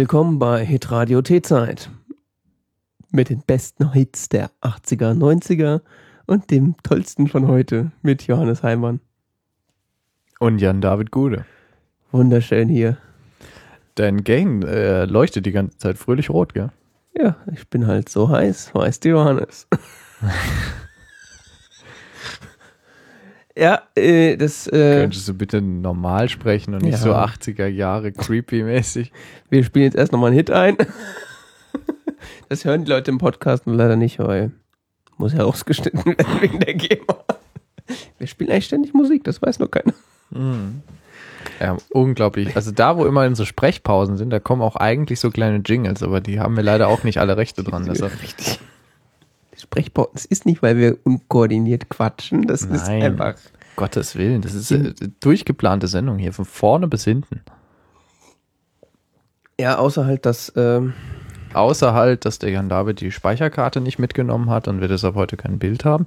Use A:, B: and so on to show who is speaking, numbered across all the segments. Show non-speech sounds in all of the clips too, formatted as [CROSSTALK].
A: Willkommen bei Hitradio T-Zeit. Mit den besten Hits der 80er, 90er und dem tollsten von heute mit Johannes Heimann.
B: Und Jan-David Gude.
A: Wunderschön hier.
B: Dein Gain äh, leuchtet die ganze Zeit fröhlich rot, gell?
A: Ja, ich bin halt so heiß, weißt du, Johannes. [LAUGHS] ja, äh, das. Äh,
B: Könntest du bitte normal sprechen und nicht
A: Ja.
B: so 80er Jahre creepy-mäßig?
A: wir spielen jetzt erst nochmal einen Hit ein. Das hören die Leute im Podcast nur leider nicht, weil muss ja rausgeschnitten werden wegen der GEMA. Wir spielen eigentlich ständig Musik, das weiß nur keiner.
B: Ja, unglaublich. Also da, wo immer in so Sprechpausen sind, da kommen auch eigentlich so kleine Jingles, aber die haben wir leider auch nicht alle Rechte dran. [LAUGHS] Deshalb.
A: Richtig. Sprechpause, das ist nicht, weil wir unkoordiniert quatschen, das ist
B: Nein.
A: einfach.
B: Gottes Willen, das ist äh, durchgeplante Sendung hier, von vorne bis hinten.
A: Ja, außer halt, dass, ähm,
B: Außer halt, dass der Jan David die Speicherkarte nicht mitgenommen hat und wir deshalb heute kein Bild haben.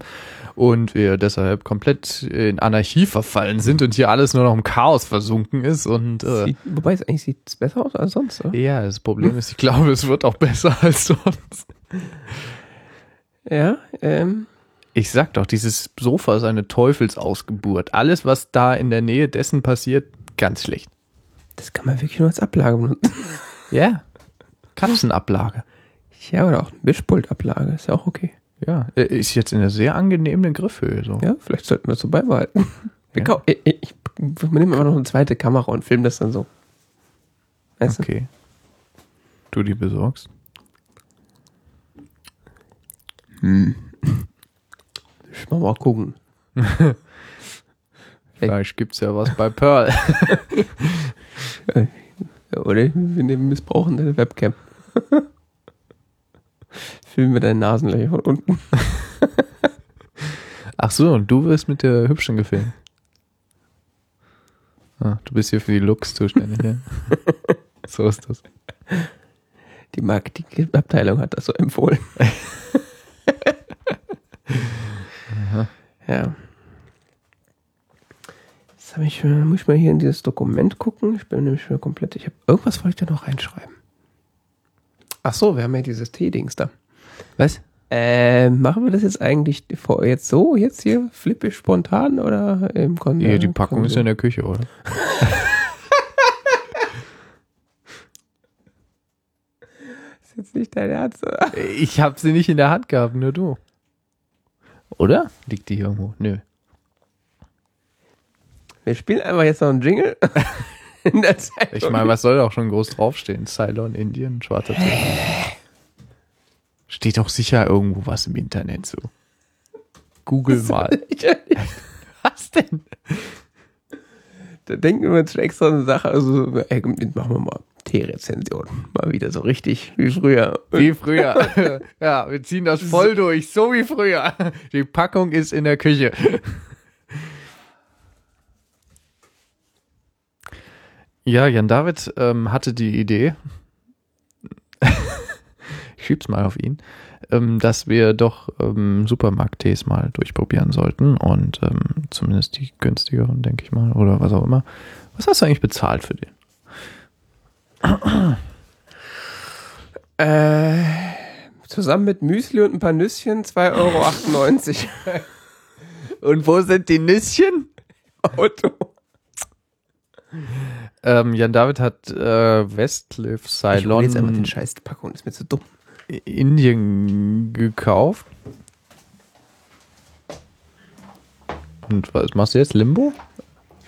B: Und wir deshalb komplett in Anarchie verfallen sind und hier alles nur noch im Chaos versunken ist. Und äh,
A: sieht, wobei es eigentlich sieht es besser aus als sonst. Oder?
B: ja, das Problem ist, ich glaube, es wird auch besser als sonst.
A: Ja, ähm,
B: Ich sag doch, dieses Sofa ist eine Teufelsausgeburt. Alles, was da in der Nähe dessen passiert, ganz schlecht.
A: das kann man wirklich nur als Ablage benutzen. [LAUGHS]
B: Ja. Katzenablage.
A: Ja, oder auch eine Mischpultablage, ist ja auch okay.
B: Ja, äh, ist jetzt in einer sehr angenehmen Griffhöhe. So.
A: Ja, vielleicht sollten wir das so beibehalten. [LAUGHS] Wir
B: Ja.
A: ich, ich, ich nehmen einfach noch eine zweite Kamera und filmen das dann so. Weißt du?
B: Okay. Du die besorgst?
A: Ich mal, mal gucken. [LAUGHS]
B: Vielleicht gibt's ja was bei Pearl.
A: Ja, [LAUGHS] oder wir nehmen missbrauchen deine Webcam. [LAUGHS] Filmen wir deine Nasenlöcher von unten.
B: Ach so, und du wirst mit der Hübschen gefilmt. Ah, du bist hier für die Looks zuständig, ja? so ist das.
A: Die Marketingabteilung hat das so empfohlen. [LAUGHS] ja. Jetzt hab ich, muss ich mal hier in dieses Dokument gucken. Ich bin nämlich schon komplett. Ich habe irgendwas wollte ich da noch reinschreiben. Ach so, wir haben ja dieses T-Dings da.
B: Was?
A: Äh, machen wir das jetzt eigentlich vor, jetzt so, jetzt hier flippisch spontan oder im Kon
B: Ja, die Packung ist ja in der Küche, oder? [LAUGHS]
A: ist jetzt nicht dein Ernst, oder?
B: Ich habe sie nicht in der Hand gehabt, nur du. Oder? Liegt die hier irgendwo? Nö.
A: Wir spielen einfach jetzt noch einen Jingle. [LAUGHS] in der Zeit.
B: Ich meine, was soll da auch schon groß draufstehen? Ceylon, Indien, schwarzer Tee. Steht doch sicher irgendwo was im Internet so. Google mal. [LAUGHS] Was denn?
A: Da denken wir uns schon extra eine Sache, also ey, jetzt machen wir mal Tee-Rezension. Mal wieder so richtig wie früher.
B: Wie früher. [LAUGHS] ja, wir ziehen das voll durch, so wie früher. Die Packung ist in der Küche. Ja, Jan David ähm, hatte die Idee, [LAUGHS] ich schieb's mal auf ihn, ähm, dass wir doch ähm, Supermarkt-Tees mal durchprobieren sollten und ähm, zumindest die günstigeren, denke ich mal, oder was auch immer. Was hast du eigentlich bezahlt für den?
A: Äh, zusammen mit Müsli und ein paar Nüsschen 2,98 Euro. [LAUGHS]
B: Und wo sind die Nüsschen?
A: Auto.
B: Ähm, Jan David hat äh, Westcliff
A: Ich
B: Ceylon
A: jetzt einfach den Scheiß Packung, ist mir zu dumm.
B: Indien gekauft. Und was machst du jetzt? Limbo?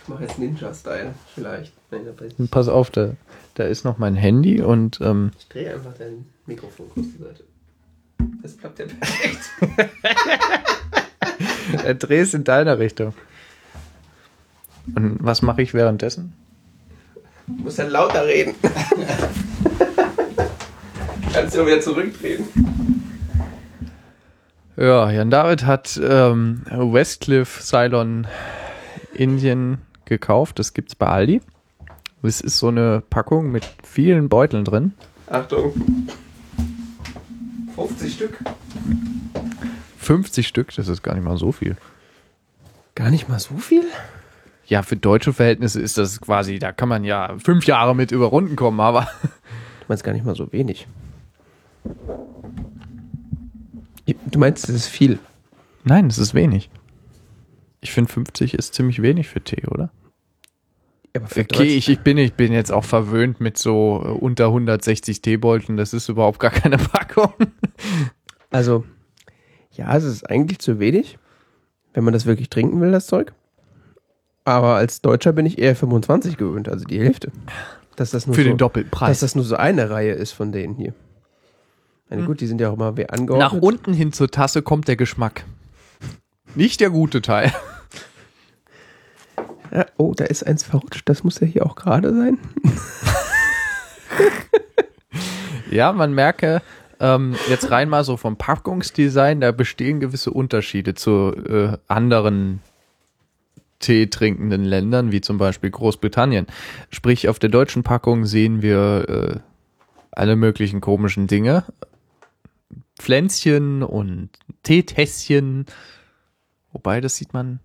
A: Ich mache jetzt Ninja-Style, vielleicht. Nein,
B: Pass auf, da, da ist noch mein Handy und ähm,
A: ich drehe einfach dein Mikrofon kurz die Seite. Das klappt ja perfekt. [LAUGHS]
B: er drehst in deiner Richtung. Und was mache ich währenddessen?
A: Du musst dann lauter reden. [LAUGHS] Kannst du auch wieder zurückdrehen.
B: Ja, Jan David hat ähm, Westcliff Ceylon Indien gekauft. Das gibt's bei Aldi. Es ist so eine Packung mit vielen Beuteln drin.
A: Achtung. 50 Stück.
B: 50 Stück, das ist gar nicht mal so viel.
A: Gar nicht mal so viel?
B: Ja, für deutsche Verhältnisse ist das quasi, da kann man ja fünf Jahre mit über Runden kommen, aber
A: Du meinst gar nicht mal so wenig. Du meinst, es ist viel.
B: Nein, es ist wenig. Ich finde 50 ist ziemlich wenig für Tee, oder?
A: Aber für
B: Okay, ich, ich, bin, ich bin jetzt auch verwöhnt mit so äh, unter 160 Teebeuteln. Das ist überhaupt gar keine [LAUGHS] Packung.
A: Also, ja, es ist eigentlich zu wenig, wenn man das wirklich trinken will, das Zeug. Aber als Deutscher bin ich eher 25 gewöhnt, also die Hälfte. Dass das nur
B: Für
A: so,
B: den doppelten
A: Dass das nur so eine Reihe ist von denen hier. Na gut, die sind ja auch immer angeordnet.
B: Nach unten hin zur Tasse kommt der Geschmack. Nicht der gute Teil.
A: Ja, oh, da ist eins verrutscht. Das muss ja hier auch gerade sein. [LAUGHS]
B: Ja, man merke, ähm, jetzt rein mal so vom Packungsdesign, da bestehen gewisse Unterschiede zu äh, anderen Tee trinkenden Ländern, wie zum Beispiel Großbritannien. Sprich, auf der deutschen Packung sehen wir äh, alle möglichen komischen Dinge. Pflänzchen und Teetässchen. Wobei, das sieht man.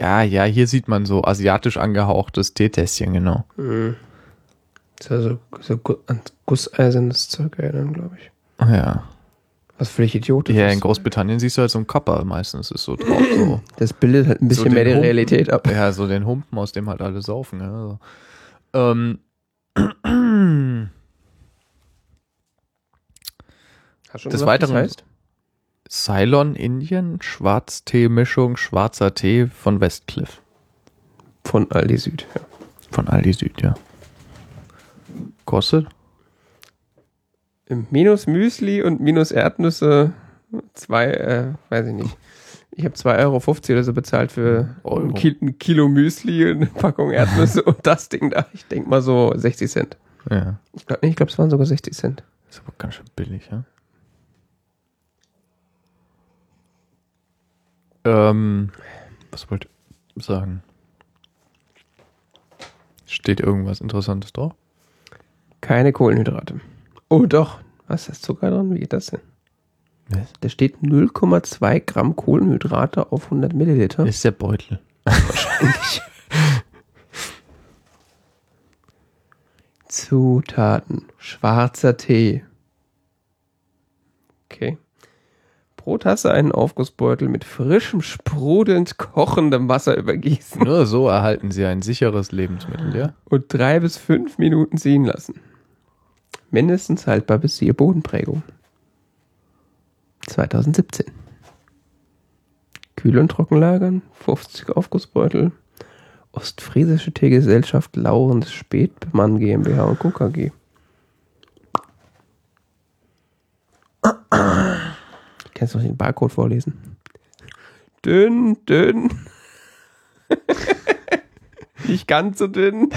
B: Ja, ja, hier sieht man so asiatisch angehauchtes Teetässchen, genau.
A: Das ist ja so, so gusseisernes Zeug erinnern, glaube ich.
B: Ja.
A: Was völlig idiotisch
B: Ja,
A: ist.
B: in Großbritannien siehst du halt so einen Kopper meistens, ist so drauf. So. [CLEARS THROAT]
A: Das bildet halt ein bisschen
B: So
A: mehr die
B: Humpen.
A: Realität ab.
B: Ja, so den Humpen, aus dem halt alle saufen. Ja, so. ähm, [CLEARS THROAT]
A: Hast du
B: Des Weiteren-
A: heißt?
B: Ceylon, Indien, Schwarztee-Mischung, schwarzer Tee von Westcliff.
A: Von Aldi Süd. Ja.
B: Von Aldi Süd, ja. Kostet?
A: Minus Müsli und minus Erdnüsse zwei, äh, weiß ich nicht. Ich habe 2,50 Euro oder so bezahlt für
B: Euro.
A: ein, Ki ein Kilo Müsli, eine Packung Erdnüsse [LAUGHS] und das Ding da. Ich denke mal so 60 Cent.
B: Ja.
A: Ich glaube, nee, ich glaub, es waren sogar 60 Cent.
B: Ist aber ganz schön billig, ja. Ähm, was wollte ich sagen? Steht irgendwas Interessantes drauf?
A: Keine Kohlenhydrate. Oh doch. Was ist Zucker drin? Wie geht das denn?
B: Was?
A: Da steht 0,2 Gramm Kohlenhydrate auf 100 Milliliter.
B: Ist der Beutel.
A: Wahrscheinlich. [LAUGHS] Zutaten. Schwarzer Tee. Okay. Pro Tasse einen Aufgussbeutel mit frischem, sprudelnd kochendem Wasser übergießen
B: Nur so erhalten sie ein sicheres Lebensmittel, ja?
A: und drei bis fünf Minuten ziehen lassen. Mindestens haltbar bis siehe Bodenprägung. 2017. Kühl- und Trockenlagern, 50 Aufgussbeutel, Ostfriesische Teegesellschaft Laurens Spätmann GmbH und Co. Kannst du noch den Barcode vorlesen? Dünn, dünn. [LAUGHS] Nicht ganz so dünn.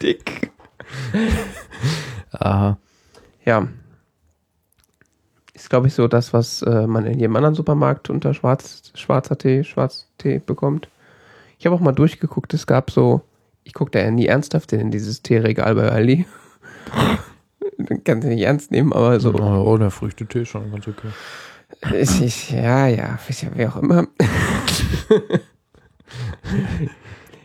A: Dick.
B: Aha.
A: Ja. Ist, glaube ich, so das, was äh, man in jedem anderen Supermarkt unter Schwarz, schwarzer Tee, Schwarztee bekommt. Ich habe auch mal durchgeguckt, es gab so, ich gucke da ja nie ernsthaft in dieses Teeregal bei Aldi. [LAUGHS] Kannst du nicht ernst nehmen, aber so.
B: Oh, der Früchtetee ist schon ganz okay.
A: Ich, ich, ja, ja, ja, wie auch immer.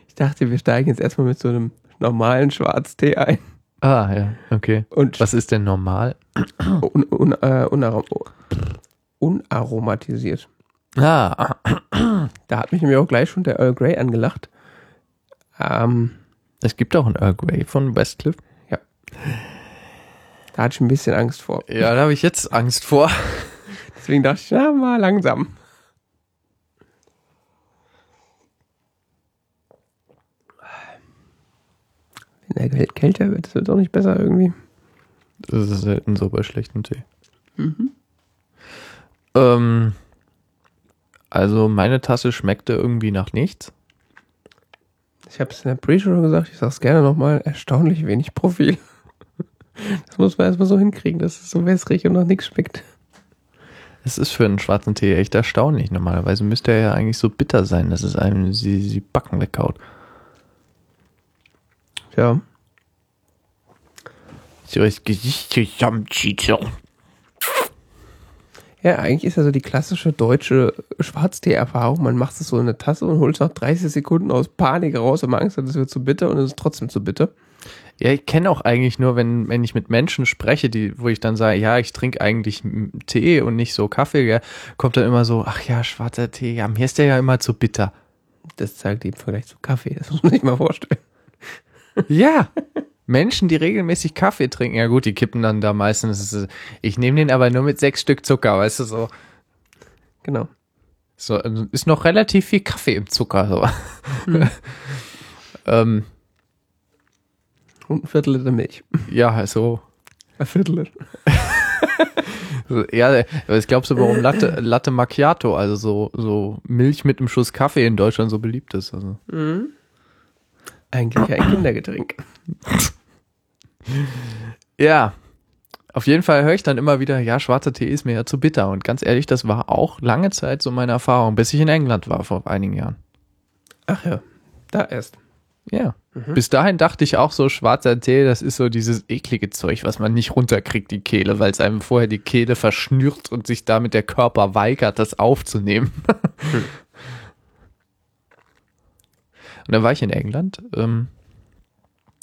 A: ich dachte, wir steigen jetzt erstmal mit so einem normalen Schwarztee ein.
B: Ah, ja, okay.
A: Und
B: Was ist denn normal?
A: un, un, äh, unarom unaromatisiert.
B: Ah,
A: Da hat mich nämlich auch gleich schon der Earl Grey angelacht. Ähm,
B: es gibt auch einen Earl Grey von Westcliff.
A: da hatte ich ein bisschen Angst vor.
B: Ja, da habe ich jetzt Angst vor.
A: Deswegen dachte ich, na, mal langsam. Wenn der Käl- kälter wird, das wird auch nicht besser irgendwie.
B: Das ist selten so bei schlechtem Tee. Ähm, also meine Tasse schmeckte irgendwie nach nichts.
A: Ich habe es in der Pre-Show gesagt, ich sage es gerne nochmal, erstaunlich wenig Profil. [LAUGHS] Das muss man erstmal so hinkriegen, dass es so wässrig und nach nichts schmeckt.
B: Es ist für einen schwarzen Tee echt erstaunlich. Normalerweise müsste er ja eigentlich so bitter sein, dass es einem sie, sie Backen weghaut.
A: Ja.
B: So ist Gesicht
A: Ja, eigentlich ist also die klassische deutsche Schwarztee-Erfahrung. Man macht es so in eine Tasse und holt es nach 30 Sekunden aus Panik raus, weil man Angst hat, es wird zu bitter und es ist trotzdem zu bitter.
B: Ja, ich kenne auch eigentlich nur, wenn, wenn ich mit Menschen spreche, die, wo ich dann sage, ja, ich trinke eigentlich Tee und nicht so Kaffee, gell, kommt dann immer so, ach ja, schwarzer Tee, ja, mir ist der ja immer zu bitter.
A: Das zeigt im Vergleich zu Kaffee. Das [LAUGHS] muss man sich mal vorstellen.
B: Ja. Menschen, die regelmäßig Kaffee trinken, ja gut, die kippen dann da meistens. Ich nehme den aber nur mit sechs Stück Zucker, weißt du so.
A: Genau.
B: So, also ist noch relativ viel Kaffee im Zucker. So. [LAUGHS] ähm,
A: Und ein Viertel Liter Milch.
B: ja, so.
A: Ein Viertel [LAUGHS]
B: ja, aber ich glaube so, warum Latte, Latte Macchiato, also so, so Milch mit einem Schuss Kaffee in Deutschland so beliebt ist. Also.
A: Eigentlich ein Kindergetränk. [LAUGHS]
B: Ja. Auf jeden Fall höre ich dann immer wieder, ja, schwarzer Tee ist mir ja zu bitter. Und ganz ehrlich, das war auch lange Zeit so meine Erfahrung, bis ich in England war vor einigen Jahren.
A: Ach ja, da erst.
B: Ja. Bis dahin dachte ich auch so, schwarzer Tee, das ist so dieses eklige Zeug, was man nicht runterkriegt, die Kehle, weil es einem vorher die Kehle verschnürt und sich damit der Körper weigert, das aufzunehmen. [LAUGHS] Und dann war ich in England, ähm,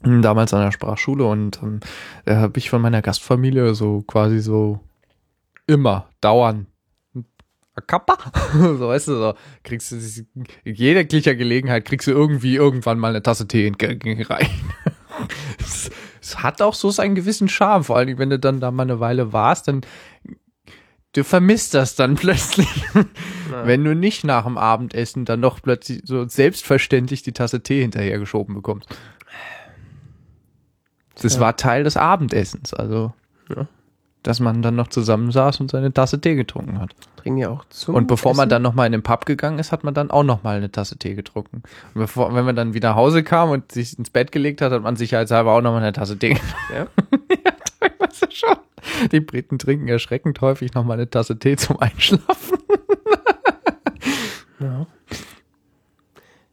B: damals an der Sprachschule und ähm, da habe ich von meiner Gastfamilie so quasi so immer, dauernd Kappa? [LAUGHS] so, weißt du, so, kriegst du, in jeglicher Gelegenheit kriegst du irgendwie irgendwann mal eine Tasse Tee entgegengereicht. [LAUGHS] es, es hat auch so seinen gewissen Charme, vor allem wenn du dann da mal eine Weile warst, dann du vermisst das dann [LAUGHS] plötzlich. Wenn du nicht nach dem Abendessen dann noch plötzlich so selbstverständlich die Tasse Tee hinterhergeschoben bekommst. Das
A: Ja.
B: war Teil des Abendessens, also
A: Ja.
B: Dass man dann noch zusammen saß und seine Tasse Tee getrunken hat.
A: Trinken ja auch zum
B: Und bevor man
A: Essen.
B: dann nochmal in den Pub gegangen ist, hat man dann auch nochmal eine Tasse Tee getrunken. Und bevor, wenn man dann wieder nach Hause kam und sich ins Bett gelegt hat, hat man sicherheitshalber auch nochmal eine Tasse Tee getrunken. [LAUGHS]
A: Ja? [LAUGHS]
B: Weißt du schon? Die Briten trinken erschreckend häufig nochmal eine Tasse Tee zum Einschlafen.
A: ja.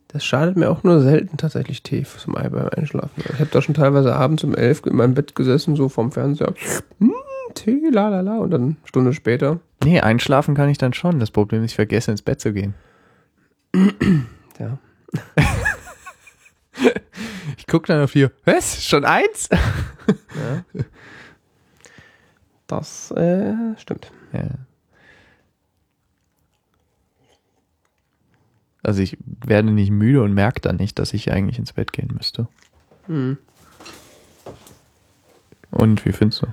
A: Das schadet mir auch nur selten tatsächlich Tee zum Ei beim Einschlafen. Ich habe da schon teilweise abends um elf in meinem Bett gesessen, so vorm Fernseher. Hm, Tee, la la la. Und dann eine Stunde später.
B: Nee, einschlafen kann ich dann schon. Das Problem ist, ich vergesse ins Bett zu gehen. [CLEARS THROAT]
A: Ja. [LAUGHS]
B: Ich gucke dann auf die, was? Schon eins? [LAUGHS]
A: ja. Das äh, stimmt.
B: Ja. Also ich werde nicht müde und merke dann nicht, dass ich eigentlich ins Bett gehen müsste.
A: Hm.
B: Und wie findest du?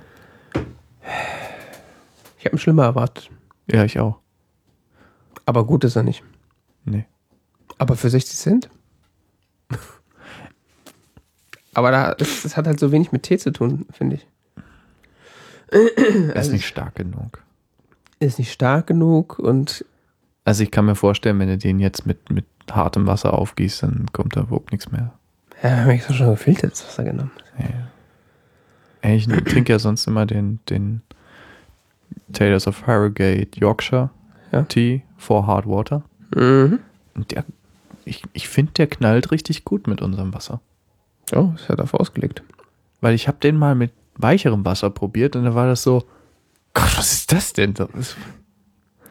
A: Ich habe ihn schlimmer erwartet.
B: Ja, ich auch.
A: Aber gut ist er nicht.
B: Nee.
A: Aber für 60 Cent? Aber da, es, es hat halt so wenig mit Tee zu tun, finde ich.
B: Er ist nicht stark genug.
A: Ist nicht stark genug und
B: Also ich kann mir vorstellen, wenn du den jetzt mit, mit hartem Wasser aufgießt, dann kommt da überhaupt nichts mehr.
A: ja, wir haben extra schon gefiltertes Wasser genommen.
B: Ey, Ich trinke ja sonst immer den, den Taylors of Harrogate Yorkshire
A: Ja.
B: Tea for Hard Water.
A: Mhm.
B: Und der, ich, ich finde, der knallt richtig gut mit unserem Wasser.
A: Oh, ist ja dafür ausgelegt.
B: Weil ich habe den mal mit weicherem Wasser probiert und da war das so, Gott, was ist das denn? Das ist,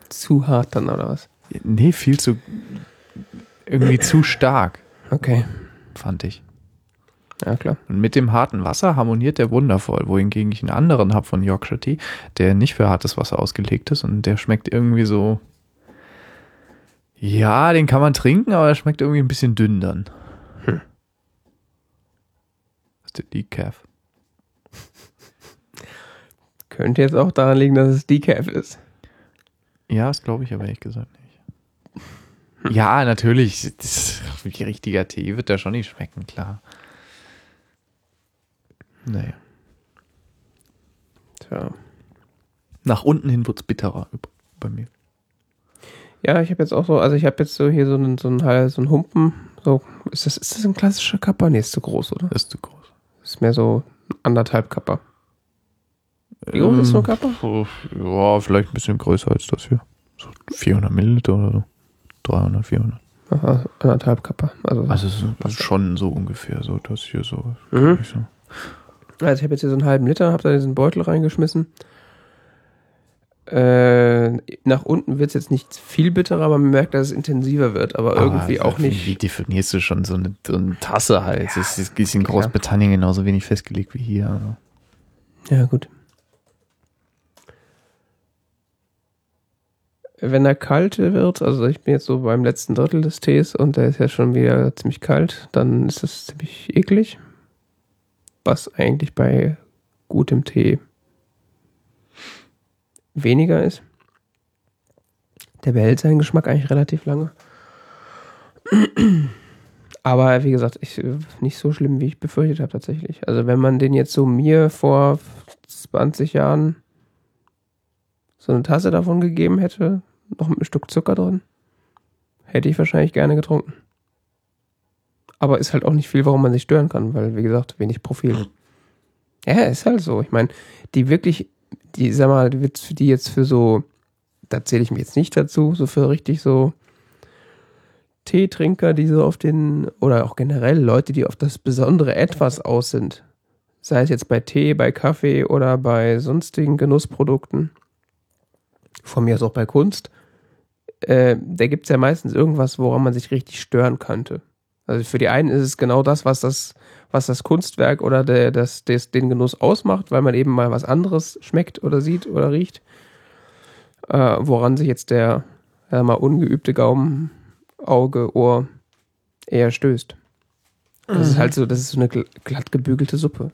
A: Zu hart dann, oder was?
B: nee, viel zu, irgendwie zu stark,
A: Okay.
B: fand ich.
A: Ja, klar.
B: Und mit dem harten Wasser harmoniert der wundervoll, wohingegen ich einen anderen habe von Yorkshire Tea, der nicht für hartes Wasser ausgelegt ist und der schmeckt irgendwie so, ja, den kann man trinken, aber er schmeckt irgendwie ein bisschen dünn dann.
A: Hm.
B: Das ist der Decaf.
A: Könnte jetzt auch daran liegen, dass es Decaf ist.
B: Ja, das glaube ich aber ehrlich gesagt nicht. Ja, natürlich. Das, wie richtiger Tee wird der schon nicht schmecken, klar. Naja.
A: Tja.
B: Nach unten hin wird's bitterer bei mir.
A: Ja, ich habe jetzt auch so, also ich habe jetzt so hier so einen, so einen, so einen Humpen. So, ist das, ist das ein klassischer Kappa? Nee, ist zu groß, oder?
B: Ist zu groß.
A: Ist mehr so anderthalb Kappa. Wie groß ist so ein Kappa?
B: so, Ja, vielleicht ein bisschen größer als das hier. So 400 Milliliter oder so. 300, 400.
A: Aha, anderthalb Kappa. Also,
B: Also es ist schon so ungefähr so, das hier so.
A: Mhm.
B: So.
A: Also ich habe jetzt hier so einen halben Liter, habe da diesen Beutel reingeschmissen. Äh, nach unten wird es jetzt nicht viel bitterer, aber man merkt, dass es intensiver wird, aber irgendwie
B: Aber
A: auch nicht.
B: Wie definierst du schon so eine, so eine Tasse halt?
A: Ja,
B: das ist, ist in. Großbritannien genauso wenig festgelegt wie hier. Also.
A: Ja, gut. Wenn er kalt wird, also ich bin jetzt so beim letzten Drittel des Tees und der ist ja schon wieder ziemlich kalt, dann ist das ziemlich eklig. Was eigentlich bei gutem Tee weniger ist. Der behält seinen Geschmack eigentlich relativ lange. Aber wie gesagt, ich, nicht so schlimm, wie ich befürchtet habe tatsächlich. Also wenn man den jetzt so mir vor 20 Jahren so eine Tasse davon gegeben hätte, noch mit einem Stück Zucker drin, hätte ich wahrscheinlich gerne getrunken. Aber ist halt auch nicht viel, warum man sich stören kann, weil, wie gesagt, wenig Profil. Ja, ist halt so. Ich meine, die wirklich, die, sag mal, die jetzt- für so, da zähle ich mich jetzt nicht dazu, so für richtig so Teetrinker, die so auf den, oder auch generell Leute, die auf das besondere Etwas aus sind. Sei es jetzt bei Tee, bei Kaffee oder bei sonstigen Genussprodukten. Von mir aus auch bei Kunst. Äh, da gibt es ja meistens irgendwas, woran man sich richtig stören könnte. Also für die einen ist es genau das, was das, was das Kunstwerk oder der, das, des, den Genuss ausmacht, weil man eben mal was anderes schmeckt oder sieht oder riecht. Äh, woran sich jetzt der ja, mal ungeübte Gaumen, Auge, Ohr eher stößt. Das ist halt so, das ist so eine gl- glatt gebügelte Suppe.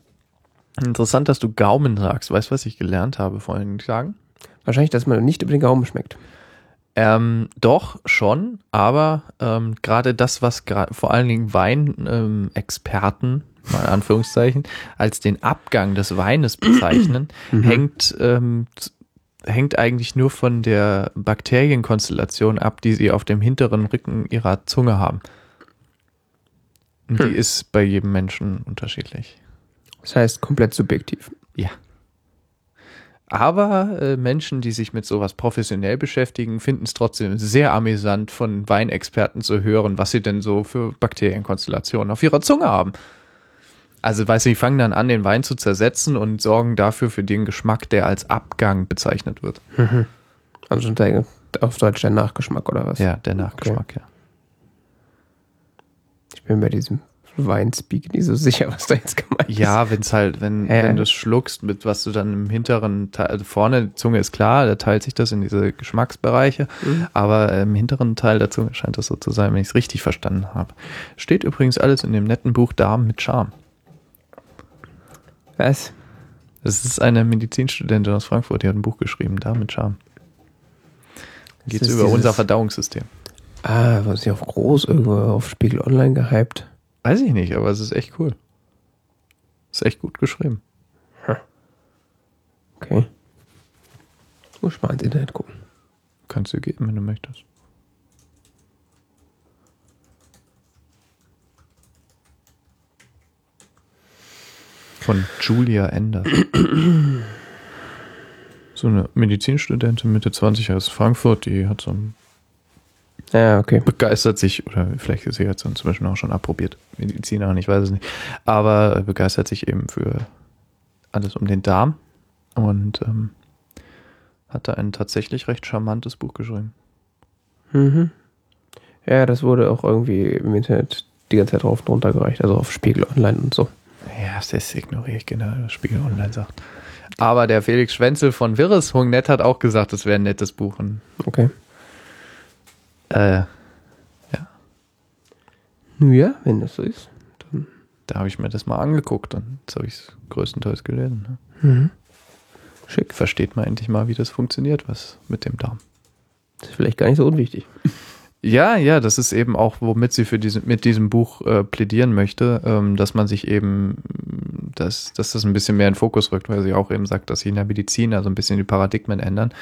B: Interessant, dass du Gaumen sagst. Weißt du, was ich gelernt habe vor einigen Tagen?
A: Wahrscheinlich, dass man nicht über den Gaumen schmeckt.
B: Ähm, doch, schon, aber ähm, gerade das, was vor allen Dingen Weinexperten, mal in Anführungszeichen, [LAUGHS] als den Abgang des Weines [CLEARS THROAT] bezeichnen, hängt, ähm, hängt eigentlich nur von der Bakterienkonstellation ab, die sie auf dem hinteren Rücken ihrer Zunge haben. Und Die
A: Hm.
B: ist bei jedem Menschen unterschiedlich.
A: Das heißt, komplett subjektiv.
B: Ja. Aber äh, Menschen, die sich mit sowas professionell beschäftigen, finden es trotzdem sehr amüsant, von Weinexperten zu hören, was sie denn so für Bakterienkonstellationen auf ihrer Zunge haben. Also, weißt du, die fangen dann an, den Wein zu zersetzen und sorgen dafür für den Geschmack, der als Abgang bezeichnet wird.
A: Also der, auf Deutsch der Nachgeschmack oder was?
B: Ja, der Nachgeschmack, ja.
A: Ich bin bei diesem Weinspeak nicht so sicher, was da jetzt gemeint ist.
B: Ja, wenn's halt, wenn,
A: ja.
B: wenn du es schluckst, mit was du dann im hinteren Teil, also vorne, die Zunge ist klar, da teilt sich das in diese Geschmacksbereiche,
A: Mhm.
B: aber im hinteren Teil der Zunge scheint das so zu sein, wenn ich es richtig verstanden habe. Steht übrigens alles in dem netten Buch Darm mit Charme.
A: Was?
B: Das ist eine Medizinstudentin aus Frankfurt, die hat ein Buch geschrieben, Darm mit Charme. Geht über unser Verdauungssystem.
A: Ah, was ist ja auf groß irgendwo auf Spiegel Online gehypt.
B: Weiß ich nicht, aber es ist echt cool. Ist echt gut geschrieben.
A: Okay. Muss ich mal ins Internet gucken.
B: Kannst du geben, wenn du möchtest. Von Julia Ender. so eine Medizinstudentin Mitte 20 aus Frankfurt, die hat so ein,
A: Ja, okay.
B: begeistert sich, oder vielleicht ist sie jetzt inzwischen auch schon approbiert, Medizinerin, ich weiß es nicht, aber begeistert sich eben für alles um den Darm und ähm, hat da ein tatsächlich recht charmantes Buch geschrieben.
A: Mhm. Ja, das wurde auch irgendwie im Internet die ganze Zeit drauf und runter gereicht, also auf Spiegel Online und so.
B: Ja, das ignoriere ich generell, was Spiegel Online sagt. Aber der Felix Schwenzel von Wirreshungnet hat auch gesagt, das wäre ein nettes Buch.
A: Okay.
B: Äh,
A: ja, wenn das so ist.
B: da habe ich mir das mal angeguckt und jetzt habe ich es größtenteils gelesen. Ne?
A: Mhm.
B: Schick. Versteht man endlich mal, wie das funktioniert, was mit dem Darm.
A: Das ist vielleicht gar nicht so unwichtig. [LAUGHS]
B: Ja, ja, das ist eben auch, womit sie für diese, mit diesem Buch äh, plädieren möchte, ähm, dass man sich eben, dass, dass das ein bisschen mehr in den Fokus rückt, weil sie auch eben sagt, dass sich in der Medizin also ein bisschen die Paradigmen ändern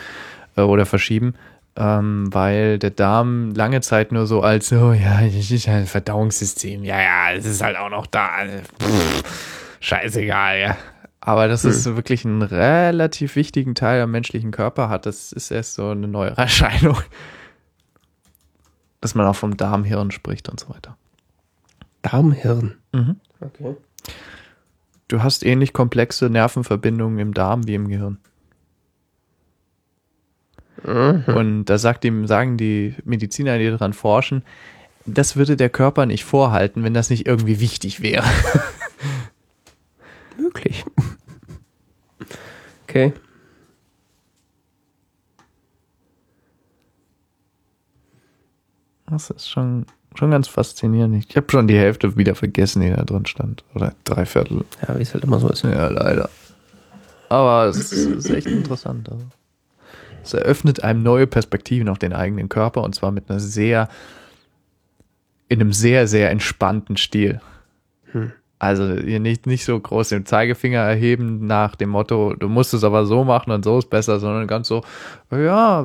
B: äh, oder verschieben, ähm, weil der Darm lange Zeit nur so als, oh ja, [LAUGHS] das ist ein Verdauungssystem, ja, ja, es ist halt auch noch da, Pff, scheißegal, ja. Aber dass es wirklich einen relativ wichtigen Teil am menschlichen Körper hat, das ist erst so eine neue [LAUGHS] Erscheinung dass man auch vom Darmhirn spricht und so weiter.
A: Darmhirn.
B: Mhm.
A: Okay.
B: Du hast ähnlich komplexe Nervenverbindungen im Darm wie im Gehirn. Und da sagt ihm, sagen die Mediziner, die daran forschen, das würde der Körper nicht vorhalten, wenn das nicht irgendwie wichtig wäre. [LAUGHS]
A: Möglich. Okay.
B: Das ist schon, schon ganz faszinierend. Ich habe schon die Hälfte wieder vergessen, die da drin stand. Oder drei Viertel.
A: Ja, wie es halt immer so ist.
B: Ja, leider. Aber es ist, es ist echt interessant. Also. Es eröffnet einem neue Perspektiven auf den eigenen Körper und zwar mit einer sehr, in einem sehr, sehr entspannten Stil.
A: Hm.
B: Also hier nicht, nicht so groß den Zeigefinger erheben nach dem Motto, du musst es aber so machen und so ist besser, sondern ganz so, ja,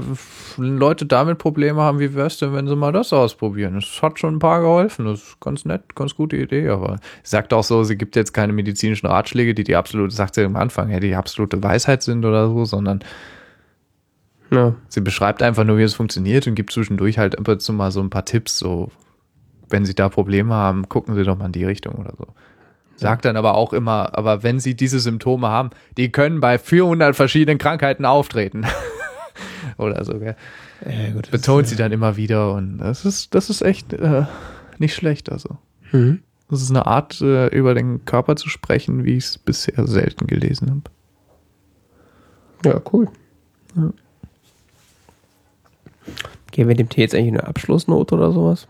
B: wenn Leute damit Probleme haben, wie wär's denn, wenn sie mal das ausprobieren? Es hat schon ein paar geholfen, das ist ganz nett, ganz gute Idee, aber sie sagt auch so, sie gibt jetzt keine medizinischen Ratschläge, die die absolute, sagt sie am Anfang, ja, die absolute Weisheit sind oder so, sondern
A: Ja.
B: sie beschreibt einfach nur, wie es funktioniert und gibt zwischendurch halt ab und zu mal so ein paar Tipps, so, wenn sie da Probleme haben, gucken sie doch mal in die Richtung oder so. Sagt dann aber auch immer, aber wenn sie diese Symptome haben, die können bei 400 verschiedenen Krankheiten auftreten. [LAUGHS] oder so, gell?
A: Ja, gut,
B: Betont
A: ist,
B: sie dann immer wieder und das ist, das ist echt äh, nicht schlecht, also.
A: Mhm.
B: Das ist eine Art, äh, über den Körper zu sprechen, wie ich es bisher selten gelesen habe.
A: Ja, cool.
B: Ja.
A: Geben wir dem Tee jetzt eigentlich eine Abschlussnote oder sowas?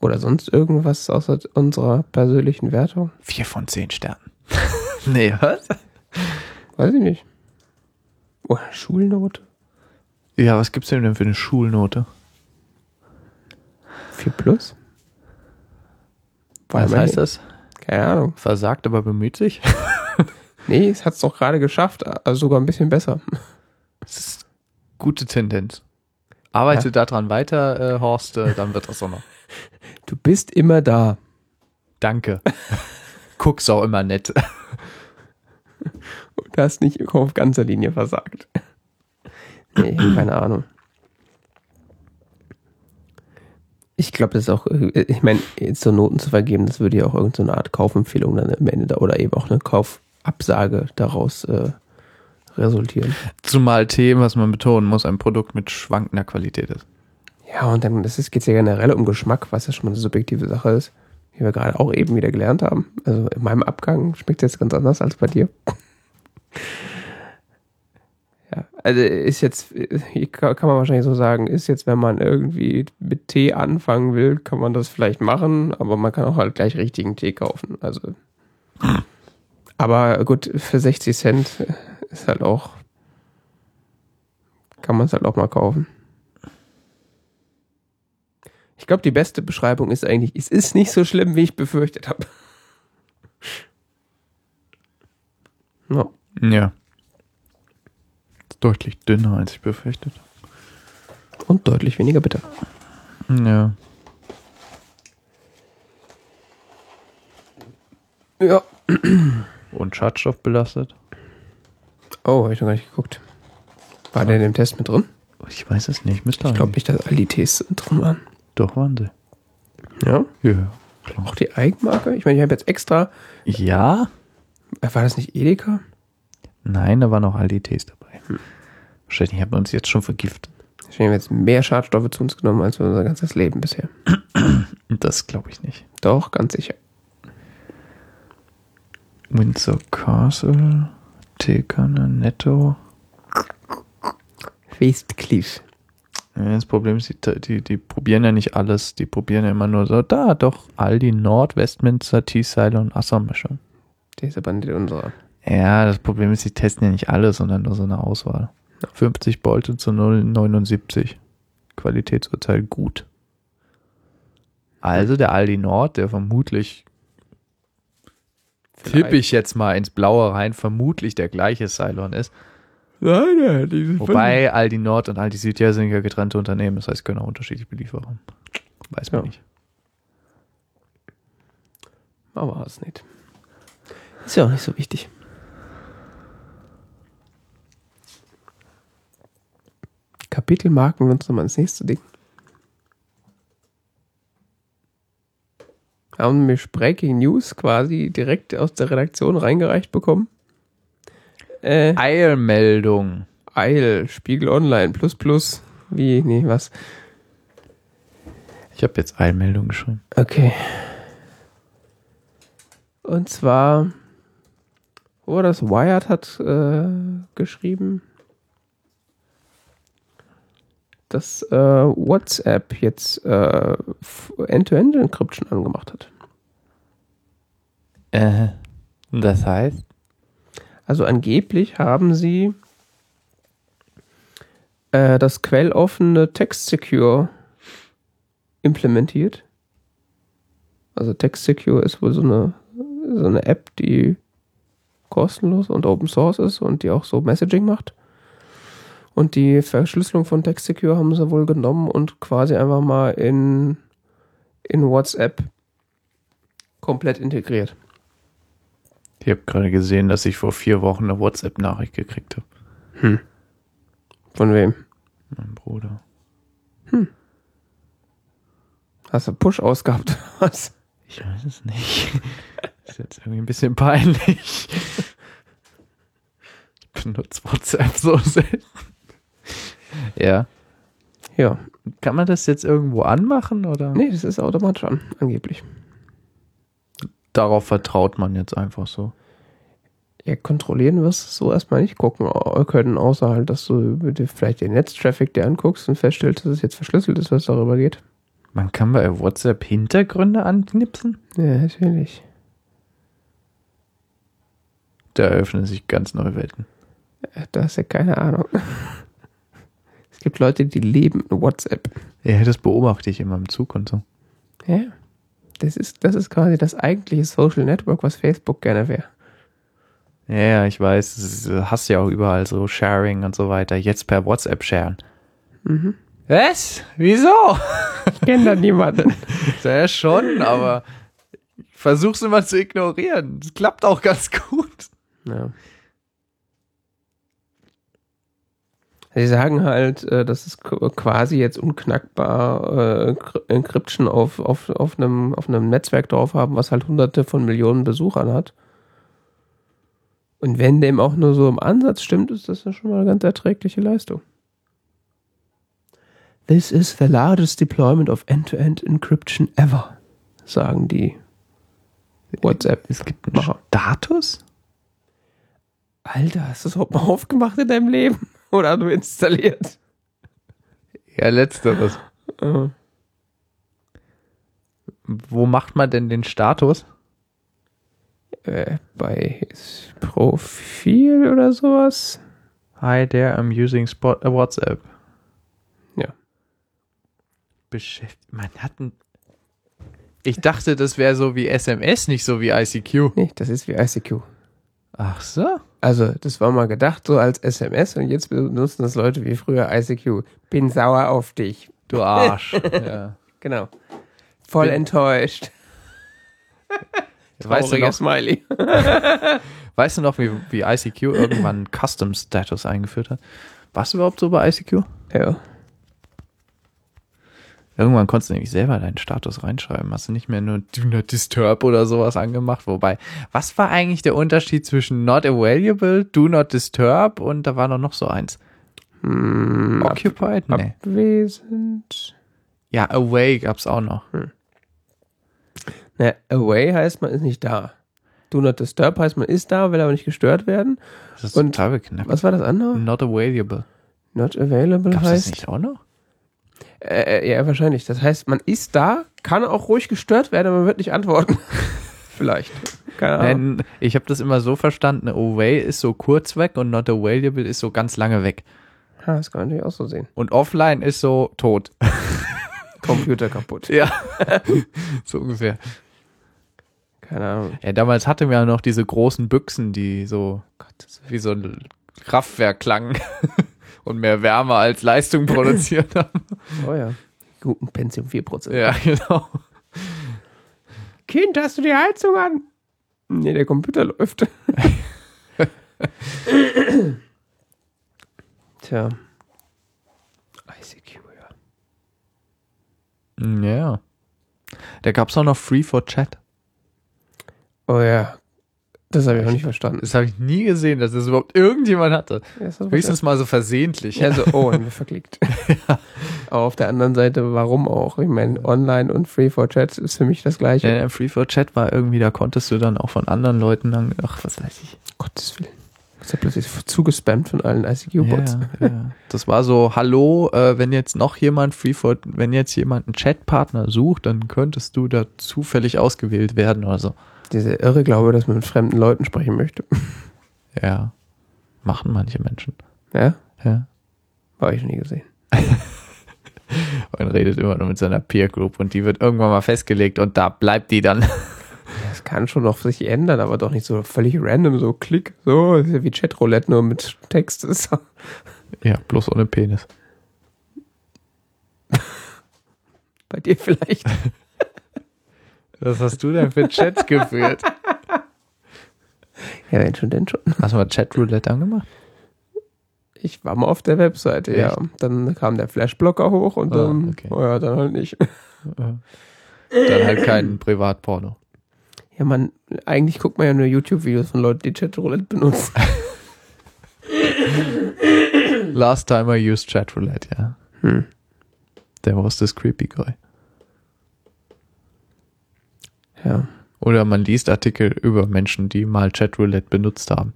A: Oder sonst irgendwas außer unserer persönlichen Wertung?
B: Vier von zehn Sternen. [LAUGHS] nee, was?
A: Weiß ich nicht. Oder Schulnote?
B: Ja, was gibt's denn denn für eine Schulnote?
A: 4 plus?
B: Was heißt das?
A: Keine Ahnung.
B: Versagt, aber bemüht sich? [LAUGHS]
A: Nee, es hat es doch gerade geschafft. Also sogar ein bisschen besser.
B: Das ist gute Tendenz. Arbeite daran weiter, äh, Horst, äh, dann wird das auch noch.
A: Du bist immer da.
B: Danke. [LAUGHS] Guck's auch immer nett.
A: Du hast nicht auf ganzer Linie versagt. Nee, ich keine Ahnung. Ich glaube, das ist auch, äh, ich meine, jetzt so Noten zu vergeben, das würde ja auch irgendeine Art Kaufempfehlung dann am Ende da oder eben auch eine Kaufabsage daraus äh, resultieren.
B: Zumal Tee, was man betonen muss, ein Produkt mit schwankender Qualität ist.
A: Ja, und dann geht ja generell um Geschmack, was ja schon mal eine subjektive Sache ist, wie wir gerade auch eben wieder gelernt haben. Also in meinem Abgang schmeckt es jetzt ganz anders als bei dir. [LAUGHS] Ja, also ist jetzt, kann kann man wahrscheinlich so sagen, ist jetzt, wenn man irgendwie mit Tee anfangen will, kann man das vielleicht machen, aber man kann auch halt gleich richtigen Tee kaufen. Also. Aber gut, für 60 Cent ist halt auch, kann man es halt auch mal kaufen. Ich glaube, die beste Beschreibung ist eigentlich, es ist nicht so schlimm, wie ich befürchtet habe. Ja. [LAUGHS]
B: Ja. Deutlich dünner, als ich befürchtet
A: Und deutlich weniger bitter.
B: habe. Ja.
A: Ja.
B: Und schadstoffbelastet?
A: Oh, habe ich noch gar nicht geguckt. War der in dem Test mit drin?
B: Ich weiß es nicht. Müsste
A: Ich glaube nicht, dass all die Tees drin waren.
B: Doch, waren sie.
A: Ja.
B: Ja. Klar.
A: Auch die Eigenmarke? Ich meine, ich habe jetzt extra.
B: Ja?
A: äh, War das nicht Edeka?
B: Nein, da waren noch all die Tees dabei. Wahrscheinlich haben wir uns jetzt schon vergiftet.
A: Ich habe jetzt mehr Schadstoffe zu uns genommen als unser ganzes Leben bisher.
B: Das glaube ich nicht.
A: Doch, ganz sicher.
B: Windsor Castle, Teekanne, Netto.
A: Westcliff.
B: Ja, Das Problem ist, die, die, die probieren ja nicht alles. Die probieren ja immer nur so, da, doch, Aldi Nord, Westminster, Teesile und Assam-Mischung.
A: Der ist aber nicht unserer.
B: Ja, das Problem ist, die testen ja nicht alles, sondern nur so eine Auswahl. 50 Bolte zu 0,79. Qualitätsurteil gut. Also der Aldi Nord, der vermutlich, tippe ich jetzt mal ins Blaue rein, vermutlich der gleiche Cylon ist.
A: Nein, nein, diese
B: Wobei Aldi Nord und Aldi Süd ja sind ja getrennte Unternehmen, das heißt, können auch unterschiedlich beliefern. Weiß man
A: Ja.
B: nicht.
A: Aber es nicht. Ist ja auch nicht so wichtig. Kapitelmarken wir uns nochmal ins nächste Ding. Haben nämlich Breaking News quasi direkt aus der Redaktion reingereicht bekommen. Äh,
B: Eilmeldung.
A: Eil, Spiegel Online, plus plus. Wie, nee, was?
B: Ich habe jetzt Eilmeldung geschrieben.
A: Okay. Und zwar, wo war das? Wired hat äh, geschrieben, dass äh, WhatsApp jetzt äh, End-to-End-Encryption angemacht hat.
B: Äh, das heißt?
A: Also angeblich haben sie äh, das quelloffene Text Secure implementiert. Also Text Secure ist wohl so eine, so eine App, die kostenlos und Open Source ist und die auch so Messaging macht. Und die Verschlüsselung von Text Secure haben sie wohl genommen und quasi einfach mal in, in WhatsApp komplett integriert.
B: Ich habe gerade gesehen, dass ich vor vier Wochen eine WhatsApp-Nachricht gekriegt habe.
A: Hm. Von wem?
B: Mein Bruder.
A: Hast du Push ausgehabt? Was?
B: Ich weiß es nicht. ist jetzt irgendwie ein bisschen peinlich. Ich benutze WhatsApp so selten. Ja.
A: Ja.
B: Kann man das jetzt irgendwo anmachen oder?
A: Nee, das ist automatisch an, angeblich.
B: Darauf vertraut man jetzt einfach so.
A: Ja, kontrollieren wirst du so erstmal nicht gucken können, außer halt, dass du vielleicht den Netztraffic dir anguckst und feststellst, dass es jetzt verschlüsselt ist, was darüber geht.
B: Man kann bei WhatsApp Hintergründe anknipsen.
A: Ja, natürlich.
B: Da eröffnen sich ganz neue Welten.
A: Da hast du ja keine Ahnung. Es gibt Leute, die leben in WhatsApp.
B: Ja, das beobachte ich immer im Zug und so.
A: Ja. Das ist, das ist quasi das eigentliche Social Network, was Facebook gerne wäre.
B: Ja, ich weiß, das du hast ja auch überall so Sharing und so weiter. Jetzt per WhatsApp sharen.
A: Mhm.
B: Was? Wieso?
A: Ich kenne da niemanden. [LAUGHS]
B: Ja, schon, aber ich versuch's immer zu ignorieren. Das klappt auch ganz gut.
A: Ja. Sie sagen halt, äh, dass es qu- quasi jetzt unknackbar äh, Encry- Encryption auf, auf, auf, einem, auf einem Netzwerk drauf haben, was halt hunderte von Millionen Besuchern hat. Und wenn dem auch nur so im Ansatz stimmt, ist das ja schon mal eine ganz erträgliche Leistung. This is the largest deployment of end-to-end encryption ever, sagen die WhatsApp.
B: Es gibt einen
A: Macher.
B: Status?
A: Alter, hast du das überhaupt mal aufgemacht in deinem Leben? Oder du installiert?
B: Ja, letzteres.
A: Äh,
B: Wo macht man denn den Status?
A: äh, bei Profil oder sowas?
B: Hi there, I'm using Spot äh, WhatsApp.
A: Ja.
B: Beschäftigt. Man hat ein. Ich dachte, das wäre so wie SMS, nicht so wie ICQ.
A: Nee, das ist wie ICQ.
B: Ach so.
A: Also, das war mal gedacht so als SMS und jetzt benutzen das Leute wie früher ICQ. Bin sauer auf dich.
B: Du Arsch. [LAUGHS] ja.
A: Genau. Voll
B: Bin-
A: enttäuscht.
B: Weißt du, noch,
A: Smiley. [LAUGHS]
B: weißt du noch, wie, wie ICQ irgendwann Custom Status eingeführt hat? Warst du überhaupt so bei ICQ?
A: Ja.
B: Irgendwann konntest du nämlich selber deinen Status reinschreiben. Hast du nicht mehr nur Do Not Disturb oder sowas angemacht. Wobei, was war eigentlich der Unterschied zwischen Not Available, Do Not Disturb und da war doch noch so eins?
A: Hm, ab,
B: Occupied? Nee.
A: abwesend.
B: Ja, Away gab's auch noch.
A: Na, away heißt, man ist nicht da. Do not disturb heißt, man ist da, will aber nicht gestört werden.
B: Das ist
A: Und
B: total beknackt.
A: Was war das andere?
B: Not Available.
A: Not available
B: Gab's das
A: heißt.
B: nicht auch noch?
A: Äh, äh, ja, wahrscheinlich. Das heißt, man ist da, kann auch ruhig gestört werden, aber man wird nicht antworten. [LAUGHS] Vielleicht. Keine Ahnung.
B: Nein, ich habe das immer so verstanden, Away ist so kurz weg und Not Available ist so ganz lange weg.
A: Ja, das kann man natürlich auch so sehen.
B: Und Offline ist so tot. [LAUGHS]
A: Computer kaputt.
B: Ja. [LAUGHS] so ungefähr.
A: Keine Ahnung.
B: Ja, damals hatten wir ja noch diese großen Büchsen, die so wie so ein Kraftwerk klangen und mehr Wärme als Leistung [LAUGHS] produziert haben.
A: Oh ja. Guten Pentium 4%.
B: Ja, genau.
A: Kind, hast du die Heizung an? Nee, der Computer läuft. [LAUGHS] Tja. ICQ, ja.
B: Ja. Da gab es auch noch Free for Chat.
A: Oh ja. Das habe ich auch nicht verstanden.
B: Das habe ich nie gesehen, dass das überhaupt irgendjemand hatte.
A: Ja, das
B: Höchstens mal so versehentlich.
A: Ja, so, [LAUGHS] oh, und wir verklickt. Aber auf der anderen Seite, warum auch? Ich meine, online und Free for Chat ist für mich das Gleiche.
B: Ja, Free for Chat war irgendwie, da konntest du dann auch von anderen Leuten dann, ach, was weiß ich.
A: Gottes Willen. Ist ja plötzlich zugespammt von allen ICQ-Bots.
B: Ja, ja. Das war so, hallo, äh, wenn jetzt noch jemand Free for, wenn jetzt jemand einen Chatpartner sucht, dann könntest du da zufällig ausgewählt werden oder so.
A: Diese irre Glaube, dass man mit fremden Leuten sprechen möchte. [LAUGHS]
B: Ja. Machen manche Menschen.
A: Ja?
B: Ja.
A: Habe ich noch nie gesehen. [LAUGHS]
B: Man redet immer nur mit seiner Peer Group und die wird irgendwann mal festgelegt und da bleibt die dann. [LAUGHS]
A: Das kann schon noch sich ändern, aber doch nicht so völlig random, so klick, so, ist ja wie Chatroulette, nur mit Text. Ist
B: Ja, bloß ohne Penis.
A: bei dir vielleicht.
B: Was hast du denn für Chats geführt?
A: Ja, wenn schon, denn schon.
B: Hast du mal Chatroulette angemacht?
A: Ich war mal auf der Webseite, ja. Dann kam der Flashblocker hoch und dann,
B: okay.
A: oh ja, dann halt nicht.
B: Dann halt kein Privatporno.
A: Ja, man, eigentlich guckt man ja nur YouTube-Videos von Leuten, die Chatroulette benutzen.
B: Last time I used Chatroulette, ja.
A: Hm.
B: There was this creepy guy.
A: Ja.
B: Oder man liest Artikel über Menschen, die mal Chatroulette benutzt haben.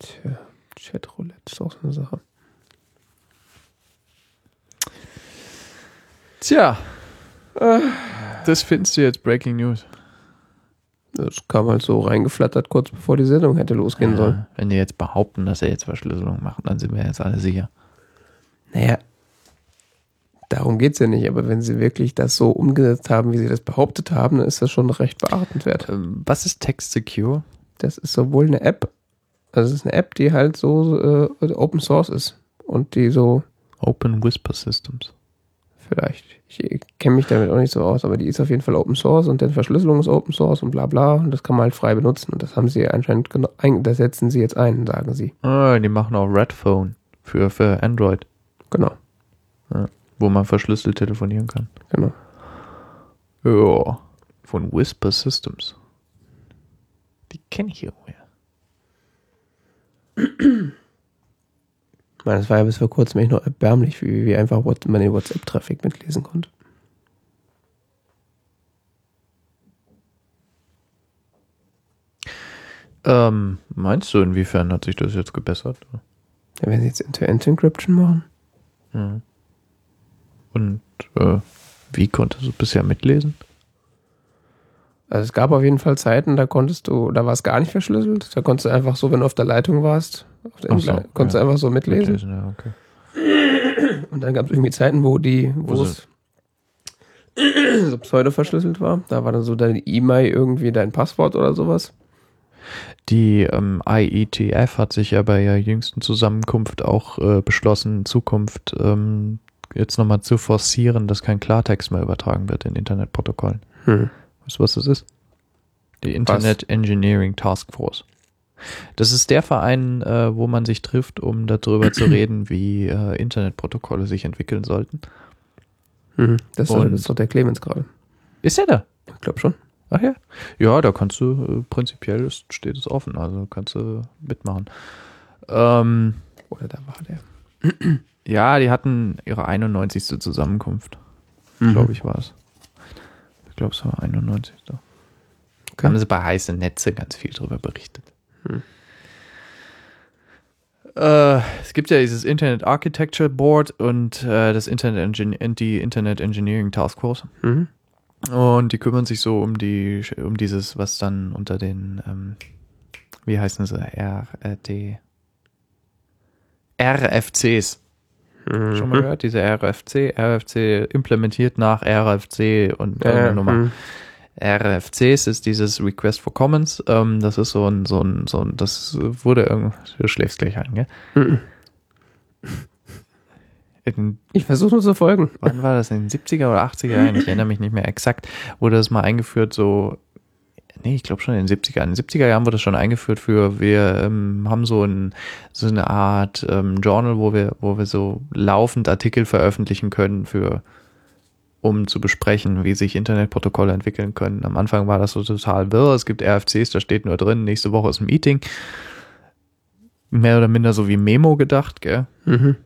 A: Tja, Chatroulette ist auch so eine Sache.
B: Tja, das findest du jetzt Breaking News.
A: Das kam halt so reingeflattert, kurz bevor die Sendung hätte losgehen sollen.
B: Wenn die jetzt behaupten, dass er jetzt Verschlüsselung macht, dann sind wir jetzt alle sicher.
A: Naja, darum geht's ja nicht, aber wenn sie wirklich das so umgesetzt haben, wie sie das behauptet haben, dann ist das schon recht beachtenswert.
B: Ähm, was ist Text Secure?
A: Das ist sowohl eine App, also es ist eine App, die halt so äh, Open Source ist und die so
B: Open Whisper Systems.
A: vielleicht, ich kenne mich damit auch nicht so aus, aber die ist auf jeden Fall Open Source und deren Verschlüsselung ist Open Source und bla bla und das kann man halt frei benutzen und das haben sie anscheinend, das setzen sie jetzt ein, sagen sie.
B: Ah, die machen auch Red Phone für, für Android,
A: Genau,
B: wo man verschlüsselt telefonieren kann.
A: genau.
B: Ja, von Whisper Systems. Die kenne ich irgendwoher. [CLEARS THROAT]
A: Ich meine, das war ja bis vor kurzem echt noch erbärmlich, wie, wie einfach man den WhatsApp-Traffic mitlesen konnte.
B: Ähm, meinst du, inwiefern hat sich das jetzt gebessert?
A: Ja, wenn sie jetzt End-to-End-Encryption machen.
B: Mhm. Und äh, wie konntest du bisher mitlesen?
A: Also es gab auf jeden Fall Zeiten, da konntest du, da war es gar nicht verschlüsselt. Da konntest du einfach so, wenn du auf der Leitung warst, auf der
B: so,
A: konntest
B: ja.
A: du einfach so mitlesen.
B: ja, okay.
A: Und dann gab es irgendwie Zeiten, wo die, wo
B: Wo
A: es [CLEARS THROAT] so pseudo verschlüsselt war. Da war dann so dein E-Mail irgendwie dein Passwort oder sowas.
B: Die ähm, IETF hat sich ja bei der jüngsten Zusammenkunft auch äh, beschlossen, in Zukunft ähm, jetzt nochmal zu forcieren, dass kein Klartext mehr übertragen wird in Internetprotokollen.
A: Hm.
B: Weißt du, was das ist? Die Internet Engineering Task Force. Das ist der Verein, äh, wo man sich trifft, um darüber zu [CLEARS THROAT] reden, wie äh, Internetprotokolle sich entwickeln sollten.
A: Mhm. Das, ist, das ist doch der Clemens gerade.
B: Ist er da?
A: Ich glaube schon.
B: Ach ja. Ja, da kannst du, äh, prinzipiell ist, steht es offen, also kannst du mitmachen. Ähm,
A: Oder da war der.
B: Ja, die hatten ihre 91. Zusammenkunft,
A: Mhm.
B: glaube ich, war es. Ich glaube, es war 91. Da
A: Okay.
B: haben sie bei heißen Netze ganz viel drüber berichtet.
A: Hm.
B: Äh, es gibt ja dieses Internet Architecture Board und äh, das Internet Engin die Internet Engineering Task Force.
A: Mhm.
B: Und die kümmern sich so um die, um dieses, was dann unter den, ähm, wie heißen sie, RD, RFCs.
A: Mhm.
B: Schon mal gehört? Diese RFC, RFC implementiert nach RFC und irgendeine
A: ja,
B: Nummer.
A: mhm.
B: RFCs ist dieses Request for Commons. Ähm, das ist so ein, so ein, so ein, das wurde irgendwie, du schläfst gleich ein, gell?
A: Mhm.
B: In,
A: Ich versuche nur zu folgen.
B: wann war das? In den 70er oder 80er Jahren? Ich erinnere mich nicht mehr exakt. Wurde das mal eingeführt, so, nee, ich glaube schon in den 70er Jahren. In den 70er Jahren wurde das schon eingeführt für, wir ähm, haben so, ein, so eine Art ähm, Journal, wo wir, wo wir so laufend Artikel veröffentlichen können für um zu besprechen, wie sich Internetprotokolle entwickeln können. Am Anfang war das so total wirr. Es gibt RFCs, da steht nur drin, nächste Woche ist ein Meeting. Mehr oder minder so wie Memo gedacht, gell?
A: Mhm.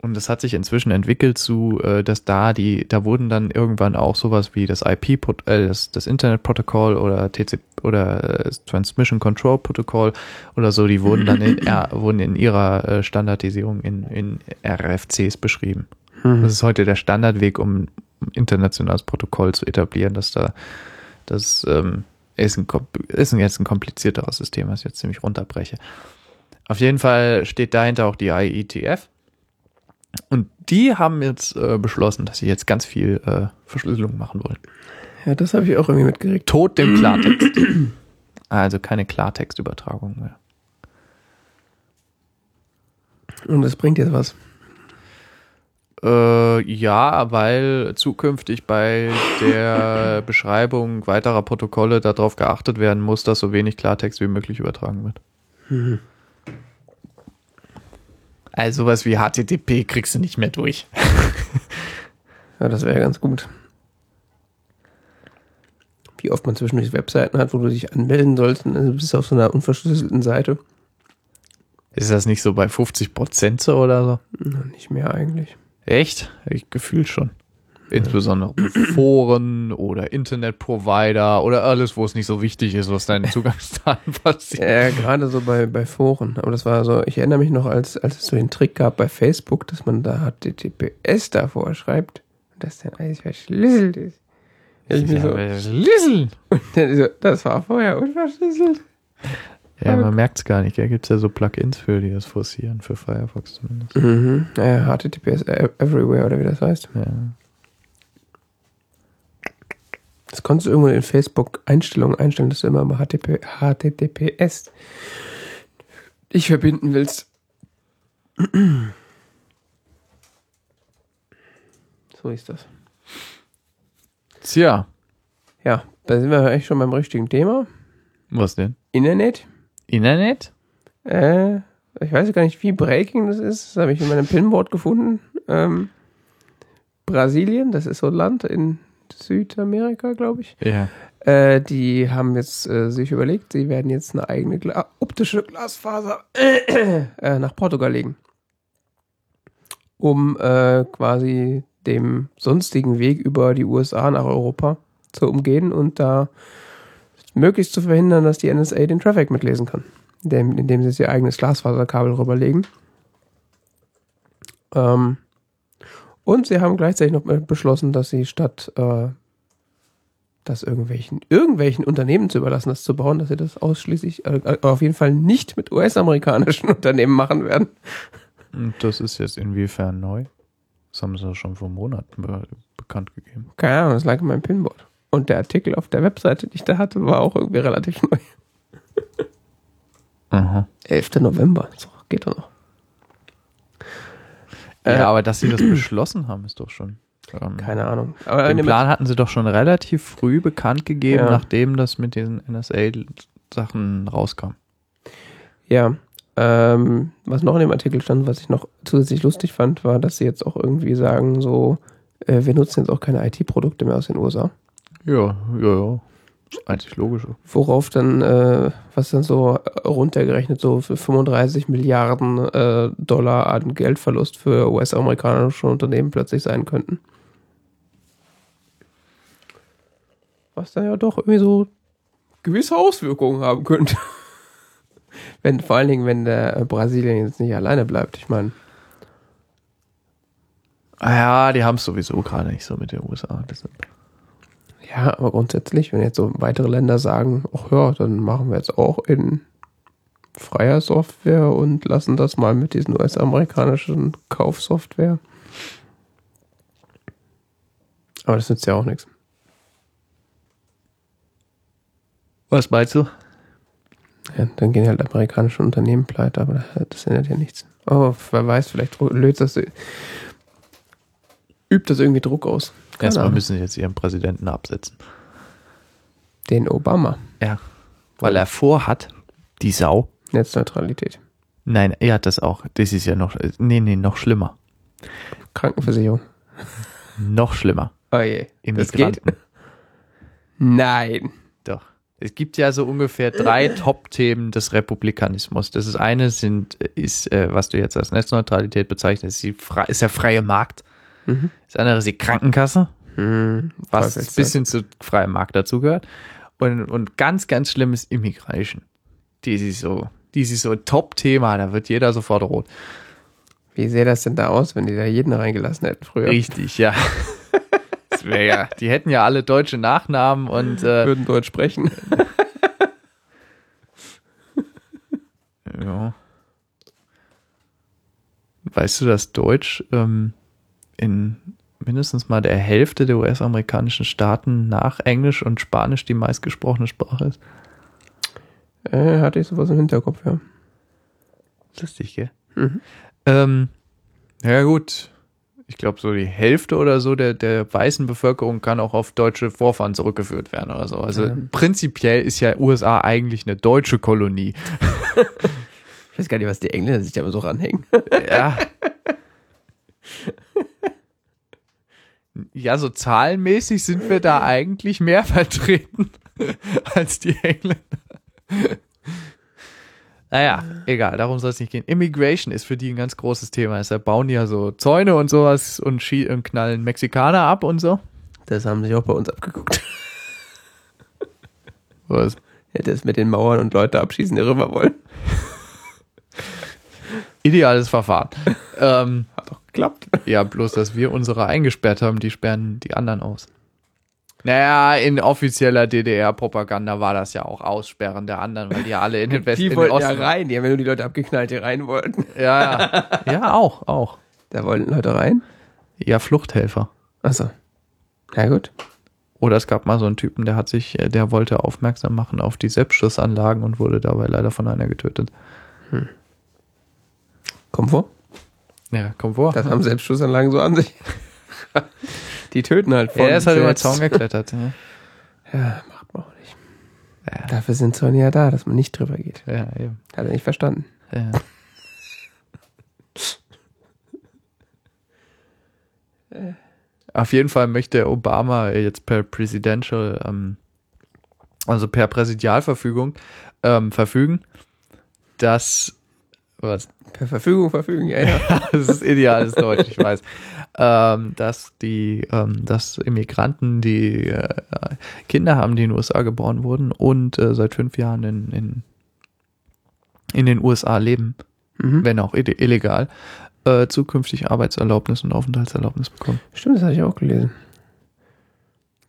B: Und das hat sich inzwischen entwickelt zu, äh, dass da die, da wurden dann irgendwann auch sowas wie das IP, äh, das, das Internetprotokoll oder TCP oder äh, Transmission Control Protokoll oder so, die wurden dann in, [CLEARS THROAT] R, wurden in ihrer äh, Standardisierung in, in RFCs beschrieben.
A: Mhm.
B: Das ist heute der Standardweg, um ein internationales Protokoll zu etablieren, dass da das ähm, ist, ein, ist ein, jetzt ein komplizierteres System, was ich jetzt ziemlich runterbreche. Auf jeden Fall steht dahinter auch die IETF. Und die haben jetzt äh, beschlossen, dass sie jetzt ganz viel äh, Verschlüsselung machen wollen.
A: Ja, das habe ich auch irgendwie mitgekriegt.
B: Tod dem Klartext. also keine Klartextübertragung mehr.
A: Und das bringt jetzt was.
B: Äh, ja, weil zukünftig bei der Beschreibung weiterer Protokolle darauf geachtet werden muss, dass so wenig Klartext wie möglich übertragen wird.
A: Mhm.
B: Also sowas wie HTTP kriegst du nicht mehr durch. [LAUGHS]
A: Ja, das wäre ja ganz gut. Wie oft man zwischendurch Webseiten hat, wo du dich anmelden sollst, und du bist auf so einer unverschlüsselten Seite.
B: Ist das nicht so bei 50 Prozent so oder so?
A: Nicht mehr eigentlich.
B: Echt? Ich gefühlt schon. Insbesondere Foren oder Internetprovider oder alles, wo es nicht so wichtig ist, was deine [LAUGHS] Zugangsdaten passiert.
A: Ja, gerade so bei, bei Foren. Aber das war so, ich erinnere mich noch, als, als es so den Trick gab bei Facebook, dass man da HTTPS davor schreibt und das dann alles verschlüsselt ist. Ich mir so,
B: Schlüssel.
A: dann so, das war vorher unverschlüsselt.
B: Ja, man merkt es gar nicht. Da gibt es ja so Plugins für, die das forcieren, für Firefox zumindest.
A: Mhm. Ja, HTTPS Everywhere oder wie das heißt.
B: Ja.
A: Das konntest du irgendwo in Facebook-Einstellungen einstellen, dass du immer mal HTTP, HTTPS dich verbinden willst. So ist das.
B: Tja,
A: Ja, da sind wir eigentlich schon beim richtigen Thema.
B: was denn?
A: Internet.
B: Internet?
A: Äh, ich weiß gar nicht, wie breaking das ist. Das habe ich in meinem Pinboard gefunden. Ähm, Brasilien, das ist so ein Land in Südamerika, glaube ich.
B: Ja.
A: Äh, die haben jetzt äh, sich überlegt, sie werden jetzt eine eigene Gla optische Glasfaser [COUGHS] äh, nach Portugal legen. Um äh, quasi dem sonstigen Weg über die USA nach Europa zu umgehen und da möglichst zu verhindern, dass die NSA den Traffic mitlesen kann. Indem, indem sie jetzt ihr eigenes Glasfaserkabel rüberlegen. Ähm, und sie haben gleichzeitig noch beschlossen, dass sie statt äh, das irgendwelchen, irgendwelchen Unternehmen zu überlassen, das zu bauen, dass sie das ausschließlich, äh, auf jeden Fall nicht mit US-amerikanischen [LAUGHS] Unternehmen machen werden.
B: Und das ist jetzt inwiefern neu? Das haben sie doch schon vor Monaten be bekannt gegeben.
A: Keine Ahnung, das lag in meinem Pinboard. Und der Artikel auf der Webseite, die ich da hatte, war auch irgendwie relativ [LAUGHS] neu.
B: Aha.
A: 11. November, so, geht doch noch. Äh,
B: Ja, aber dass sie das [CLEARS THROAT] beschlossen haben, ist doch schon. Ähm,
A: Keine Ahnung. Aber
B: den Plan hatten sie doch schon relativ früh bekannt gegeben,
A: Ja.
B: nachdem das mit diesen NSA-Sachen rauskam.
A: Ja. Ähm, was noch in dem Artikel stand, was ich noch zusätzlich lustig fand, war, dass sie jetzt auch irgendwie sagen, so, äh, wir nutzen jetzt auch keine IT-Produkte mehr aus den USA.
B: Ja, ja, ja. Einzig Logische.
A: Worauf dann, äh, was dann so runtergerechnet, so für 35 Milliarden äh, Dollar an Geldverlust für US-amerikanische Unternehmen plötzlich sein könnten. Was dann ja doch irgendwie so gewisse Auswirkungen haben könnte. [LAUGHS] wenn, vor allen Dingen, wenn der äh, Brasilien jetzt nicht alleine bleibt. Ich meine,
B: Ah Ja, die haben es sowieso gerade nicht so mit den USA. Deshalb.
A: Ja, aber grundsätzlich, wenn jetzt so weitere Länder sagen, ach ja, dann machen wir jetzt auch in freier Software und lassen das mal mit diesen US-amerikanischen Kaufsoftware. Aber das nützt ja auch nichts.
B: Was meinst du?
A: Ja, dann gehen halt amerikanische Unternehmen pleite, aber das ändert ja nichts. Oh, wer weiß, vielleicht löst das, übt das irgendwie Druck aus.
B: Erstmal
A: Ahnung.
B: müssen sie jetzt ihren Präsidenten absetzen.
A: Den Obama.
B: Ja. Weil er vorhat, die Sau.
A: Netzneutralität.
B: Nein, er hat das auch. Das ist ja noch. Nee, nee, noch schlimmer.
A: Krankenversicherung.
B: Noch schlimmer.
A: Oh je.
B: Immigranten.
A: Nein.
B: Doch. Es gibt ja so ungefähr drei [LAUGHS] Top-Themen des Republikanismus. Das ist eine sind, ist, äh, was du jetzt als Netzneutralität bezeichnest, ist, die frei, ist der freie Markt.
A: Mhm.
B: Das andere ist die Krankenkasse,
A: Hm,
B: was ein bisschen zu freiem Markt dazugehört. Und, und ganz, ganz schlimm ist Immigration. Die ist so, die ist so Top-Thema, da wird jeder sofort rot.
A: Wie sähe das denn da aus, wenn die da jeden reingelassen hätten früher?
B: Richtig, ja. Das wär ja. Die hätten ja alle deutsche Nachnamen und äh,
A: Würden Deutsch sprechen.
B: Ja. Weißt du, dass Deutsch ähm, in mindestens mal der Hälfte der US-amerikanischen Staaten nach Englisch und Spanisch die meistgesprochene Sprache ist?
A: Äh, hatte ich sowas im Hinterkopf, ja.
B: Lustig, gell?
A: Mhm.
B: Ähm, ja gut. Ich glaube, so die Hälfte oder so der, der weißen Bevölkerung kann auch auf deutsche Vorfahren zurückgeführt werden oder so. Also
A: Ja.
B: prinzipiell ist ja USA eigentlich eine deutsche Kolonie. [LAUGHS]
A: Ich weiß gar nicht, was die Engländer sich da immer so ranhängen.
B: Ja. [LAUGHS] [LAUGHS] Ja, so zahlenmäßig sind wir da eigentlich mehr [LAUGHS] vertreten als die Engländer. Naja, egal, darum soll es nicht gehen. Immigration ist für die ein ganz großes Thema. Deshalb bauen die ja so Zäune und sowas und, und knallen Mexikaner ab und so.
A: Das haben sich auch bei uns abgeguckt.
B: Was?
A: Hätte es mit den Mauern und Leute abschießen, die rüber wollen.
B: Ideales Verfahren. ähm, [LAUGHS]
A: Geklappt.
B: Ja, bloß, dass wir unsere eingesperrt haben, die sperren die anderen aus. Naja, in offizieller DDR-Propaganda war das ja auch Aussperren der anderen, weil die ja alle in den Westen,
A: Die wollten ja
B: Osten.
A: rein, die haben ja nur die Leute abgeknallt, die rein wollten.
B: Ja, ja. [LAUGHS] ja, auch, auch.
A: Da wollten Leute rein?
B: Ja, Fluchthelfer.
A: Achso. Na gut.
B: Oder es gab mal so einen Typen, der hat sich, äh, der wollte aufmerksam machen auf die Selbstschussanlagen und wurde dabei leider von einer getötet.
A: Komm vor.
B: Ja, komm vor.
A: Das haben Selbstschussanlagen so an sich. [LAUGHS] Die töten halt
B: ja, er ist halt über den. Zaun geklettert. Ja,
A: Ja, macht man auch nicht.
B: Ja.
A: Dafür sind Zäune ja da, dass man nicht drüber geht.
B: ja eben.
A: Hat er nicht verstanden.
B: Ja. Auf jeden Fall möchte Obama jetzt per Presidential, ähm, also per Präsidialverfügung, ähm, verfügen, dass was?
A: Per Verfügung verfügen, ja, ja. [LAUGHS]
B: das ist ideales Deutsch, ich weiß. Ähm, dass die, ähm, dass Immigranten, die äh, Kinder haben, die in den USA geboren wurden und äh, seit fünf Jahren in, in, in den USA leben,
A: Mhm.
B: wenn auch ille- illegal, äh, zukünftig Arbeitserlaubnis und Aufenthaltserlaubnis bekommen.
A: Stimmt, das hatte ich auch gelesen.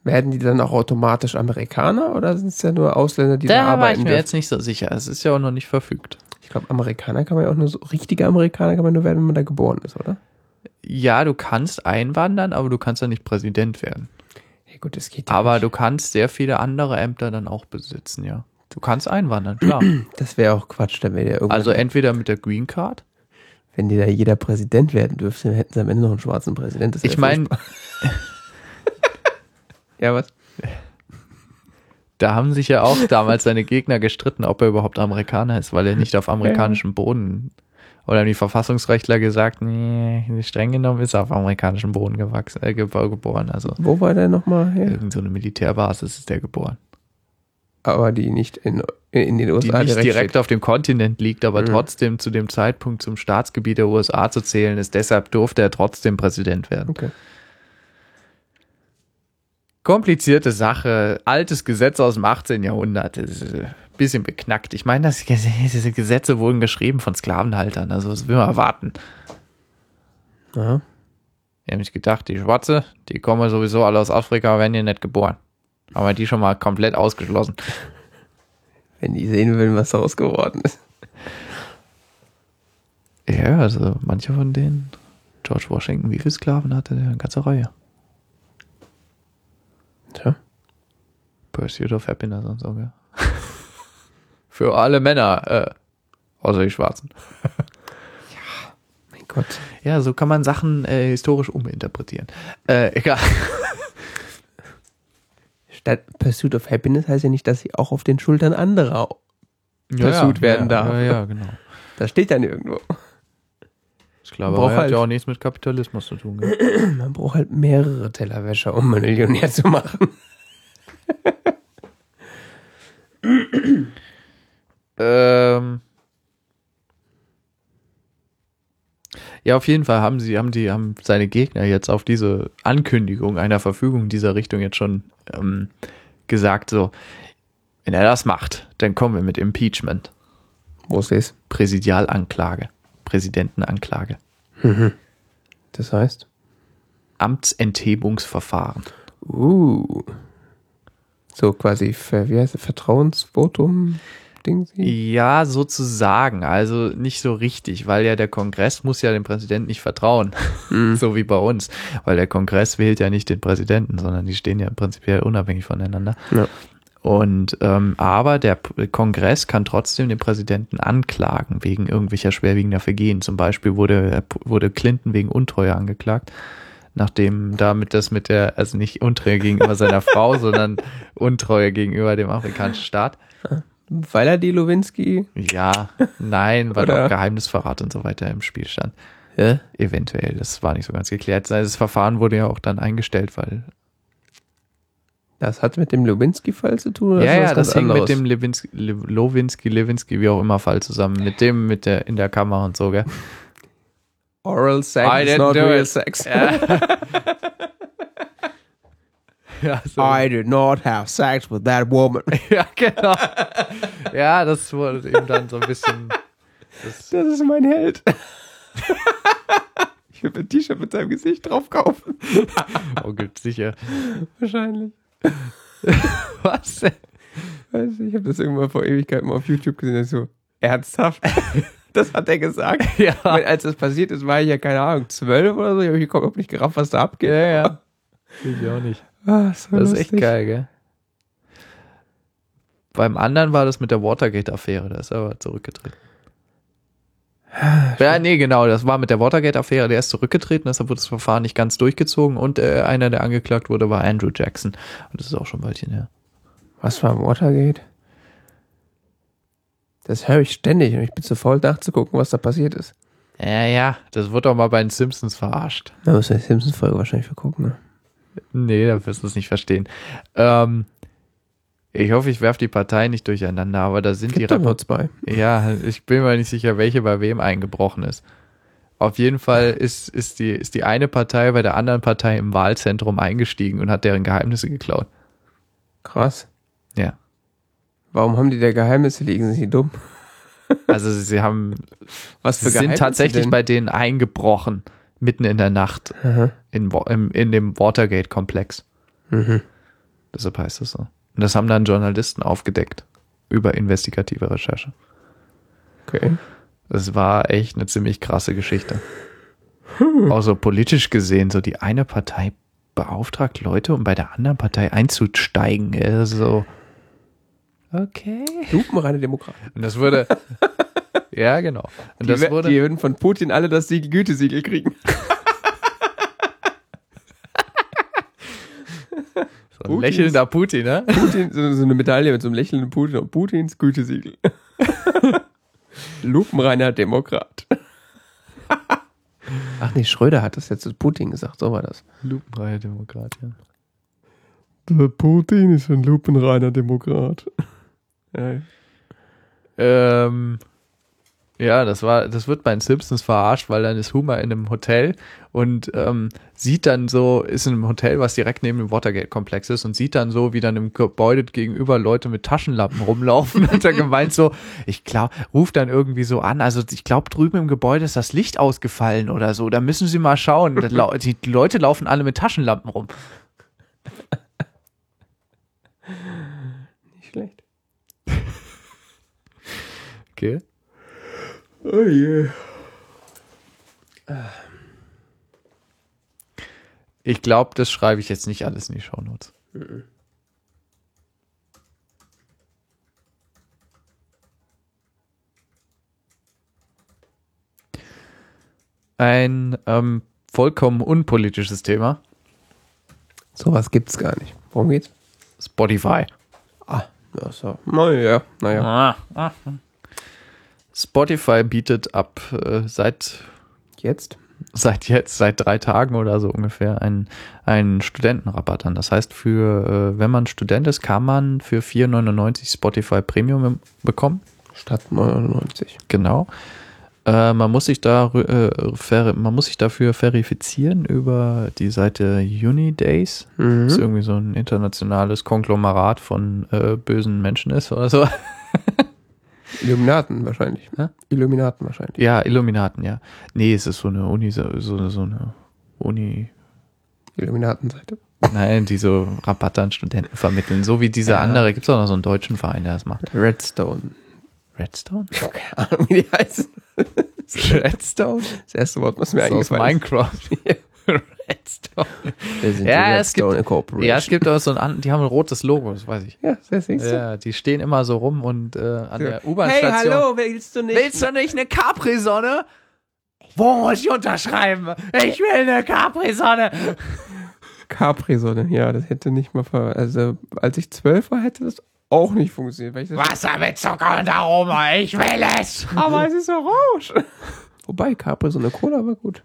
A: Werden die dann auch automatisch Amerikaner oder sind es ja nur Ausländer, die da,
B: Da war ich
A: arbeiten
B: mir
A: dürfen?
B: jetzt nicht so sicher. Es ist ja auch noch nicht verfügt.
A: Ich glaube, Amerikaner kann man ja auch nur so, richtige Amerikaner kann man nur werden, wenn man da geboren ist, oder?
B: Ja, du kannst einwandern, aber du kannst ja nicht Präsident werden.
A: Ja gut, das geht ja
B: Aber
A: nicht.
B: du kannst sehr viele andere Ämter dann auch besitzen, ja. Du kannst einwandern, klar. [CLEARS THROAT]
A: Das wäre auch Quatsch, dann wäre der irgendwann,
B: Also entweder mit der Green Card.
A: wenn die da jeder Präsident werden dürfte, dann hätten sie am Ende noch einen schwarzen Präsident.
B: Ich meine, [LAUGHS]
A: ja, was?
B: Da haben sich ja auch damals seine Gegner gestritten, ob er überhaupt Amerikaner ist, weil er nicht auf amerikanischem Boden. Oder haben die Verfassungsrechtler gesagt, nee, streng genommen ist er auf amerikanischem Boden gewachsen, äh, gebo- geboren. Also
A: Wo war der nochmal her?
B: irgend so eine Militärbasis ist der geboren.
A: Aber die nicht in, in den
B: Die
A: USA
B: nicht
A: direkt,
B: direkt auf dem Kontinent liegt, aber
A: Mhm.
B: trotzdem zu dem Zeitpunkt zum Staatsgebiet der USA zu zählen ist. Deshalb durfte er trotzdem Präsident werden.
A: Okay.
B: Komplizierte Sache, altes Gesetz aus dem 18. Jahrhundert, ist ein bisschen beknackt. Ich meine, das, [LAUGHS] diese Gesetze wurden geschrieben von Sklavenhaltern, also das will man erwarten.
A: Aha.
B: Ich habe nicht gedacht, die Schwarze, die kommen sowieso alle aus Afrika, werden hier nicht geboren. Aber die schon mal komplett ausgeschlossen. [LAUGHS]
A: Wenn die sehen würden, was daraus geworden ist.
B: Ja, also manche von denen, George Washington, wie viele Sklaven hatte der? Eine ganze Reihe.
A: Tja.
B: Pursuit of Happiness und so, gell? [LAUGHS] Für alle Männer, äh, außer die Schwarzen. [LAUGHS]
A: Mein Gott.
B: Ja, so kann man Sachen äh, historisch uminterpretieren. Äh, egal. [LAUGHS]
A: Statt Pursuit of Happiness heißt ja nicht, dass sie auch auf den Schultern anderer. Pursuit werden
B: ja,
A: darf.
B: Ja, ja, genau.
A: Das steht dann irgendwo.
B: Sklaverei
A: Braucht
B: hat
A: halt-
B: ja auch nichts mit Kapitalismus zu tun. Gell? [CLEARS THROAT]
A: Man braucht halt mehrere Tellerwäscher, um Millionär zu machen. [LAUGHS]
B: ähm, ja, auf jeden Fall haben sie, haben die, haben seine Gegner jetzt auf diese Ankündigung einer Verfügung in dieser Richtung jetzt schon ähm, gesagt, so, wenn er das macht, dann kommen wir mit Impeachment.
A: Wo ist das?
B: Präsidialanklage. Präsidentenanklage.
A: Das heißt?
B: Amtsenthebungsverfahren.
A: Uh. So quasi, ver, wie heißt es, Vertrauensvotum? Ding sie?
B: Ja, sozusagen. Also nicht so richtig, weil ja der Kongress muss ja dem Präsidenten nicht vertrauen. [LAUGHS] so wie bei uns. Weil der Kongress wählt ja nicht den Präsidenten, sondern die stehen ja prinzipiell unabhängig voneinander.
A: Ja.
B: Und ähm, aber der Kongress kann trotzdem den Präsidenten anklagen wegen irgendwelcher schwerwiegender Vergehen. Zum Beispiel wurde, wurde Clinton wegen Untreue angeklagt, nachdem damit das mit der, also nicht Untreue gegenüber seiner Frau, [LAUGHS] sondern Untreue gegenüber dem afrikanischen Staat.
A: Weil er die Lewinsky.
B: Ja, nein, weil auch Geheimnisverrat und so weiter im Spiel stand.
A: Ja.
B: Eventuell, das war nicht so ganz geklärt. Das Verfahren wurde ja auch dann eingestellt, weil.
A: Das hat mit dem Lewinsky-Fall zu tun? oder
B: ja, ja, das hing mit dem Lewinsky, Le Lowinski, Lewinsky, wie auch immer, Fall zusammen. Mit dem, mit der, in der Kammer und so, gell?
A: Oral Sex
B: I
A: is
B: didn't
A: not
B: do
A: real
B: it.
A: sex.
B: Ja, [LAUGHS] so.
A: I did not have sex with that woman. [LAUGHS]
B: ja, genau. [LAUGHS] ja, das wurde eben dann so ein bisschen. Das,
A: Das ist mein Held. ich will ein T-Shirt mit seinem Gesicht drauf kaufen.
B: oh, gibt sicher.
A: Wahrscheinlich. [LAUGHS]
B: Was denn?
A: Weiß ich habe das irgendwann vor Ewigkeiten mal auf YouTube gesehen. Das so, ernsthaft? [LAUGHS] das hat er gesagt. [LAUGHS]
B: Ja.
A: Weil als das passiert ist, war ich ja, keine Ahnung, zwölf oder so. Ich habe überhaupt nicht gerafft, was da abgeht.
B: Ja, ja. Ich auch nicht.
A: Ah, so
B: Das ist echt geil, gell? Beim anderen war das mit der Watergate-Affäre, da ist er aber zurückgetreten. Ja, nee, genau, das war mit der Watergate-Affäre, der ist zurückgetreten, deshalb wurde das Verfahren nicht ganz durchgezogen und äh, einer, der angeklagt wurde, war Andrew Jackson. Und das ist auch schon bald hin her.
A: Was war Watergate? Das höre ich ständig und ich bin zu faul nachzugucken, was da passiert ist.
B: Ja, ja, das wurde auch mal bei den Simpsons verarscht.
A: Da muss ich die Simpsons-Folge wahrscheinlich vergucken. Ne?
B: Nee, da wirst du es nicht verstehen. Ähm, ich hoffe, ich werfe die Parteien nicht durcheinander, aber da sind die
A: Gibt doch nur zwei.
B: Ja, ich bin mir nicht sicher, welche bei wem eingebrochen ist. Auf jeden Fall [LAUGHS] ist, ist, die, ist die eine Partei bei der anderen Partei im Wahlzentrum eingestiegen und hat deren Geheimnisse geklaut.
A: Krass.
B: Ja.
A: Warum haben die da Geheimnisse liegen? Sind die dumm? [LAUGHS]
B: Also sie haben,
A: Was
B: sie sind tatsächlich bei denen eingebrochen, mitten in der Nacht, in, im, in dem Watergate-Komplex.
A: Mhm.
B: Deshalb heißt es so. Und das haben dann Journalisten aufgedeckt über investigative Recherche.
A: Okay.
B: Das war echt eine ziemlich krasse Geschichte. Auch so politisch gesehen, so die eine Partei beauftragt Leute, um bei der anderen Partei einzusteigen. So. Okay.
A: Lupenreine Demokraten.
B: Und das wurde. [LAUGHS] ja, genau. Und
A: Die,
B: das wurde.
A: die würden von Putin alle das Siegel Gütesiegel kriegen. [LAUGHS]
B: so ein lächelnder Putin, ne?
A: Putin, so, so eine Medaille mit so einem lächelnden Putin und Putins Gütesiegel. [LAUGHS] Lupenreiner Demokrat. Ach nee, Schröder hat das jetzt zu Putin gesagt, so war das.
B: Lupenreihe Demokrat, ja.
A: Der Putin ist ein lupenreiner Demokrat. Ja.
B: Ähm, ja, das war, das wird bei den Simpsons verarscht, weil dann ist Homer in einem Hotel und ähm, sieht dann so, ist in einem Hotel, was direkt neben dem Watergate-Komplex ist und sieht dann so, wie dann im Gebäude gegenüber Leute mit Taschenlampen rumlaufen. Hat er gemeint so, ich glaube, ruft dann irgendwie so an, also ich glaube drüben im Gebäude ist das Licht ausgefallen oder so, da müssen Sie mal schauen. Die Leute laufen alle mit Taschenlampen rum.
A: Nicht schlecht.
B: Okay.
A: Oh je.
B: Ich glaube, das schreibe ich jetzt nicht alles in die Shownotes. Ein ähm, vollkommen unpolitisches Thema.
A: Sowas gibt's gar nicht. Worum geht's?
B: Spotify.
A: Ah, ja, so. Naja, naja.
B: Ah, ah. Spotify bietet ab äh, seit
A: Jetzt?
B: seit jetzt, seit drei Tagen oder so ungefähr, einen, einen Studentenrabatt an. Das heißt, für, äh, wenn man Student ist, kann man für 4,99 Spotify Premium bekommen.
A: Statt 99.
B: Genau. Äh, man muss sich da, äh, man muss sich dafür verifizieren über die Seite Unidays.
A: Mhm.
B: Das irgendwie so ein internationales Konglomerat von äh, bösen Menschen ist oder so.
A: Illuminaten wahrscheinlich.
B: Hä?
A: Illuminaten wahrscheinlich.
B: Ja, Illuminaten, ja. Nee, es ist so eine Uni, so, so, so eine Uni,
A: Illuminatenseite.
B: Nein, die so Rabatte an Studenten vermitteln. So wie dieser
A: Ja.
B: andere, gibt es auch noch so einen deutschen Verein, der das macht.
A: Redstone.
B: Redstone?
A: Keine Ahnung, wie die heißen. [LAUGHS]
B: Redstone?
A: Das erste Wort, was mir
B: Das
A: eingefallen ist.
B: Minecraft. [LAUGHS] Redstone. [LAUGHS]
A: Wir sind
B: Ja,
A: die
B: es gibt-
A: Redstone.
B: Ja, es gibt auch so ein, die haben ein rotes Logo, das weiß ich.
A: Ja, das siehst du.
B: Ja, die stehen immer so rum und äh, an der
A: Hey,
B: U-Bahn-Station.
A: hallo, willst du nicht?
B: Willst du nicht eine Capri-Sonne? Wo muss ich unterschreiben? Ich will eine Capri-Sonne.
A: Capri-Sonne, ja, das hätte nicht mal ver... Also, als ich zwölf war, hätte das auch nicht funktioniert. Weil ich
B: Wasser mit Zucker und Aroma, ich will es.
A: Aber es ist orange. Wobei, Capri-Sonne Cola war gut.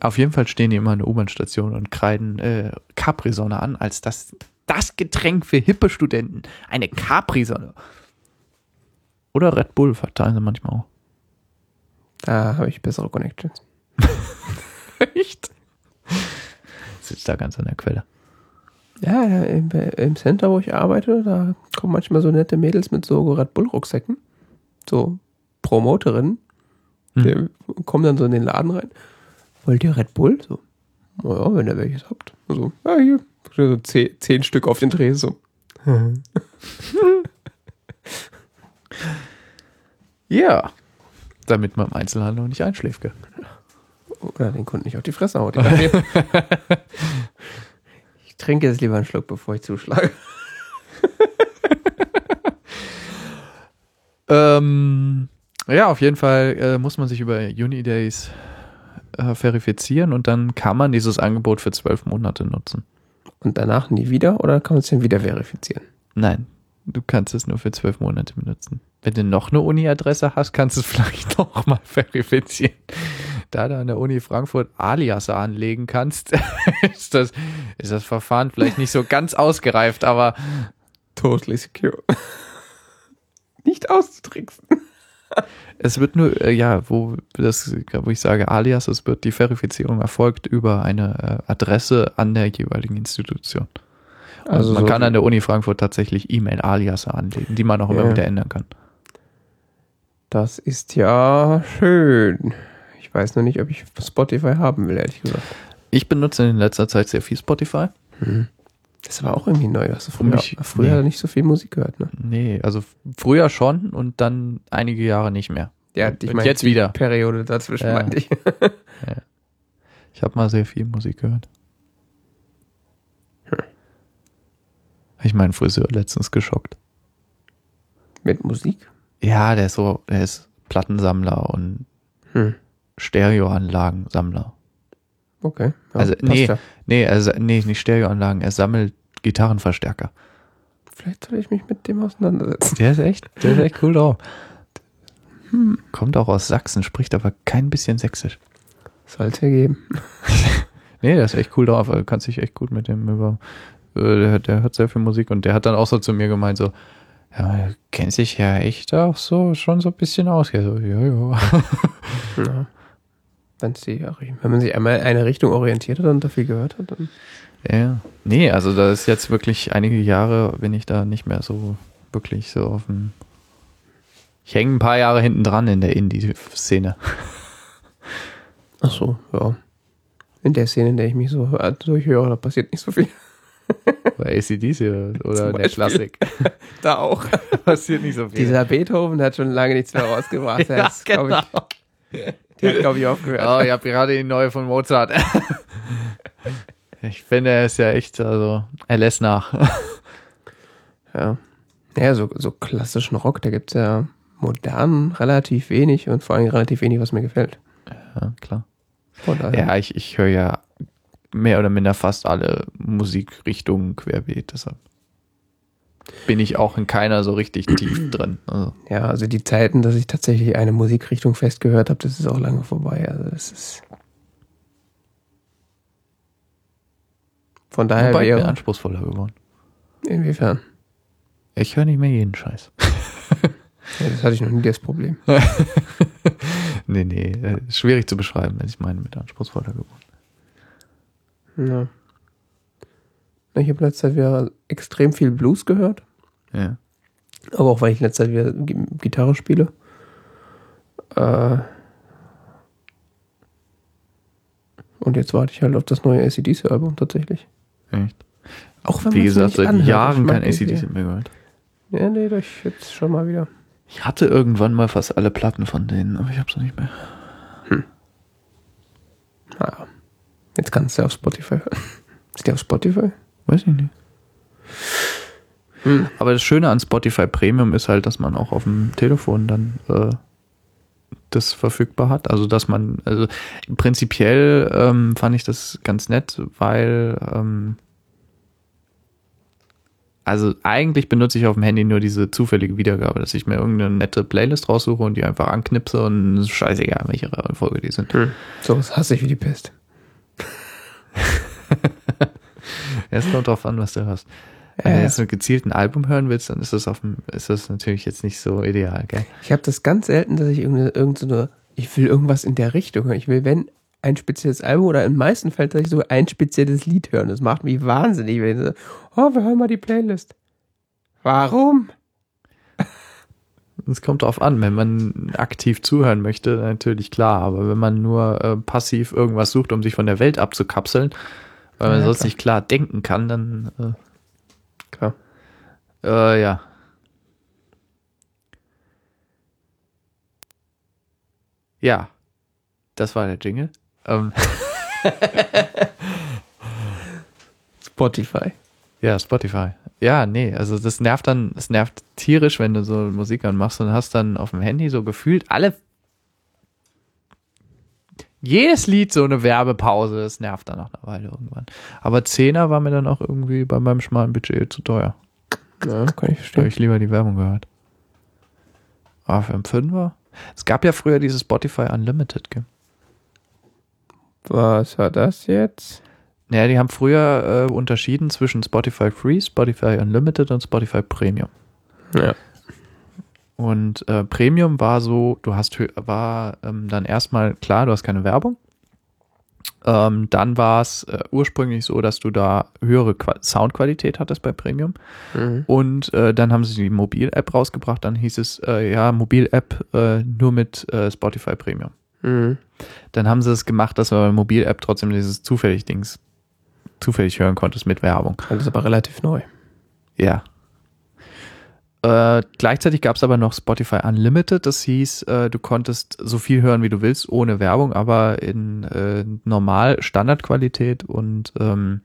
B: Auf jeden Fall stehen die immer an der U-Bahn-Station und kreiden äh, Capri-Sonne an, als das, das Getränk für hippe Studenten. Eine Capri-Sonne. Oder Red Bull verteilen sie manchmal auch.
A: Da habe ich bessere Connections. [LAUGHS]
B: Echt? Sitzt da ganz an der Quelle.
A: Ja, ja, im, im Center, wo ich arbeite, da kommen manchmal so nette Mädels mit so Red Bull-Rucksäcken. So Promoterinnen.
B: Hm.
A: Die kommen dann so in den Laden rein. Wollt ihr Red Bull? So, naja, wenn ihr welches habt. So, ja, hier. So zehn, zehn Stück auf den Dreh, so. [LAUGHS]
B: Ja. Damit man im Einzelhandel nicht einschläft. gell?
A: Oder den Kunden nicht auf die Fresse haut. ich [LAUGHS] trinke jetzt lieber einen Schluck, bevor ich zuschlage. [LAUGHS]
B: Ähm, ja, auf jeden Fall äh, muss man sich über Unidays äh, verifizieren und dann kann man dieses Angebot für zwölf Monate nutzen.
A: Und danach nie wieder oder kann man es dann wieder verifizieren?
B: Nein, du kannst es nur für zwölf Monate benutzen. Wenn du noch eine Uni-Adresse hast, kannst du es [LAUGHS] vielleicht noch mal verifizieren. Da du an der Uni Frankfurt Alias anlegen kannst, [LAUGHS] ist das, ist das Verfahren vielleicht nicht so ganz ausgereift, aber
A: Totally secure. [LAUGHS] nicht auszutricksen.
B: Es wird nur, äh, ja, wo, das, wo ich sage Alias, es wird die Verifizierung erfolgt über eine äh, Adresse an der jeweiligen Institution. Also man
A: so
B: kann an der Uni Frankfurt tatsächlich E-Mail-Alias anlegen, die man auch immer
A: Ja.
B: wieder ändern kann.
A: Das ist ja schön. Ich weiß noch nicht, ob ich Spotify haben will, ehrlich gesagt.
B: Ich benutze in letzter Zeit sehr viel Spotify.
A: Das war auch irgendwie neu. Hast du früher,
B: mich-
A: früher
B: nee.
A: nicht so viel Musik gehört, ne?
B: Nee, also früher schon und dann einige Jahre nicht mehr.
A: Ja,
B: Und jetzt wieder.
A: Periode dazwischen
B: Ja.
A: meinte ich. [LAUGHS]
B: Ich habe mal sehr viel Musik gehört. Ich meinen Friseur letztens geschockt.
A: Mit Musik?
B: Ja, der ist so, der ist Plattensammler und
A: Hm.
B: Stereoanlagensammler.
A: Okay. Ja,
B: Also, nee.
A: ja.
B: Nee, sa- nee, nicht Stereoanlagen, er sammelt Gitarrenverstärker.
A: Vielleicht soll ich mich mit dem auseinandersetzen.
B: Der ist echt, der ist echt cool drauf. Kommt auch aus Sachsen, spricht aber kein bisschen Sächsisch.
A: Sollte geben. [LAUGHS]
B: Nee, der ist echt cool drauf. Du kannst dich echt gut mit dem über. äh, Der, der hört sehr viel Musik und der hat dann auch so zu mir gemeint, so, ja, du kennst dich ja echt auch so schon so ein bisschen aus. Ja, so, ja, ja.
A: Ja. Wenn's die, wenn man sich einmal in eine Richtung orientiert hat und dafür gehört hat, dann.
B: ja. Nee, also da ist jetzt wirklich einige Jahre, bin ich da nicht mehr so wirklich so auf dem. Ich hänge ein paar Jahre hinten dran in der Indie-Szene.
A: Ach so, ja. In der Szene, in der ich mich so hör- durchhöre, da passiert nicht so viel. [LAUGHS]
B: Oder [LAUGHS] ACDC oder
A: Zum
B: der
A: Beispiel.
B: Klassik. [LAUGHS]
A: Da auch.
B: Passiert nicht so viel.
A: Dieser Beethoven hat schon lange nichts mehr rausgebracht.
B: Ja,
A: ist,
B: genau.
A: ich, der hat, glaube ich, aufgehört.
B: Oh, [LAUGHS] ich habe gerade die neue von Mozart. [LAUGHS] ich finde, er ist ja echt, also, er lässt nach. [LAUGHS]
A: Ja. Ja, so, so klassischen Rock, da gibt's ja modern relativ wenig und vor allem relativ wenig, was mir gefällt.
B: Ja, klar. Ja, ich, ich höre ja mehr oder minder fast alle Musikrichtungen querbeet. Deshalb. Bin ich auch in keiner so richtig tief [CLEARS THROAT] drin. Also,
A: Ja, also die Zeiten, dass ich tatsächlich eine Musikrichtung festgehört habe, das ist auch lange vorbei. Also das ist. Von daher
B: wobei
A: wäre.
B: anspruchsvoller geworden.
A: Inwiefern?
B: Ich höre nicht mehr jeden Scheiß. [LAUGHS]
A: Ja, das hatte ich noch nie das Problem. [LAUGHS]
B: nee, nee, äh, schwierig zu beschreiben, wenn ich meine mit anspruchsvoller geworden.
A: Ja. Ich habe letzte Zeit wieder extrem viel Blues gehört.
B: Ja.
A: Aber auch weil ich letzte Zeit wieder Gi- Gitarre spiele. Äh und jetzt warte ich halt auf das neue ACDC-Album tatsächlich.
B: Echt.
A: Auch wenn
B: Wie gesagt, seit
A: anhört,
B: Jahren kein ACDC mehr gehört.
A: Ja, nee, das jetzt schon mal wieder.
B: Ich hatte irgendwann mal fast alle Platten von denen, aber ich hab's noch nicht mehr.
A: Naja. Jetzt kannst du auf Spotify hören. [LAUGHS] Ist die auf Spotify?
B: Weiß ich nicht. Aber das Schöne an Spotify Premium ist halt, dass man auch auf dem Telefon dann äh, das verfügbar hat. Also dass man, also prinzipiell ähm, fand ich das ganz nett, weil ähm, also eigentlich benutze ich auf dem Handy nur diese zufällige Wiedergabe, dass ich mir irgendeine nette Playlist raussuche und die einfach anknipse und es ist scheißegal, welche Reihenfolge die sind.
A: So was hasse ich wie die Pest. [LAUGHS] [LAUGHS]
B: Es kommt drauf an, was du hörst. Wenn du jetzt ein gezielten Album hören willst, dann ist das auf dem, ist das natürlich jetzt nicht so ideal, gell?
A: Ich habe das ganz selten, dass ich irgendeine, irgend so eine, ich will irgendwas in der Richtung hören. Ich will, wenn ein spezielles Album oder in den meisten Fällen, dass ich so ein spezielles Lied hören. Das macht mich wahnsinnig, wenn ich so, oh, wir hören mal die Playlist. Warum?
B: Es kommt drauf an, wenn man aktiv zuhören möchte, natürlich klar, aber wenn man nur äh, passiv irgendwas sucht, um sich von der Welt abzukapseln, weil man
A: Ja,
B: sonst
A: klar.
B: nicht klar denken kann, dann
A: Klar.
B: äh, äh, ja. Ja, das war der Jingle. Ähm, [LAUGHS]
A: Spotify.
B: ja, Spotify. Ja, nee, also das nervt dann, es nervt tierisch, wenn du so Musik anmachst und hast dann auf dem Handy so gefühlt alle jedes Lied so eine Werbepause, das nervt dann nach einer Weile irgendwann. Aber Zehner war mir dann auch irgendwie bei meinem schmalen Budget zu teuer.
A: Ja, kann ich
B: Da habe
A: verstehen.
B: ich lieber die Werbung gehört. Aber für einen Fünfer? Es gab ja früher dieses Spotify Unlimited, gell?
A: Was war das jetzt?
B: Naja, die haben früher äh, unterschieden zwischen Spotify Free, Spotify Unlimited und Spotify Premium.
A: Ja.
B: Und äh, Premium war so, du hast war ähm, dann erstmal klar, du hast keine Werbung. Ähm, dann war es äh, ursprünglich so, dass du da höhere Qua Soundqualität hattest bei Premium.
A: Mhm.
B: Und äh, dann haben sie die Mobil-App rausgebracht. Dann hieß es, äh, ja, Mobil-App äh, nur mit äh, Spotify Premium.
A: Mhm.
B: Dann haben sie es gemacht, dass du bei der Mobil-App trotzdem dieses zufällig Dings zufällig hören konntest mit Werbung.
A: Das ist aber relativ neu.
B: Ja. Äh, gleichzeitig gab es aber noch Spotify Unlimited. Das hieß, äh, du konntest so viel hören, wie du willst, ohne Werbung, aber in äh, normal Standardqualität und ähm,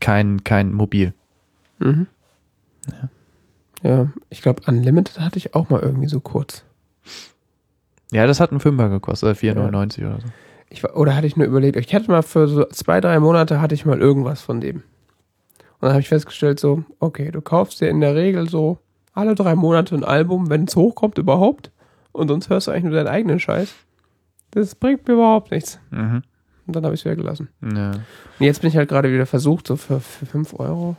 B: kein, kein Mobil.
A: Mhm. Ja. ich glaube, Unlimited hatte ich auch mal irgendwie so kurz.
B: Ja, das hat einen Fünfer gekostet, äh, 4,99 oder so.
A: Ich oder hatte ich nur überlegt, ich hatte mal für so zwei, drei Monate hatte ich mal irgendwas von dem. Und dann habe ich festgestellt, so, okay, du kaufst dir in der Regel so alle drei Monate ein Album, wenn es hochkommt überhaupt. Und sonst hörst du eigentlich nur deinen eigenen Scheiß. Das bringt mir überhaupt nichts.
B: Mhm.
A: Und dann habe ich es wieder gelassen.
B: Ja.
A: Und jetzt bin ich halt gerade wieder versucht, so für, für 5 Euro.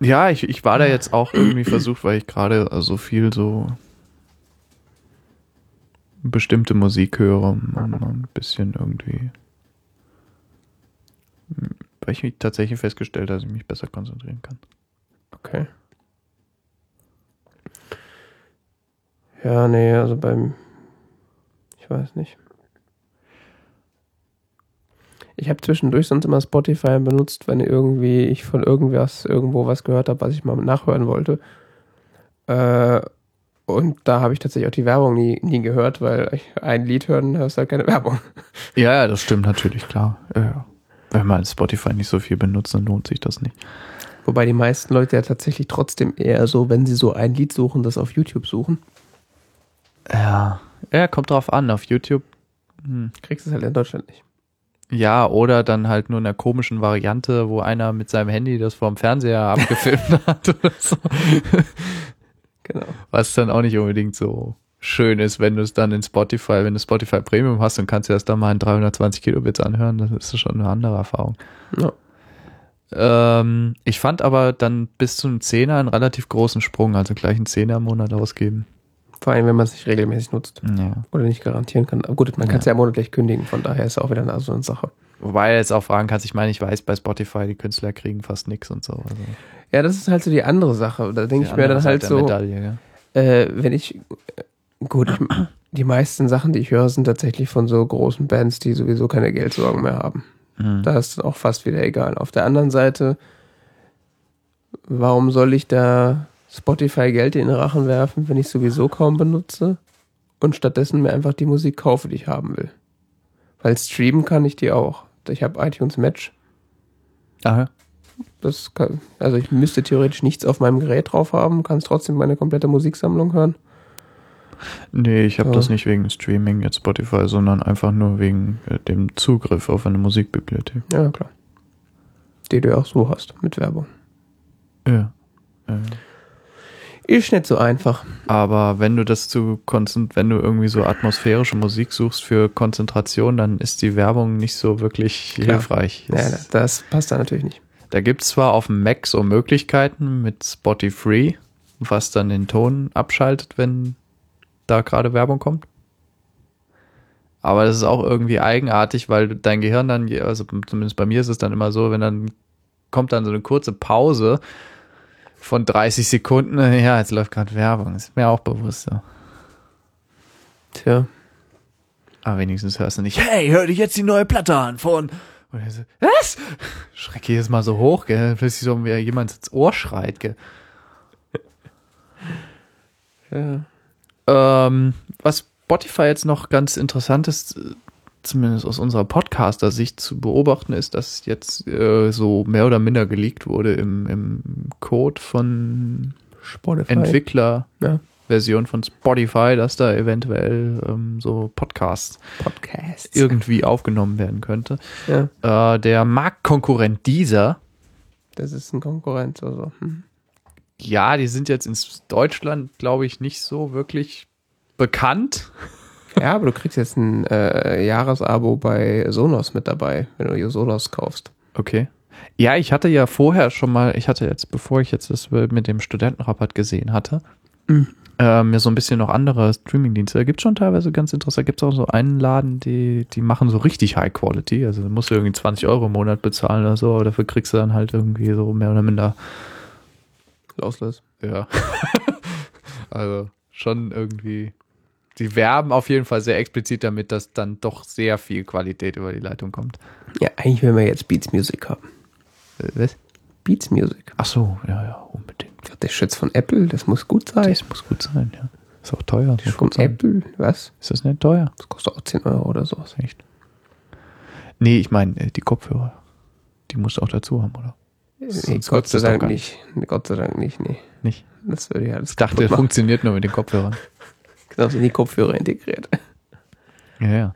B: Ja, ich, ich war da jetzt auch irgendwie versucht, weil ich gerade so viel so bestimmte Musik höre und ein bisschen irgendwie. Weil ich mich tatsächlich festgestellt habe, dass ich mich besser konzentrieren kann.
A: Okay. Ja, nee, also beim. Ich weiß nicht. Ich habe zwischendurch sonst immer Spotify benutzt, wenn irgendwie ich von irgendwas irgendwo was gehört habe, was ich mal nachhören wollte. Äh, und da habe ich tatsächlich auch die Werbung nie, nie gehört, weil ich ein Lied hören, hörst halt keine Werbung. [LAUGHS]
B: Ja, das stimmt natürlich, klar. Ja. Wenn man Spotify nicht so viel benutzt, dann lohnt sich das nicht.
A: Wobei die meisten Leute ja tatsächlich trotzdem eher so, wenn sie so ein Lied suchen, das auf YouTube suchen.
B: Ja. Ja, kommt drauf an. Auf YouTube. Hm.
A: Kriegst du es halt in Deutschland nicht.
B: Ja, oder dann halt nur in einer komischen Variante, wo einer mit seinem Handy das vorm Fernseher [LAUGHS] abgefilmt hat oder so.
A: Genau.
B: Was dann auch nicht unbedingt so schön ist, wenn du es dann in Spotify, wenn du Spotify Premium hast, dann kannst du das dann mal in 320 Kilobits anhören. Das ist schon eine andere Erfahrung.
A: Ja.
B: Ähm, ich fand aber dann bis zum Zehner einen relativ großen Sprung, also gleich einen Zehner im Monat ausgeben.
A: Vor allem, wenn man es nicht regelmäßig nutzt
B: Ja.
A: oder nicht garantieren kann. Aber gut, man kann es
B: Ja.
A: ja monatlich kündigen, von daher ist auch wieder eine, so eine Sache.
B: Wobei jetzt auch fragen kannst, ich meine, ich weiß, bei Spotify, die Künstler kriegen fast nichts und so. Also
A: Ja, das ist halt so die andere Sache. Da denke ich mir dann halt so,
B: Medaille,
A: äh, wenn ich, gut, ich, die meisten Sachen, die ich höre, sind tatsächlich von so großen Bands, die sowieso keine Geldsorgen mehr haben.
B: ja. Mhm.
A: Da ist es auch fast wieder egal. Auf der anderen Seite, warum soll ich da Spotify Geld in den Rachen werfen, wenn ich sowieso kaum benutze und stattdessen mir einfach die Musik kaufe, die ich haben will? Weil streamen kann ich die auch. Ich habe iTunes Match.
B: Aha.
A: Das kann, also ich müsste theoretisch nichts auf meinem Gerät drauf haben, kann trotzdem meine komplette Musiksammlung hören.
B: Nee, ich habe
A: Ja.
B: das nicht wegen Streaming jetzt Spotify, sondern einfach nur wegen äh, dem Zugriff auf eine Musikbibliothek.
A: Ja, klar. Die du ja auch so hast, mit Werbung.
B: Ja. Äh,
A: Ist nicht so einfach.
B: Aber wenn du das zu konzent wenn du irgendwie so atmosphärische Musik suchst für Konzentration, dann ist die Werbung nicht so wirklich
A: Klar.
B: hilfreich.
A: Ja,
B: Es-
A: das passt da natürlich nicht.
B: Da gibt es zwar auf dem Mac so Möglichkeiten mit Spotify, was dann den Ton abschaltet, wenn da gerade Werbung kommt. Aber das ist auch irgendwie eigenartig, weil dein Gehirn dann, also zumindest bei mir ist es dann immer so, wenn dann kommt dann so eine kurze Pause von 30 Sekunden, [LAUGHS] ja, jetzt läuft gerade Werbung, ist mir auch bewusst so.
A: Tja.
B: Aber wenigstens hörst du nicht, hey, hör dich jetzt die neue Platte an von. Und er so, was? Schrecke jedes Mal so hoch, gell? Plötzlich so wie jemand ins Ohr schreit, gell?
A: Ja.
B: Ähm, was Spotify jetzt noch ganz interessant ist, äh, zumindest aus unserer Podcaster-Sicht zu beobachten, ist, dass jetzt äh, so mehr oder minder geleakt wurde im, im Code von
A: Spotify.
B: Entwickler-Version
A: Ja.
B: von Spotify, dass da eventuell ähm, so Podcasts
A: Podcasts.
B: irgendwie aufgenommen werden könnte.
A: Ja,
B: Äh, der Marktkonkurrent dieser,
A: das ist ein Konkurrent. Also. Hm.
B: ja, die sind jetzt in Deutschland, glaube ich, nicht so wirklich bekannt.
A: Ja, aber du kriegst jetzt ein äh, Jahresabo bei Sonos mit dabei, wenn du hier Sonos kaufst.
B: Okay. Ja, ich hatte ja vorher schon mal, ich hatte jetzt, bevor ich jetzt das mit dem Studentenrabatt gesehen hatte,
A: Mhm.
B: äh, mir so ein bisschen noch andere Streamingdienste. Da gibt es schon teilweise ganz interessant. Da gibt es auch so einen Laden, die, die machen so richtig High Quality. Also da musst du irgendwie 20 Euro im Monat bezahlen oder so, aber dafür kriegst du dann halt irgendwie so mehr oder minder
A: Lossless.
B: Ja. [LAUGHS] also schon irgendwie. Die werben auf jeden Fall sehr explizit damit, dass dann doch sehr viel Qualität über die Leitung kommt.
A: Ja, eigentlich will man jetzt Beats Music haben.
B: Äh, Was?
A: Beats Music.
B: Ach so, ja, ja, unbedingt.
A: Der Schütz von Apple, das muss gut sein.
B: Das muss gut sein, ja. Ist auch teuer. Muss
A: von. Apple, was?
B: Ist das nicht teuer?
A: Das kostet auch 10 Euro oder sowas.
B: Echt? Nee, ich meine, äh, die Kopfhörer. Die musst du auch dazu haben, oder?
A: Nee, Gott sei Dank nicht. Nee, Gott sei Dank nicht, nee.
B: Nicht?
A: Das würde ja alles
B: Ich dachte,
A: machen.
B: funktioniert nur mit den Kopfhörern.
A: Genau, sind die Kopfhörer integriert.
B: Ja,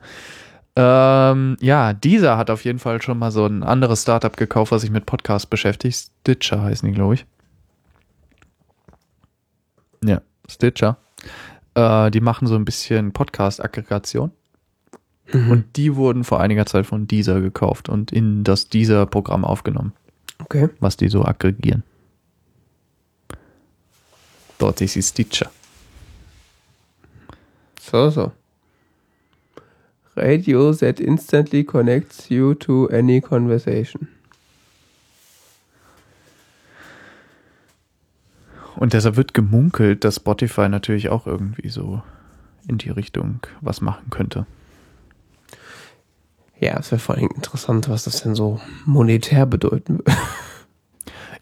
B: ja. Ähm, ja, dieser hat auf jeden Fall schon mal so ein anderes Startup gekauft, was sich mit Podcasts beschäftigt. Stitcher heißen die, glaube ich. Ja, Stitcher. Äh, die machen so ein bisschen Podcast-Aggregation. Und die wurden vor einiger Zeit von Deezer gekauft und in das Deezer-Programm aufgenommen,
A: Okay.
B: was die so aggregieren. Dort ist die Stitcher.
A: So, so. Radio that instantly connects you to any conversation.
B: Und deshalb wird gemunkelt, dass Spotify natürlich auch irgendwie so in die Richtung was machen könnte.
A: Ja, es wäre vor allem interessant, was das denn so monetär bedeuten würde.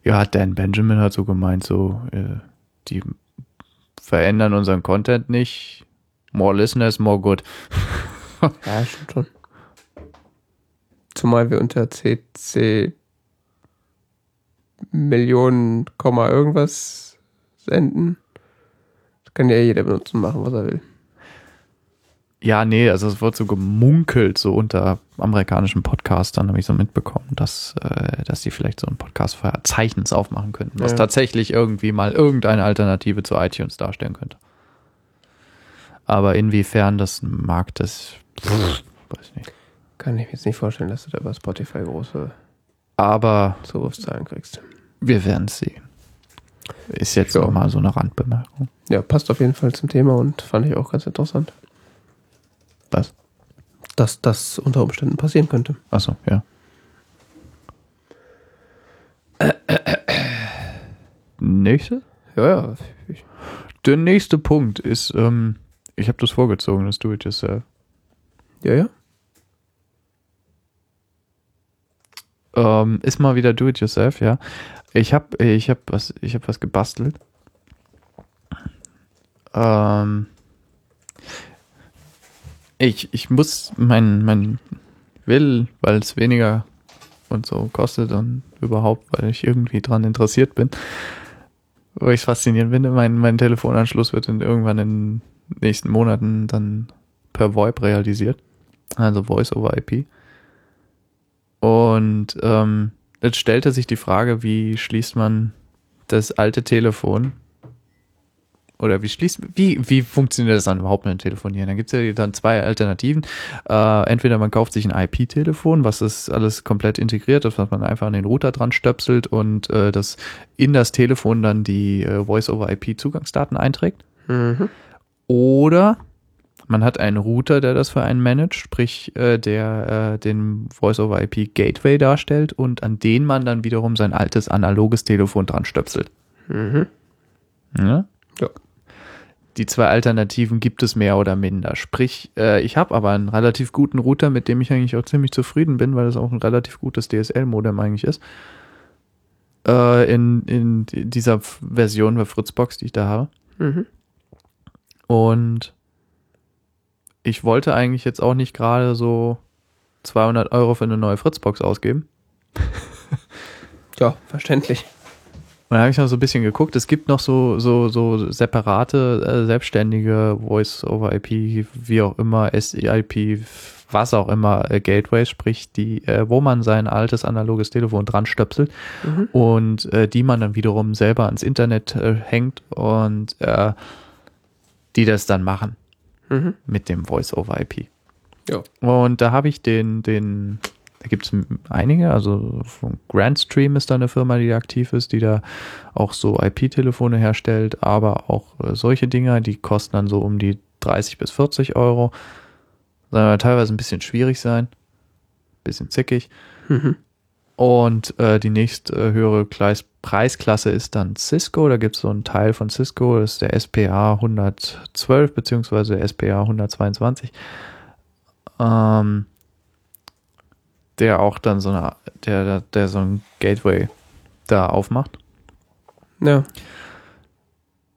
B: Ja, Dan Benjamin hat so gemeint, so, äh, die verändern unseren Content nicht. More listeners, more good. [LAUGHS]
A: Ja, stimmt schon. Zumal wir unter CC Millionen, Komma irgendwas senden. Das kann ja jeder benutzen, machen, was er will.
B: Ja, nee, also es wird so gemunkelt, so unter amerikanischen Podcastern habe ich so mitbekommen, dass, äh, dass die vielleicht so ein Podcast-Verzeichnis aufmachen könnten, was
A: Ja.
B: tatsächlich irgendwie mal irgendeine Alternative zu iTunes darstellen könnte. Aber inwiefern das Markt ist, pff, weiß nicht.
A: Kann ich mir jetzt nicht vorstellen, dass du da über Spotify große
B: Aber
A: Zugriffszahlen kriegst.
B: wir werden es sehen. Ist jetzt
A: Ja.
B: noch mal so eine Randbemerkung.
A: Ja, passt auf jeden Fall zum Thema und fand ich auch ganz interessant,
B: Was?
A: dass das unter Umständen passieren könnte.
B: Achso, ja. Nächste?
A: Ja, ja. Ich,
B: Der nächste Punkt ist, ähm, ich habe das vorgezogen, das Do-It-Yourself.
A: ja, ja.
B: Ähm, ist mal wieder Do-It-Yourself, ja. Ich habe ich hab was, ich hab was gebastelt. Ähm, ich, ich muss mein, mein will, weil es weniger und so kostet und überhaupt, weil ich irgendwie dran interessiert bin. Wo ich es faszinierend finde, mein, mein Telefonanschluss wird in, irgendwann in nächsten Monaten dann per VoIP realisiert. Also Voice over IP. Und ähm, jetzt stellte sich die Frage, wie schließt man das alte Telefon oder wie schließt wie, wie funktioniert das dann überhaupt mit dem Telefonieren? Da gibt es ja dann zwei Alternativen. Äh, entweder man kauft sich ein IP-Telefon, was ist alles komplett integriert ist, was man einfach an den Router dran stöpselt und äh, das in das Telefon dann die äh, Voice-over-IP-Zugangsdaten einträgt.
A: Mhm.
B: Oder man hat einen Router, der das für einen managt, sprich äh, der äh, den Voice-over-IP-Gateway darstellt und an den man dann wiederum sein altes analoges Telefon dran stöpselt.
A: Mhm.
B: Ja?
A: Ja.
B: Die zwei Alternativen gibt es mehr oder minder. Sprich, äh, ich habe aber einen relativ guten Router, mit dem ich eigentlich auch ziemlich zufrieden bin, weil es auch ein relativ gutes DSL-Modem eigentlich ist. Äh, in, in dieser Version der Fritzbox, die ich da habe.
A: Mhm.
B: Und ich wollte eigentlich jetzt auch nicht gerade so 200 Euro für eine neue Fritzbox ausgeben. [LAUGHS]
A: Ja, verständlich.
B: Und da habe ich noch so ein bisschen geguckt. Es gibt noch so, so, so separate, äh, selbstständige Voice-over-IP, wie auch immer, SIP, was auch immer, äh, Gateways, sprich, die, äh, wo man sein altes analoges Telefon dran stöpselt
A: Mhm.
B: und äh, die man dann wiederum selber ans Internet äh, hängt und äh, die das dann machen
A: Mhm.
B: mit dem Voice-over-IP.
A: Ja.
B: Und da habe ich den, den, da gibt es einige, also von Grandstream ist da eine Firma, die aktiv ist, die da auch so IP-Telefone herstellt, aber auch äh, solche Dinger, die kosten dann so um die 30 bis 40 Euro. Aber teilweise ein bisschen schwierig sein, bisschen zickig.
A: Mhm.
B: Und äh, die nächst äh, Preisklasse ist dann Cisco. Da gibt es so einen Teil von Cisco, das ist der SPA 112 beziehungsweise der SPA 122. Ähm, der auch dann so eine, der, der, der so ein Gateway da aufmacht.
A: Ja.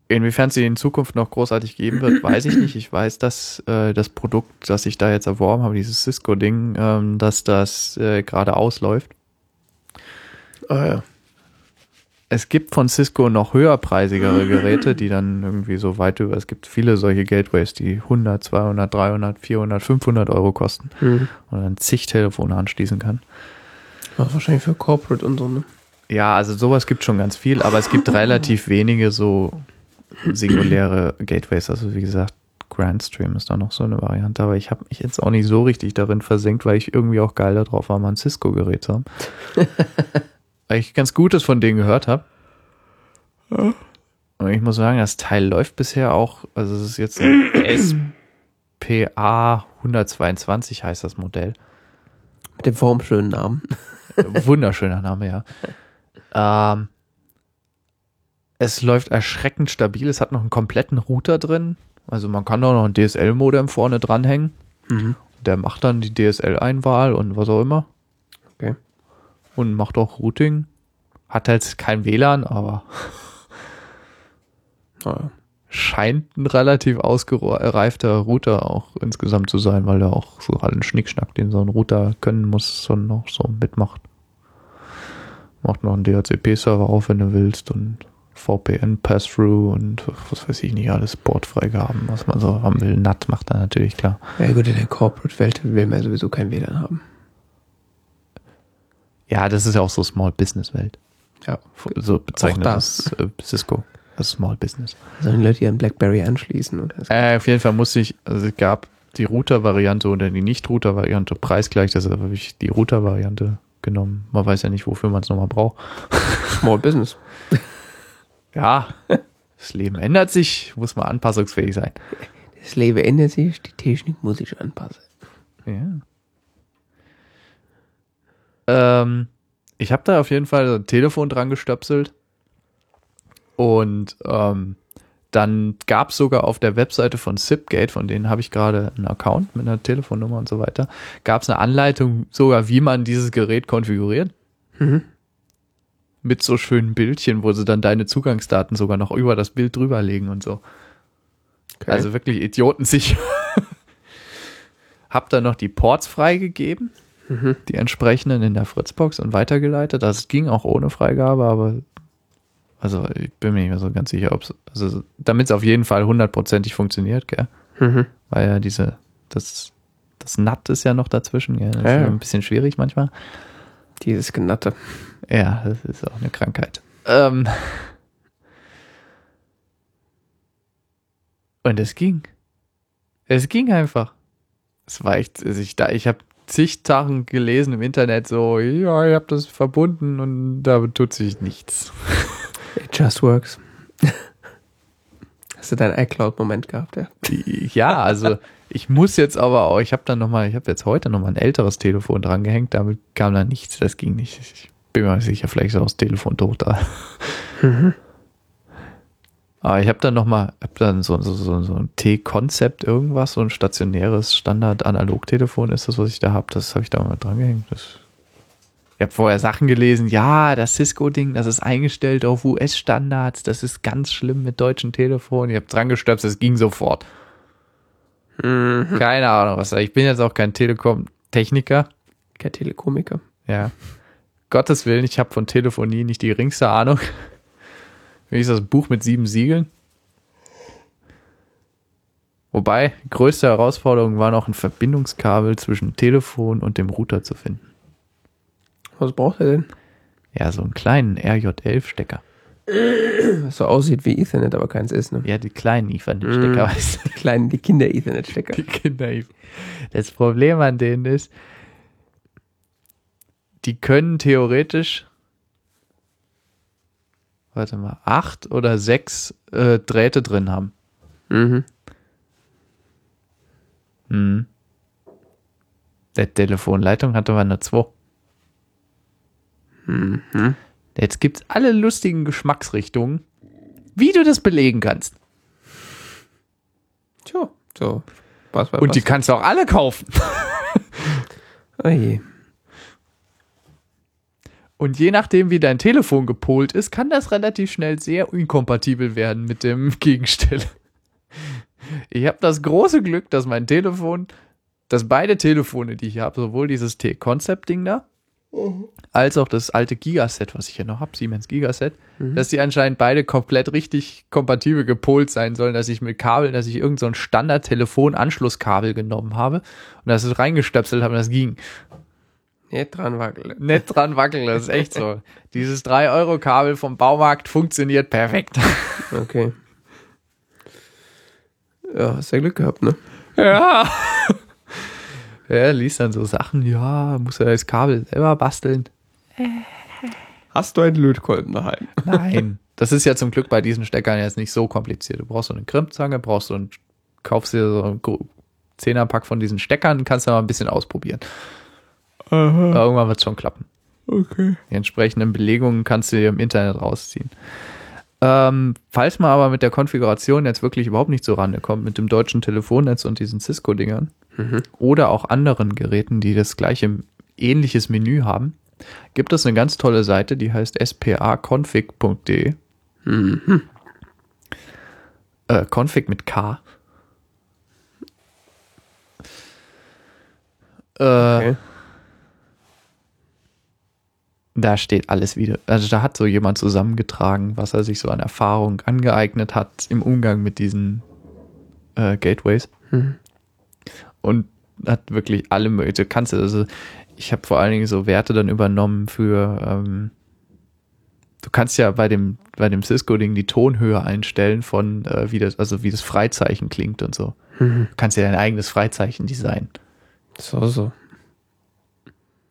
B: Inwiefern sie in Zukunft noch großartig geben wird, weiß ich nicht. Ich weiß, dass äh, das Produkt, das ich da jetzt erworben habe, dieses Cisco-Ding, ähm, dass das äh, gerade ausläuft.
A: Ah ja.
B: Es gibt von Cisco noch höherpreisigere Geräte, die dann irgendwie so weit über, es gibt viele solche Gateways, die 100, 200, 300, 400, 500 Euro kosten
A: Mhm.
B: und dann zig Telefone anschließen kann.
A: Auch wahrscheinlich für Corporate und so, ne?
B: Ja, also sowas gibt schon ganz viel, aber es gibt [LAUGHS] relativ wenige so singuläre Gateways. Also wie gesagt, Grandstream ist da noch so eine Variante, aber ich habe mich jetzt auch nicht so richtig darin versenkt, weil ich irgendwie auch geil darauf war, mal ein Cisco-Gerät zu haben. [LAUGHS] weil ich ganz Gutes von denen gehört habe. Und ich muss sagen, das Teil läuft bisher auch, also es ist jetzt ein SPA 122 heißt das Modell.
A: Mit dem formschönen Namen. [LAUGHS]
B: Wunderschöner Name, ja. Ähm, es läuft erschreckend stabil. Es hat noch einen kompletten Router drin. Also man kann da noch ein DSL-Modem vorne dranhängen.
A: Mhm.
B: Der macht dann die DSL-Einwahl und was auch immer. Und macht auch Routing. Hat halt kein WLAN, aber
A: Ah, ja.
B: scheint ein relativ ausgereifter Router auch insgesamt zu sein, weil er auch so allen Schnickschnack, den so ein Router können muss, so noch so mitmacht. Macht noch einen DHCP-Server auf, wenn du willst und VPN Pass-Through und was weiß ich nicht, alles Portfreigaben, was man so haben will. NAT macht er natürlich klar.
A: Ja gut, in der Corporate-Welt will man sowieso kein WLAN haben.
B: Ja, das ist ja auch so Small Business Welt.
A: Ja.
B: So bezeichnet
A: Auch
B: das äh, Cisco als Small Business.
A: Sollen die Leute an BlackBerry anschließen? Oder? so?
B: Äh, auf jeden Fall musste ich, also es gab die Router-Variante oder die Nicht-Router-Variante preisgleich, deshalb habe ich die Router-Variante genommen. Man weiß ja nicht, wofür man es nochmal braucht. [LAUGHS]
A: Small Business.
B: Ja, das Leben ändert sich, muss man anpassungsfähig sein.
A: Das Leben ändert sich, die Technik muss sich anpassen.
B: Ja. Ähm, ich habe da auf jeden Fall so ein Telefon dran gestöpselt. Und ähm, dann gab es sogar auf der Webseite von Zipgate, von denen habe ich gerade einen Account mit einer Telefonnummer und so weiter, gab es eine Anleitung sogar, wie man dieses Gerät konfiguriert.
A: Mhm.
B: Mit so schönen Bildchen, wo sie dann deine Zugangsdaten sogar noch über das Bild drüberlegen und so.
A: Okay.
B: Also wirklich idiotensicher. [LAUGHS] Hab dann noch die Ports freigegeben,
A: Mhm.
B: die entsprechenden in der Fritzbox und weitergeleitet. Das ging auch ohne Freigabe, aber also ich bin mir nicht mehr so ganz sicher, ob es, also damit es auf jeden Fall hundertprozentig funktioniert, gell?
A: Mhm.
B: Weil ja diese, das, das NAT ist ja noch dazwischen, gell? Das
A: Ja,
B: ist
A: ja.
B: ein bisschen schwierig manchmal.
A: Dieses Genatte.
B: Ja, das ist auch eine Krankheit. Ähm. Und es ging. Es ging einfach. Es war echt, also ich, da, ich habe zig Sachen gelesen im Internet, so, ja, ich habe das verbunden und da tut sich nichts.
A: It just works. Hast du deinen iCloud-Moment gehabt, ja?
B: Ja, also ich muss jetzt aber auch, ich habe dann nochmal, ich habe jetzt heute nochmal ein älteres Telefon dran gehängt, damit kam da nichts, das ging nicht. Ich bin mir nicht sicher, vielleicht ist auch das Telefon tot da. Aber ich habe dann nochmal, habe dann so, so, so, so ein T-Konzept irgendwas, so ein stationäres Standard-Analog-Telefon ist das, was ich da habe. Das habe ich da mal dran gehängt. Das, ich habe vorher Sachen gelesen, ja, das Cisco-Ding, das ist eingestellt auf US-Standards, das ist ganz schlimm mit deutschen Telefonen. Ich habe dran gestöpselt, es ging sofort. Keine Ahnung, was. Ich bin jetzt auch kein Telekom-Techniker.
A: Kein Telekomiker.
B: Ja. Gottes Willen, ich habe von Telefonie nicht die geringste Ahnung. Wie ist das Buch mit sieben Siegeln? Wobei, größte Herausforderung war noch ein Verbindungskabel zwischen Telefon und dem Router zu finden.
A: Was braucht er denn?
B: Ja, so einen kleinen RJ11-Stecker.
A: Was so aussieht wie Ethernet, aber keins ist, ne?
B: Ja, die kleinen Ethernet-Stecker,
A: Mm. Die kleinen, die Kinder-Ethernet-Stecker. [LAUGHS]
B: Die Kinder. Das Problem an denen ist, die können theoretisch, warte mal, acht oder sechs äh, Drähte drin haben.
A: Mhm.
B: Mhm. Der Telefonleitung hat aber nur zwei.
A: Mhm.
B: Jetzt gibt's alle lustigen Geschmacksrichtungen, wie du das belegen kannst.
A: Tja, so. Was war
B: Und die
A: was?
B: kannst du auch alle kaufen.
A: Oh je.
B: Und je nachdem, wie dein Telefon gepolt ist, kann das relativ schnell sehr inkompatibel werden mit dem [LAUGHS] Gegenstelle. Ich habe das große Glück, dass mein Telefon, dass beide Telefone, die ich habe, sowohl dieses T-Concept-Ding da, als auch das alte Gigaset, was ich ja noch habe, Siemens Gigaset, dass die anscheinend beide komplett richtig kompatibel gepolt sein sollen, dass ich mit Kabel, dass ich irgendein so ein Standard-Telefon-Anschlusskabel genommen habe und das ist reingestöpselt habe und das ging.
A: Nicht dran wackeln.
B: Nicht dran wackeln, das ist echt so. Dieses 3-Euro-Kabel vom Baumarkt funktioniert perfekt. [LAUGHS]
A: Okay. Ja, hast ja Glück gehabt, ne?
B: Ja. Er liest dann so Sachen, ja, muss er das Kabel selber basteln.
A: Hast du einen Lötkolben daheim? [LAUGHS]
B: Nein. Das ist ja zum Glück bei diesen Steckern jetzt nicht so kompliziert. Du brauchst so eine Krimpzange, brauchst so ein, kaufst dir so einen Zehnerpack von diesen Steckern, kannst du mal ein bisschen ausprobieren. Aber Irgendwann wird es schon klappen.
A: Okay.
B: Die entsprechenden Belegungen kannst du dir im Internet rausziehen. Ähm, falls man aber mit der Konfiguration jetzt wirklich überhaupt nicht so ran kommt, mit dem deutschen Telefonnetz und diesen Cisco-Dingern oder auch anderen Geräten, die das gleiche ähnliches Menü haben, gibt es eine ganz tolle Seite, die heißt spaconfig.de. Äh, Config mit K. Äh,
A: Okay.
B: Da steht alles wieder. Also da hat so jemand zusammengetragen, was er sich so an Erfahrung angeeignet hat im Umgang mit diesen äh, Gateways.
A: Mhm.
B: Und hat wirklich alle mögliche. Du kannst also ich habe vor allen Dingen so Werte dann übernommen für, ähm, du kannst ja bei dem, bei dem Cisco-Ding die Tonhöhe einstellen von, äh, wie das, also wie das Freizeichen klingt und so.
A: Mhm.
B: Du kannst ja dein eigenes Freizeichen designen.
A: So, so.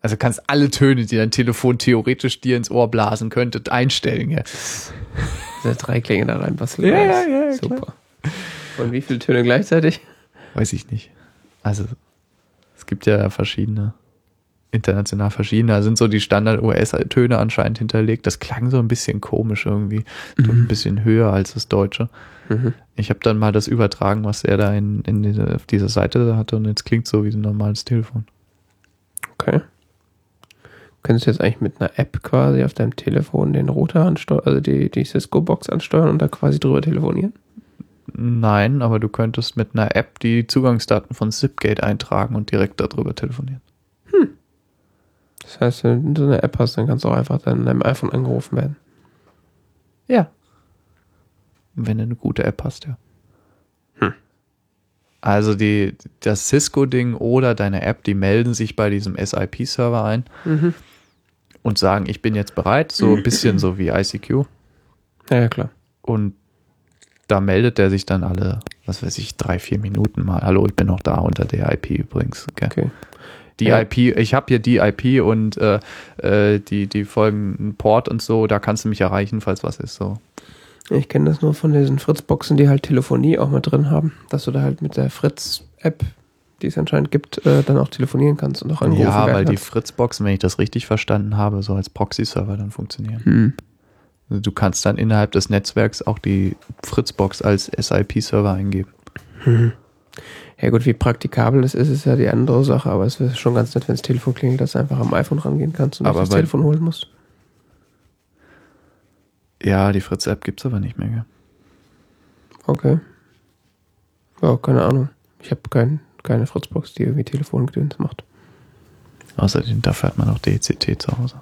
B: Also kannst alle Töne, die dein Telefon theoretisch dir ins Ohr blasen könnte, einstellen. Ja.
A: Der drei Klänge da rein, was
B: Ja, ja, ja,
A: Super. Und wie viele Töne gleichzeitig?
B: Weiß ich nicht. Also es gibt ja verschiedene, international verschiedene. Da sind so die Standard-US-Töne anscheinend hinterlegt. Das klang so ein bisschen komisch irgendwie. So Ein bisschen höher als das Deutsche.
A: Mhm.
B: Ich habe dann mal das übertragen, was er da in, in diese, auf dieser Seite hatte und jetzt klingt so wie ein normales Telefon.
A: Könntest du jetzt eigentlich mit einer App quasi auf deinem Telefon den Router ansteuern, also die, die Cisco-Box ansteuern und da quasi drüber telefonieren?
B: Nein, aber du könntest mit einer App die Zugangsdaten von Zipgate eintragen und direkt darüber telefonieren.
A: Das heißt, wenn du so eine App hast, dann kannst du auch einfach dann in deinem iPhone angerufen werden.
B: Ja. Wenn du eine gute App hast, ja.
A: Hm.
B: Also die, das Cisco-Ding oder deine App, die melden sich bei diesem SIP-Server ein
A: Mhm.
B: Und sagen, ich bin jetzt bereit, so ein bisschen so wie ICQ.
A: Ja, ja, klar.
B: Und da meldet der sich dann alle, was weiß ich, drei, vier Minuten mal. Hallo, ich bin noch da unter der IP übrigens. Gell?
A: Okay.
B: Die
A: Ja.
B: IP, ich habe hier die IP und äh, äh, die, die folgenden Port und so, da kannst du mich erreichen, falls was ist. So.
A: Ich kenne das nur von diesen Fritz-Boxen, die halt Telefonie auch mit drin haben, dass du da halt mit der Fritz-App, die es anscheinend gibt, äh, dann auch telefonieren kannst und auch angerufen
B: Ja,
A: werden
B: weil die
A: kannst.
B: Fritzboxen, wenn ich das richtig verstanden habe, so als Proxy-Server dann funktionieren.
A: Hm.
B: Also du kannst dann innerhalb des Netzwerks auch die Fritzbox als SIP-Server eingeben.
A: Ja gut, wie praktikabel das ist, ist ja die andere Sache, aber es wäre schon ganz nett, wenn das Telefon klingelt, dass du einfach am iPhone rangehen kannst und
B: Aber
A: das Telefon holen musst.
B: Ja, die Fritz-App gibt's aber nicht mehr. Gell?
A: Okay. Ja, keine Ahnung. Ich habe kein, keine Fritzbox, die irgendwie Telefongedöns macht.
B: Außerdem, dafür hat man auch DCT zu Hause.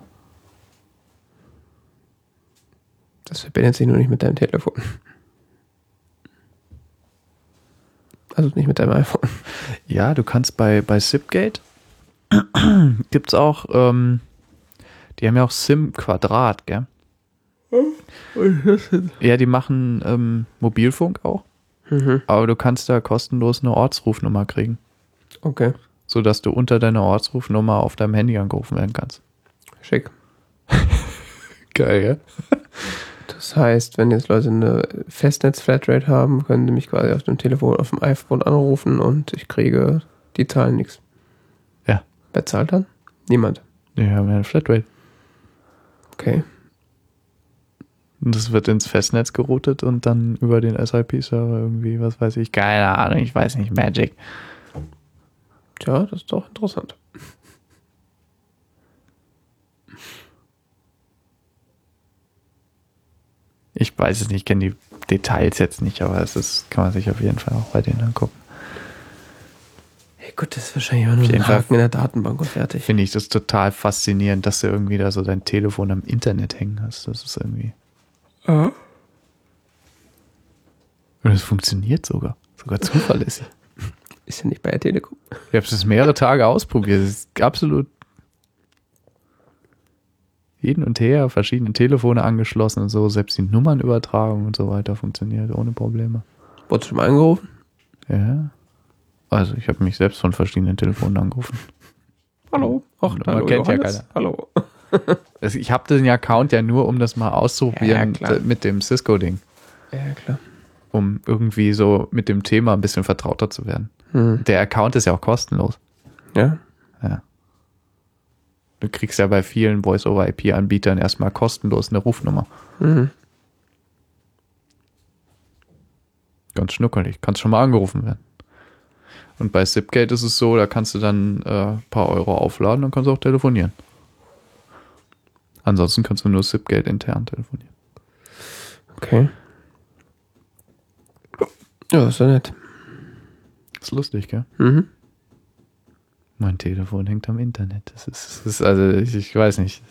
A: Das verbindet sich nur nicht mit deinem Telefon. Also nicht mit deinem iPhone.
B: Ja, du kannst bei, bei Zipgate [CLEARS THROAT] gibt's auch, ähm, die haben ja auch SIM Quadrat, gell? Ja, die machen ähm, Mobilfunk auch,
A: Mhm.
B: aber du kannst da kostenlos eine Ortsrufnummer kriegen,
A: Okay,
B: sodass du unter deiner Ortsrufnummer auf deinem Handy angerufen werden kannst.
A: schick. [LAUGHS]
B: Geil, ja?
A: Das heißt, wenn jetzt Leute eine Festnetz-Flatrate haben, können sie mich quasi auf dem Telefon, auf dem iPhone anrufen und ich kriege die Zahlen nichts.
B: Ja.
A: Wer zahlt dann? Niemand.
B: Die haben ja eine Flatrate.
A: Okay.
B: Und das wird ins Festnetz geroutet und dann über den SIP-Server irgendwie, was weiß ich, keine Ahnung, ich weiß nicht, Magic.
A: Tja, das ist doch interessant.
B: Ich weiß es nicht, kenne die Details jetzt nicht, aber es ist, kann man sich auf jeden Fall auch bei denen angucken.
A: Hey, gut, das ist wahrscheinlich auch nur ein Haken in der Datenbank und fertig.
B: Finde ich das total faszinierend, dass du irgendwie da so dein Telefon am Internet hängen hast. Das ist irgendwie.
A: Ja.
B: Und es funktioniert sogar. Sogar zuverlässig. [LAUGHS]
A: Ist ja nicht bei der Telekom.
B: Ich habe es mehrere Tage ausprobiert. Es ist absolut hin und her, verschiedene Telefone angeschlossen und so. Selbst die Nummernübertragung und so weiter funktioniert ohne Probleme.
A: Wurdest du schon mal angerufen?
B: Ja. Also ich habe mich selbst von verschiedenen Telefonen angerufen.
A: Hallo. Ach,
B: Man
A: hallo,
B: kennt ja
A: Johannes. Hallo. [LAUGHS]
B: Also ich habe den Account ja nur, um das mal auszuprobieren
A: Ja, klar.
B: mit dem Cisco-Ding.
A: Ja, klar.
B: Um irgendwie so mit dem Thema ein bisschen vertrauter zu werden.
A: Hm.
B: Der Account ist ja auch kostenlos.
A: Ja.
B: Ja. Du kriegst ja bei vielen Voice-over-IP-Anbietern erstmal kostenlos eine Rufnummer.
A: Mhm.
B: Ganz schnuckelig. Kannst schon mal angerufen werden. Und bei Zipgate ist es so, da kannst du dann äh, ein paar Euro aufladen und kannst auch telefonieren. Ansonsten kannst du nur Zipgate intern telefonieren.
A: Okay. Ja, ist ja nett.
B: Ist lustig, gell?
A: Mhm.
B: Mein Telefon hängt am Internet. Das ist, das ist also, ich, ich weiß nicht.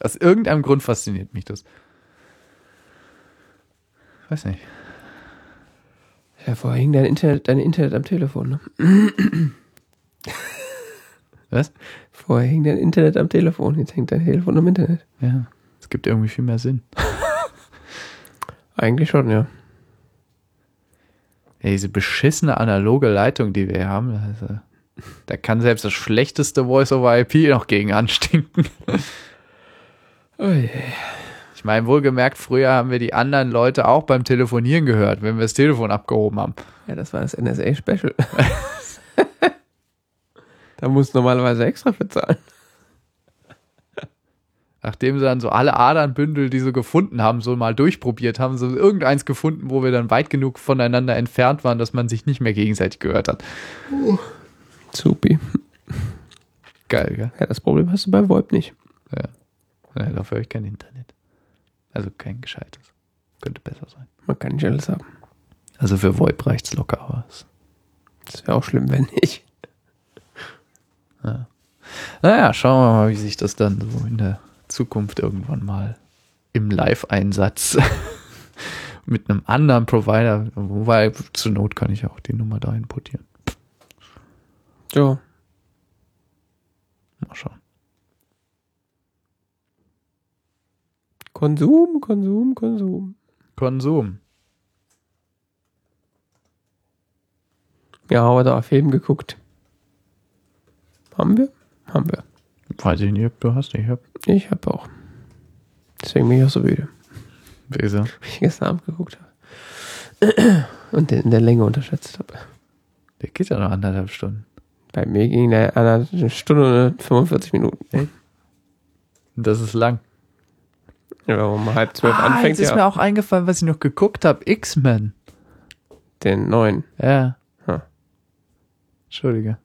B: Aus irgendeinem Grund fasziniert mich das. Weiß nicht.
A: Ja, vorher hing dein Internet, dein Internet am Telefon, ne?
B: Was?
A: Vorher hing dein Internet am Telefon, jetzt hängt dein Telefon am Internet.
B: Ja. Es gibt irgendwie viel mehr Sinn. [LAUGHS]
A: Eigentlich schon, ja.
B: Ja, diese beschissene analoge Leitung, die wir hier haben, also, da kann selbst das schlechteste Voice-over-IP noch gegen anstinken.
A: Ui.
B: Ich meine, wohlgemerkt, früher haben wir die anderen Leute auch beim Telefonieren gehört, wenn wir das Telefon abgehoben haben.
A: Ja, das war das NSA-Special. [LAUGHS] da musst du normalerweise extra bezahlen.
B: Nachdem sie dann so alle Adernbündel, die sie gefunden haben, so mal durchprobiert haben, so irgendeins gefunden, wo wir dann weit genug voneinander entfernt waren, dass man sich nicht mehr gegenseitig gehört hat.
A: Supi.
B: Geil, gell?
A: Ja, das Problem hast du bei VoIP nicht.
B: Ja. ja dafür habe ich kein Internet. Also kein gescheites. Könnte besser sein.
A: Man kann nicht alles haben.
B: Also für VoIP reicht's locker, aber es
A: Das wäre auch schlimm, wenn nicht.
B: Naja, schauen wir mal, wie sich das dann so in der Zukunft irgendwann mal im Live-Einsatz [LAUGHS] mit einem anderen Provider, wobei zur Not kann ich auch die Nummer da importieren.
A: Ja.
B: Mal schauen.
A: Konsum, Konsum, Konsum.
B: Konsum.
A: Ja, da einen Film geguckt. Haben wir? Haben wir.
B: Weiß ich nicht, ob du hast. Ich hab.
A: Ich habe auch. Deswegen bin ich auch so müde,
B: Wieso?
A: wie ich gestern Abend geguckt habe. [CLEARS THROAT] Und den in der Länge unterschätzt habe.
B: Der geht ja noch anderthalb Stunden.
A: Bei mir ging der eine Stunde und 45 Minuten.
B: Und das ist lang.
A: Ja, wenn man um halb zwölf
B: ah,
A: anfängt,
B: jetzt ist
A: ja,
B: mir auch eingefallen, was ich noch geguckt habe. X-Men.
A: den neuen.
B: Ja.
A: Hm.
B: Entschuldige.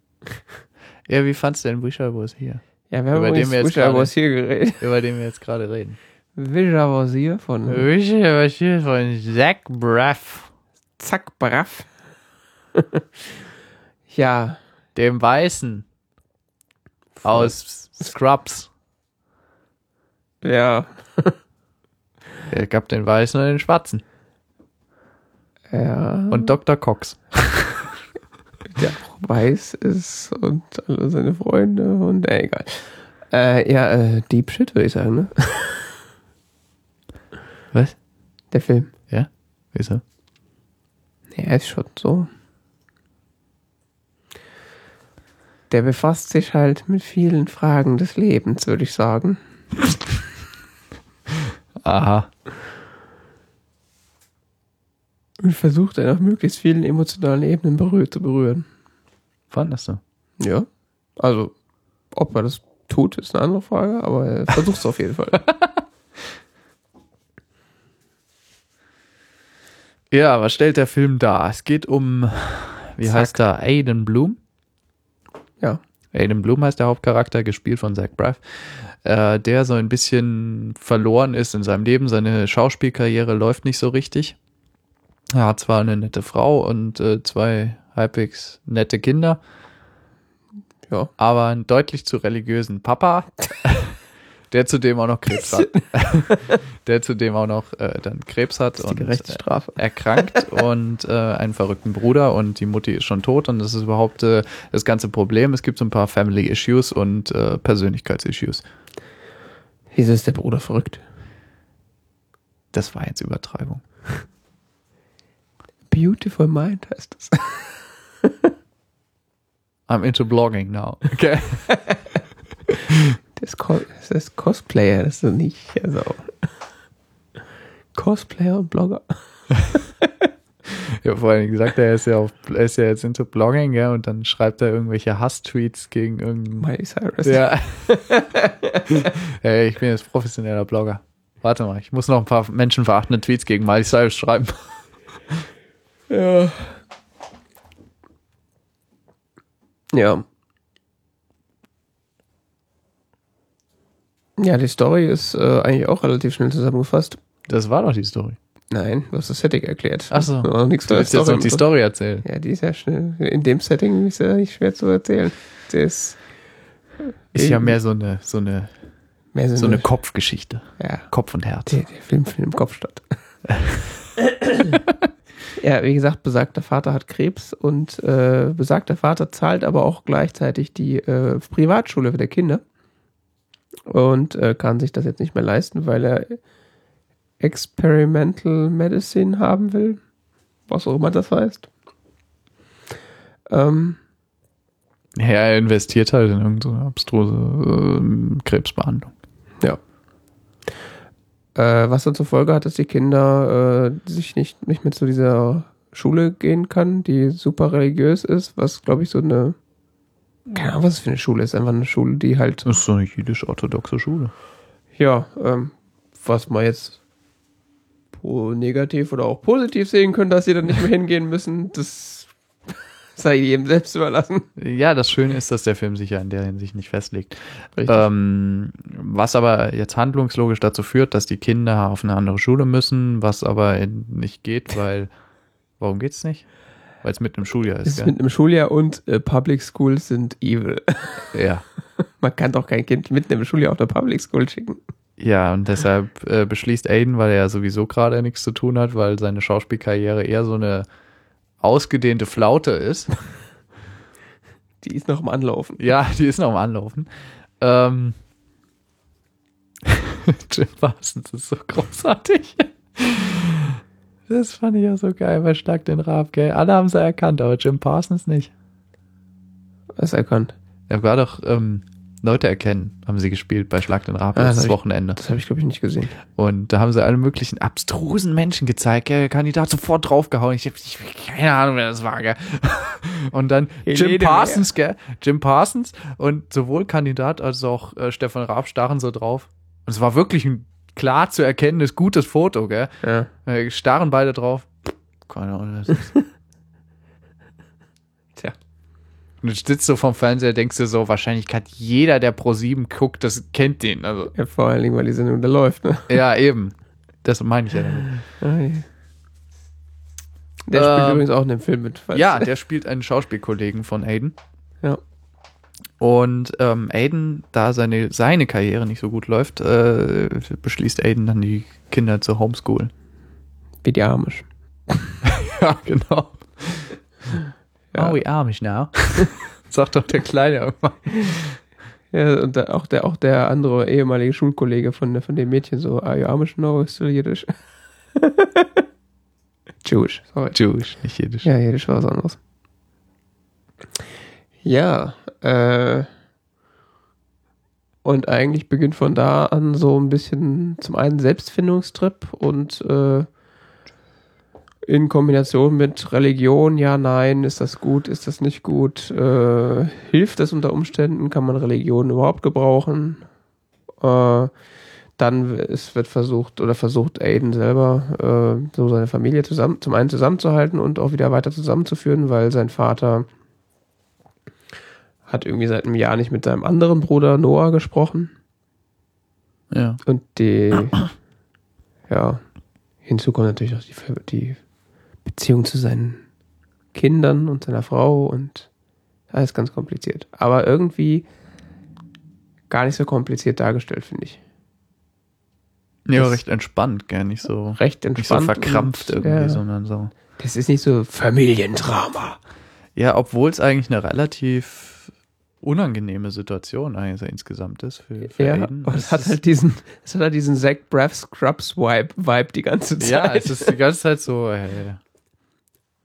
B: Ja, wie fandst du denn Wisher was hier?
A: Ja, wir haben
B: Über den wir jetzt
A: Wisher
B: gerade-
A: was hier geredet. [LAUGHS]
B: Über den wir jetzt gerade reden.
A: Wisher was hier von
B: Wisher was hier von Zach Braff.
A: Zack Braff. [LAUGHS] ja,
B: Dem Weißen. Aus Scrubs.
A: ja,
B: Er gab den Weißen und den Schwarzen.
A: ja.
B: Und Dr. Cox.
A: Der auch weiß ist und alle seine Freunde und äh, egal. Äh, ja, äh, Deep Shit würde ich sagen, ne? [LAUGHS]
B: Was?
A: Der Film.
B: Ja? Wieso?
A: Ja, er ist schon so. Der befasst sich halt mit vielen Fragen des Lebens, würde ich sagen.
B: Aha.
A: Und versucht dann auf möglichst vielen emotionalen Ebenen berührt zu berühren.
B: Fandest du?
A: Ja. Also, ob er das tut, ist eine andere Frage, aber er versucht es auf jeden Fall. [LAUGHS]
B: Ja, was stellt der Film dar? Es geht um, wie
A: Zack.
B: heißt er, Aiden Bloom.
A: Ja.
B: Aiden Bloom heißt der Hauptcharakter, gespielt von Zach Braff, äh, der so ein bisschen verloren ist in seinem Leben. Seine Schauspielkarriere läuft nicht so richtig. Er hat zwar eine nette Frau und äh, zwei halbwegs nette Kinder,
A: Ja.
B: aber einen deutlich zu religiösen Papa, [LAUGHS] der zudem auch noch Krebs hat. [LAUGHS] der zudem auch noch äh, dann Krebs hat und äh, erkrankt und äh, einen verrückten Bruder und die Mutti ist schon tot und das ist überhaupt äh, das ganze Problem. Es gibt so ein paar Family Issues und äh, Persönlichkeitsissues.
A: Wieso ist der Bruder verrückt?
B: Das war jetzt Übertreibung. [LAUGHS]
A: Beautiful Mind heißt das. [LAUGHS]
B: I'm into blogging now. Okay.
A: Das das ist Cosplayer, das ist nicht. Also. Cosplayer und Blogger.
B: Ich habe vorhin gesagt, er ist ja auf, er ist ja jetzt into blogging, ja, und dann schreibt er irgendwelche Hass-Tweets gegen irgendeinen.
A: Miley Cyrus.
B: Ja. [LAUGHS] hey, ich bin jetzt professioneller Blogger. Warte mal, ich muss noch ein paar menschenverachtende Tweets gegen Miley Cyrus schreiben.
A: Ja. Ja. Ja, die Story ist äh, eigentlich auch relativ schnell zusammengefasst.
B: Das war doch die Story.
A: Nein, du hast das Setting erklärt.
B: Ach so.
A: Aber nichts
B: Du willst jetzt noch die Story erzählen.
A: Ja, die ist ja schnell. In dem Setting ist ja nicht schwer zu erzählen. Das ist
B: Ist ja mehr so eine, so eine,
A: mehr so,
B: so eine Kopfgeschichte.
A: ja,
B: Kopf und Herz.
A: der, der Film findet im Kopf statt. [LAUGHS] Ja, wie gesagt, besagter Vater hat Krebs und äh, besagter Vater zahlt aber auch gleichzeitig die äh, Privatschule für der Kinder und äh, kann sich das jetzt nicht mehr leisten, weil er Experimental Medicine haben will, was auch immer das heißt. Ähm,
B: Ja, er investiert halt in irgendeine abstruse ähm, Krebsbehandlung.
A: Ja. Äh, was dann zur Folge hat, dass die Kinder äh, sich nicht, nicht mehr zu dieser Schule gehen kann, die super religiös ist, was glaube ich so eine, keine Ahnung, was es für eine Schule ist, einfach eine Schule, die halt,
B: Das ist so eine jüdisch-orthodoxe Schule.
A: ja, ähm, was man jetzt negativ oder auch positiv sehen können, dass sie dann nicht mehr hingehen müssen, das sei jedem selbst überlassen.
B: Ja, das Schöne ist, dass der Film sich ja in der Hinsicht nicht festlegt. Ähm, was aber jetzt handlungslogisch dazu führt, dass die Kinder auf eine andere Schule müssen, was aber nicht geht, weil, warum geht's nicht? Weil es mitten im Schuljahr
A: Es
B: ist,
A: ist
B: gell?
A: mit einem Schuljahr und äh, Public Schools sind evil. [LAUGHS]
B: Ja. [LAUGHS]
A: Man kann doch kein Kind mitten im Schuljahr auf eine Public School schicken.
B: Ja, und deshalb äh, beschließt Aiden, weil er ja sowieso gerade nichts zu tun hat, weil seine Schauspielkarriere eher so eine ausgedehnte Flaute ist. [LAUGHS]
A: Die ist noch im Anlaufen.
B: Ja, die ist noch am Anlaufen. Ähm, [LAUGHS] Jim Parsons ist so großartig. Das fand ich ja so geil bei Schlag den Rab, gell? Alle haben sie erkannt, aber Jim Parsons nicht.
A: Das erkannt.
B: Er war doch, ähm, Leute erkennen, haben sie gespielt bei Schlag den Rab
A: Ah, das
B: letztes
A: ich-
B: Wochenende.
A: Das habe ich, glaube ich, nicht gesehen.
B: Und da haben sie alle möglichen abstrusen Menschen gezeigt. Der Kandidat sofort draufgehauen. Ich habe ich, keine Ahnung, wer das war. Gell? [LAUGHS] Und dann Jim Parsons, gell? Jim Parsons und sowohl Kandidat als auch äh, Stefan Raab starren so drauf. Und es war wirklich ein klar zu erkennendes, gutes Foto. Gell?
A: Ja.
B: Äh, starren beide drauf. Keine Ahnung. wer das ist. [LAUGHS]
A: Tja.
B: Und du sitzt so vom Fernseher, denkst dir so, wahrscheinlich kann jeder, der Pro 7 guckt, das kennt den. Also,
A: ja, vor allen Dingen, weil die Sendung da läuft. Ne?
B: ja, eben. Das meine ich ja damit.
A: Ah, ja. Der spielt
B: Ähm,
A: übrigens auch in dem Film mit.
B: Ja, der spielt einen Schauspielkollegen von Aiden.
A: Ja.
B: Und ähm, Aiden, da seine, seine Karriere nicht so gut läuft, äh, beschließt Aiden dann die Kinder zu homeschoolen.
A: Wie die Amish. [LAUGHS]
B: Ja, genau.
A: Ja.
B: Oh, we Amish now. [LAUGHS] Sagt doch der Kleine irgendwann.
A: Ja, und da, auch, der, auch der andere ehemalige Schulkollege von, von dem Mädchen so, are you Amish? No, still Jiddisch. [LAUGHS] Jewish, sorry.
B: Jewish, nicht Jiddisch.
A: Ja, Jiddisch war was anderes. Ja, äh, und eigentlich beginnt von da an so ein bisschen zum einen Selbstfindungstrip und äh, in Kombination mit Religion, ja, nein, ist das gut, ist das nicht gut, äh, hilft es unter Umständen, kann man Religion überhaupt gebrauchen? Äh, dann es wird versucht oder versucht Aiden selber äh, so seine Familie zusammen zum einen zusammenzuhalten und auch wieder weiter zusammenzuführen, weil sein Vater hat irgendwie seit einem Jahr nicht mit seinem anderen Bruder Noah gesprochen
B: Ja.
A: und die ja hinzu kommt natürlich auch die, die Beziehung zu seinen Kindern und seiner Frau und alles ganz kompliziert, aber irgendwie gar nicht so kompliziert dargestellt finde ich.
B: Ja,
A: Das-
B: recht entspannt, gell? Nicht so,
A: Recht
B: nicht
A: entspannt.
B: so verkrampft
A: und,
B: irgendwie,
A: ja,
B: sondern so.
A: Das ist nicht so Familiendrama.
B: Ja, obwohl es eigentlich eine relativ unangenehme Situation eigentlich insgesamt ist für, für
A: Ja,
B: Aiden.
A: und
B: Es
A: hat halt diesen, es hat halt diesen Zach Braff Scrubs Vibe, Vibe die ganze Zeit.
B: Ja, es ist die ganze Zeit so, äh,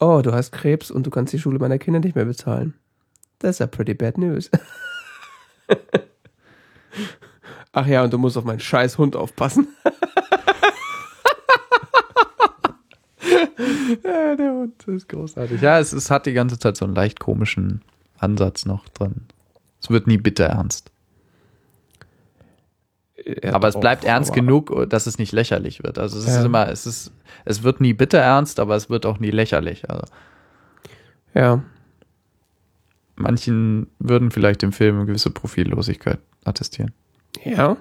A: oh, du hast Krebs und du kannst die Schule meiner Kinder nicht mehr bezahlen. That's a pretty bad news. [LAUGHS] Ach ja, und du musst auf meinen scheiß Hund aufpassen. [LAUGHS]
B: ja, der Hund ist großartig. Ja, es, es hat die ganze Zeit so einen leicht komischen Ansatz noch drin. Es wird nie bitter ernst. Aber es bleibt ernst
A: aber-
B: genug, dass es nicht lächerlich wird. Also es
A: Ja.
B: ist immer, es ist, es wird nie bitter ernst, aber es wird auch nie lächerlich. Also
A: Ja,
B: manchen würden vielleicht dem Film eine gewisse Profillosigkeit attestieren.
A: ja.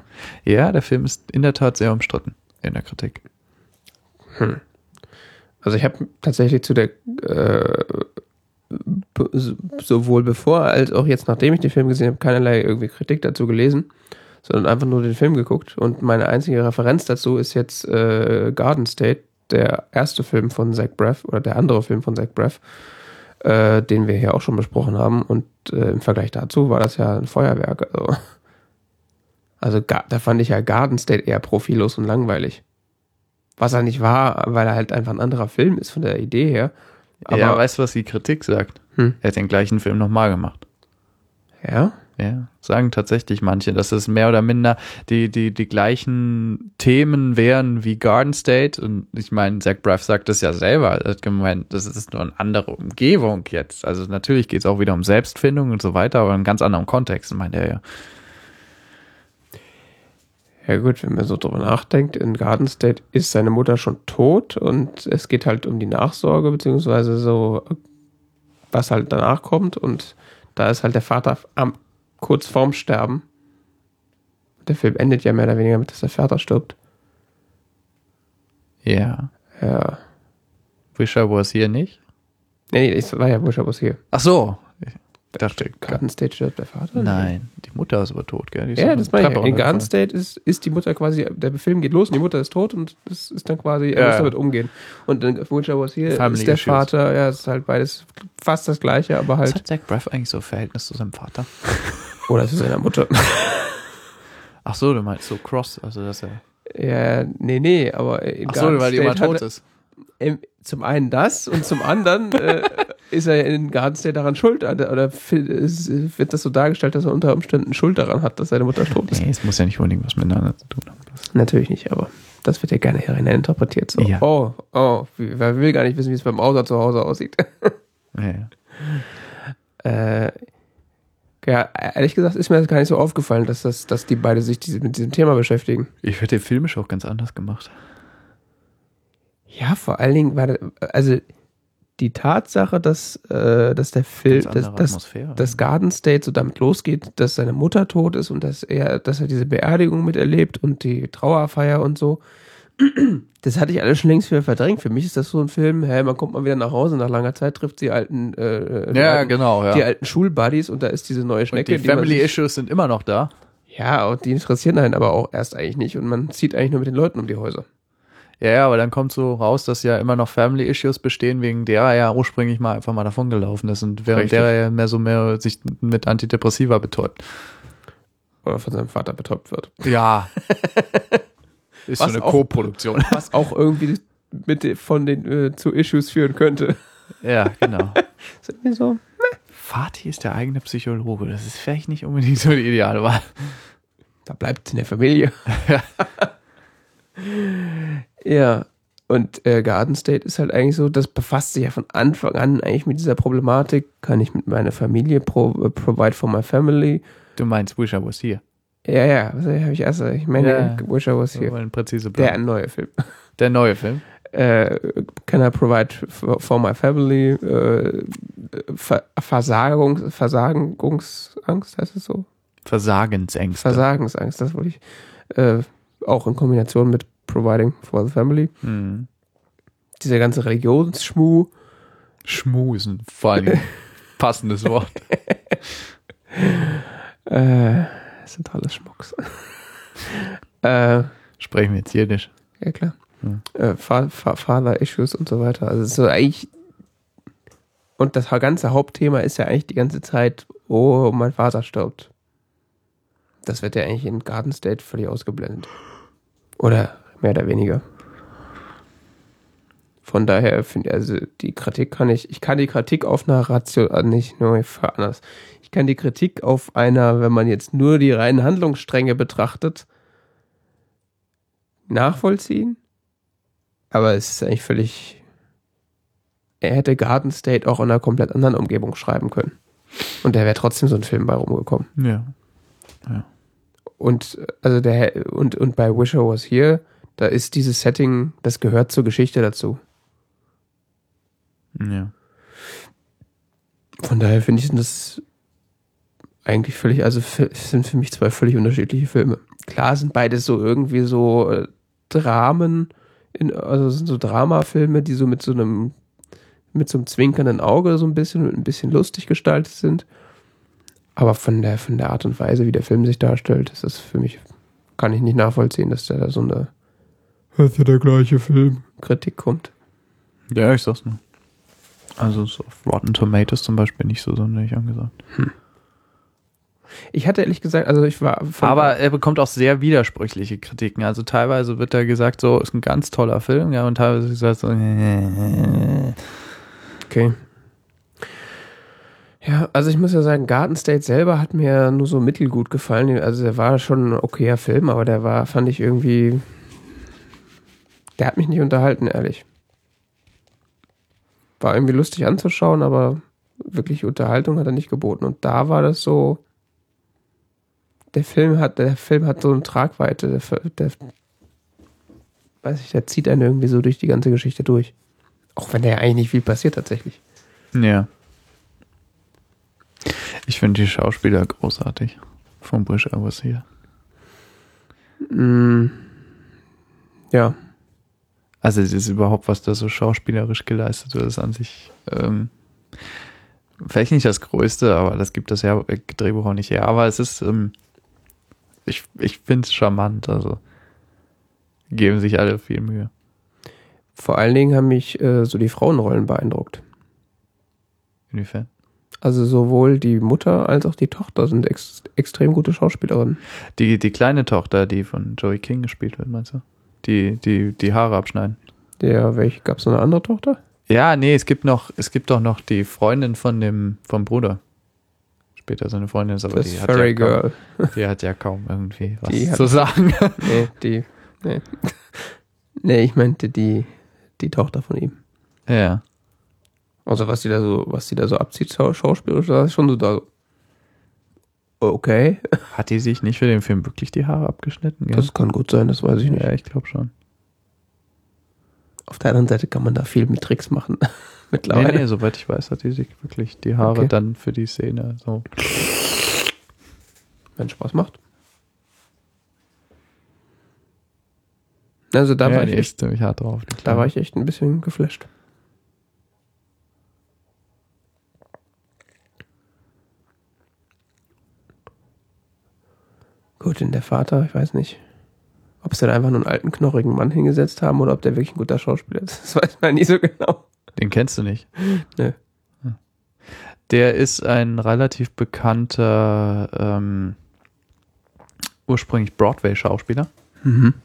B: Ja, der Film ist in der Tat sehr umstritten in der Kritik.
A: Also ich habe tatsächlich zu der äh, sowohl bevor als auch jetzt, nachdem ich den Film gesehen habe, keinerlei irgendwie Kritik dazu gelesen, sondern einfach nur den Film geguckt. Und meine einzige Referenz dazu ist jetzt äh, Garden State, der erste Film von Zach Braff oder der andere Film von Zach Braff, äh, den wir hier auch schon besprochen haben. Und äh, im Vergleich dazu war das ja ein Feuerwerk. Also, also da fand ich ja Garden State eher profillos und langweilig. Was er nicht war, weil er halt einfach ein anderer Film ist von der Idee her. Aber
B: ja, weißt du, was die Kritik sagt?
A: Hm.
B: Er hat den gleichen Film nochmal gemacht.
A: ja,
B: Ja, sagen tatsächlich manche, dass es mehr oder minder die, die, die gleichen Themen wären wie Garden State. Und ich meine, Zach Braff sagt das ja selber. Er hat gemeint, das ist nur eine andere Umgebung jetzt. Also natürlich geht es auch wieder um Selbstfindung und so weiter, aber in einem ganz anderen Kontext, meint er ja.
A: Ja gut, wenn man so drüber nachdenkt, in Garden State ist seine Mutter schon tot und es geht halt um die Nachsorge, beziehungsweise so, was halt danach kommt und da ist halt der Vater am, kurz vorm Sterben. Der Film endet ja mehr oder weniger mit, dass der Vater stirbt.
B: Ja.
A: Ja.
B: Wisher was hier nicht?
A: Nee, nee, das war ja Bush was hier.
B: Ach so. Dachte,
A: Garden State stirbt der Vater?
B: nein, die Mutter ist aber tot, gell?
A: Ja, das meine ich. In Garden. State ist, ist die Mutter quasi, der Film geht los und die Mutter ist tot und das ist dann quasi, er
B: Ja,
A: muss damit umgehen. Und in Witcher was hier
B: Family
A: ist der
B: Issues.
A: Vater, ja, ist halt beides fast das gleiche, aber
B: Was
A: halt,
B: hat Zach Braff eigentlich so ein Verhältnis zu seinem Vater? [LAUGHS]
A: oder zu seiner Mutter. [LAUGHS]
B: Ach so, du meinst so cross, also dass er.
A: ja, nee, nee, aber in
B: Ach so, weil die immer tot ist.
A: zum einen das und zum anderen äh, [LAUGHS] ist er in Garden State daran schuld, oder wird das so dargestellt, dass er unter Umständen Schuld daran hat, dass seine Mutter tot ist.
B: Nee, es muss ja nicht unbedingt was miteinander zu tun haben.
A: Natürlich nicht, aber das wird ja gerne hineininterpretiert. So,
B: Ja.
A: oh, oh, wer will gar nicht wissen, wie es beim Außer zu Hause aussieht. [LAUGHS]
B: Ja, ja.
A: äh, ja, ehrlich gesagt ist mir das gar nicht so aufgefallen, dass, das, dass die beide sich diese, mit diesem Thema beschäftigen.
B: Ich hätte den filmisch auch ganz anders gemacht.
A: Ja, vor allen Dingen war das, also die Tatsache, dass, äh, dass der Film, dass, dass, dass Garden State so damit losgeht, dass seine Mutter tot ist und dass er, dass er diese Beerdigung miterlebt und die Trauerfeier und so. Das hatte ich alles schon längst wieder verdrängt. Für mich ist das so ein Film, hey, man kommt mal wieder nach Hause, nach langer Zeit trifft die alten, äh, die,
B: ja,
A: alten,
B: genau, ja.
A: die alten Schulbuddies und da ist diese neue
B: und
A: Schnecke.
B: die
A: man
B: Family Issues sind immer noch da.
A: Ja, und die interessieren einen aber auch erst eigentlich nicht und man zieht eigentlich nur mit den Leuten um die Häuser.
B: Ja, ja, aber dann kommt so raus, dass ja immer noch Family Issues bestehen, wegen der er ja ursprünglich mal einfach mal davon gelaufen ist und während
A: Richtig.
B: der er ja mehr so mehr sich mit Antidepressiva betäubt.
A: Oder von seinem Vater betäubt wird.
B: Ja. [LAUGHS] ist
A: Was
B: so eine Co-Produktion.
A: Was auch irgendwie mit von den äh, zu Issues führen könnte.
B: ja, genau. [LAUGHS]
A: Ist irgendwie so.
B: Vati ist der eigene Psychologe. Das ist vielleicht nicht unbedingt so die ideale Wahl.
A: Da bleibt in der Familie. [LAUGHS] [LAUGHS]
B: Ja.
A: Und äh, Garden State ist halt eigentlich so, das befasst sich ja von Anfang an eigentlich mit dieser Problematik. Kann ich mit meiner Familie pro, äh, provide for my family?
B: Du meinst Wish I Was Here.
A: Ja, ja, was habe ich erst? Ich meine,
B: Ja.
A: Wish I was here.
B: wollen präzise
A: Der
B: bleiben.
A: neue Film. [LAUGHS]
B: Der neue Film.
A: Äh, can I provide for, for my family? Äh, Ver Versagung, Versagungsangst, heißt es so?
B: Versagensängste.
A: Versagensangst, das wollte ich. Äh, auch in Kombination mit Providing for the Family.
B: Hm.
A: Dieser ganze Religionsschmuh.
B: Schmu ist ein vor allem [LAUGHS] passendes Wort. [LAUGHS]
A: Äh, das sind alles Schmucks. [LAUGHS] äh,
B: Sprechen wir jetzt Jiddisch.
A: ja, klar.
B: Hm.
A: Äh, Fa Fa Father-Issues und so weiter. Also, es ist so eigentlich. Und das ganze Hauptthema ist ja eigentlich die ganze Zeit, oh, mein Vater stirbt. Das wird ja eigentlich in Garden State völlig ausgeblendet. Oder mehr oder weniger. Von daher finde ich, also die Kritik kann ich, ich kann die Kritik auf einer Ratio, äh, nicht nur anders. Ich kann die Kritik auf einer, wenn man jetzt nur die reinen Handlungsstränge betrachtet, nachvollziehen. Aber es ist eigentlich völlig. Er hätte Garden State auch in einer komplett anderen Umgebung schreiben können. Und da wäre trotzdem so ein Film bei rumgekommen.
B: Ja.
A: Und also der und, und bei Wisher Was Here, da ist dieses Setting, das gehört zur Geschichte dazu.
B: Ja.
A: Von daher finde ich sind das eigentlich völlig, also sind für mich zwei völlig unterschiedliche Filme. Klar sind beides so irgendwie so äh, Dramen, in, also sind so Dramafilme, die so mit so einem mit so einem zwinkernden Auge so ein bisschen ein bisschen lustig gestaltet sind. Aber von der von der Art und Weise, wie der Film sich darstellt, ist das für mich kann ich nicht nachvollziehen, dass der da so eine Das ist ja der gleiche Film. Kritik kommt.
B: Ja, ich sag's nur. Also so auf Rotten Tomatoes zum Beispiel nicht so sonderlich angesagt.
A: Ich hatte ehrlich gesagt, also ich war.
B: Aber er bekommt auch sehr widersprüchliche Kritiken. Also teilweise wird da gesagt, so ist ein ganz toller Film, ja, und teilweise ist gesagt so,
A: Okay. Ja, also ich muss ja sagen, Garden State selber hat mir nur so mittelgut gefallen. Also der war schon ein okayer Film, aber der war, fand ich irgendwie. Der hat mich nicht unterhalten, ehrlich. War irgendwie lustig anzuschauen, aber wirklich Unterhaltung hat er nicht geboten. Und da war das so. Der Film hat, der Film hat so eine Tragweite. Der, der weiß ich, der zieht einen irgendwie so durch die ganze Geschichte durch. Auch wenn da ja eigentlich nicht viel passiert tatsächlich.
B: ja. Ich finde die Schauspieler großartig. Von Bush Hours hier.
A: Mm, ja,
B: Also es ist überhaupt, was da so schauspielerisch geleistet wird, ist an sich ähm, vielleicht nicht das Größte, aber das gibt das ja äh, Drehbuch auch nicht her. Aber es ist, ähm, ich, ich finde es charmant, also geben sich alle viel Mühe.
A: vor allen Dingen haben mich äh, so die Frauenrollen beeindruckt.
B: Inwiefern?
A: Also sowohl die Mutter als auch die Tochter sind ex extrem gute Schauspielerinnen.
B: Die, die kleine Tochter, die von Joey King gespielt wird, meinst du? Die, die, die Haare abschneiden.
A: Der, welche, gab es noch eine andere Tochter?
B: Ja, nee, es gibt noch, es gibt doch noch die Freundin von dem, vom Bruder. Später seine Freundin ist, aber
A: Das
B: die hat,
A: Fairy
B: ja kaum,
A: Girl. [LAUGHS]
B: die hat ja kaum irgendwie was
A: Die hat-
B: zu sagen.
A: Nee, die. Nee. [LAUGHS] nee, ich meinte die, die Tochter von ihm.
B: ja.
A: Also was sie da so, was sie da so abzieht, schau- schauspielerisch, da ist schon so da. Okay. [LAUGHS]
B: Hat die sich nicht für den Film wirklich die Haare abgeschnitten? Gell?
A: Das kann gut sein, das weiß ich nicht.
B: ja, ich glaube schon.
A: Auf der anderen Seite kann man da viel mit Tricks machen. [LAUGHS]
B: Nee,
A: Mittlerweile.
B: nee, soweit ich weiß, hat die sich wirklich die Haare
A: Okay.
B: dann für die Szene so.
A: Wenn Spaß macht. Also da
B: ja,
A: war
B: die
A: ich echt
B: ziemlich hart drauf. die
A: Da war ich echt ein bisschen geflasht. Gut, denn der Vater, ich weiß nicht, ob sie da einfach nur einen alten, knorrigen Mann hingesetzt haben oder ob der wirklich ein guter Schauspieler ist. [LAUGHS] Das weiß man nie so genau.
B: Den kennst du nicht.
A: Nö.
B: Hm. Der ist ein relativ bekannter, ähm, ursprünglich Broadway-Schauspieler,
A: Mhm.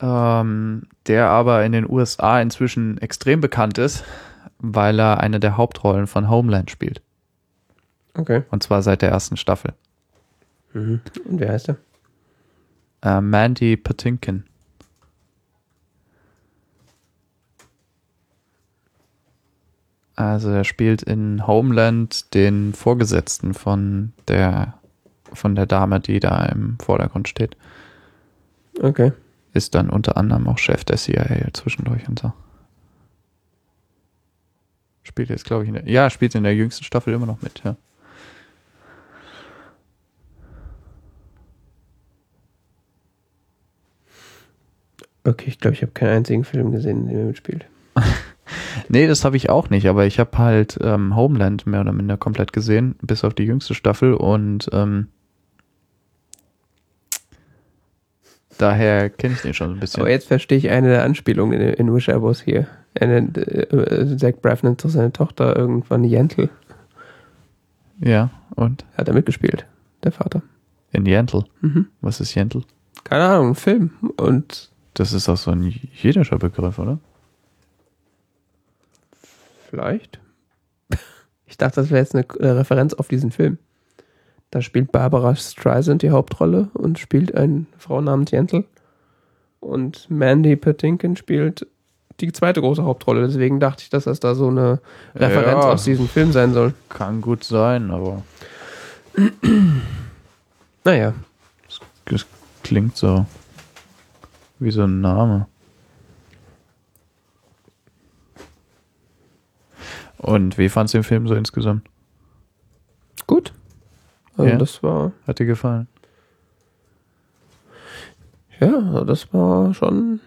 B: ähm, der aber in den USA inzwischen extrem bekannt ist, weil er eine der Hauptrollen von Homeland spielt.
A: Okay.
B: Und zwar seit der ersten Staffel.
A: Mhm. Und wer heißt er?
B: Äh, Mandy Patinkin. Also er spielt in Homeland den Vorgesetzten von der von der Dame, die da im Vordergrund steht.
A: Okay.
B: Ist dann unter anderem auch Chef der CIA zwischendurch und so. Spielt jetzt, glaube ich, in der, ja, spielt in der jüngsten Staffel immer noch mit, ja.
A: Okay, ich glaube, ich habe keinen einzigen Film gesehen, in dem er mitspielt. [LAUGHS]
B: Nee, das habe ich auch nicht, aber ich habe halt ähm, Homeland mehr oder minder komplett gesehen, bis auf die jüngste Staffel und ähm, daher kenne ich den schon so ein bisschen.
A: Aber jetzt verstehe ich eine der Anspielungen in, in Wish I Was Here. Er nennt, äh, äh, Zach Braff nennt doch seine Tochter irgendwann Jentel.
B: ja, und?
A: Hat er mitgespielt, der Vater.
B: In Jentl.
A: Mhm.
B: Was ist Jentl?
A: Keine Ahnung, ein Film. Und
B: Das ist doch so ein jiddischer Begriff, oder?
A: vielleicht. [LAUGHS] Ich dachte, das wäre jetzt eine äh, Referenz auf diesen Film. Da spielt Barbara Streisand die Hauptrolle und spielt eine Frau namens Jentel. Und Mandy Patinkin spielt die zweite große Hauptrolle. Deswegen dachte ich, dass das da so eine Referenz
B: Ja.
A: aus diesem Film sein soll.
B: Kann gut sein, aber [CLEARS THROAT]
A: Naja,
B: es klingt so wie so ein Name. Und wie fandst du den Film so insgesamt?
A: gut. Also
B: Ja.
A: das war,
B: Hat dir gefallen?
A: ja, das war schon,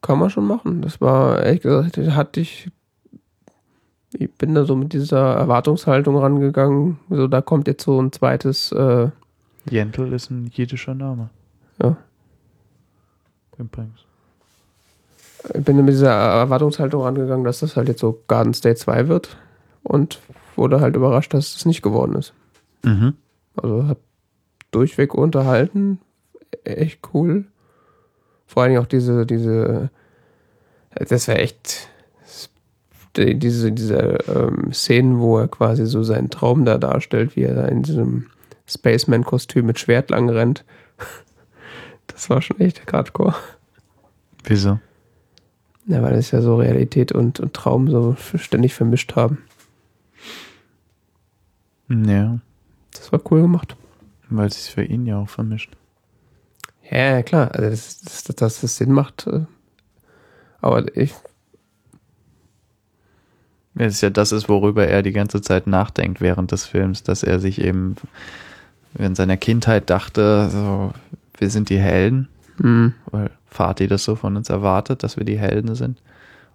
A: kann man schon machen. Das war, ehrlich gesagt, hatte ich, ich bin da so mit dieser Erwartungshaltung rangegangen. So, da kommt jetzt so ein zweites, äh,
B: Jentl ist ein jiddischer Name.
A: ja.
B: Übrigens.
A: Ich bin mit dieser Erwartungshaltung angegangen, dass das halt jetzt so Garden State 2 wird und wurde halt überrascht, dass es nicht geworden ist.
B: Mhm.
A: Also hat durchweg unterhalten, echt cool. Vor allen Dingen auch diese, diese, das wäre echt die, diese, diese ähm, Szenen, wo er quasi so seinen Traum da darstellt, wie er da in diesem Spaceman-Kostüm mit Schwert lang rennt. Das war schon echt hardcore.
B: Wieso?
A: Ja, weil es ja so Realität und, und Traum so ständig vermischt haben.
B: Ja,
A: Das war cool gemacht.
B: weil es sich für ihn ja auch vermischt.
A: Ja, klar, also das, das, das, dass das Sinn macht. äh, Aber ich,
B: Es ist ja das ist, worüber er die ganze Zeit nachdenkt während des Films, dass er sich eben in seiner Kindheit dachte, so, wir sind die Helden,
A: hm,
B: weil Vati das so von uns erwartet, dass wir die Helden sind.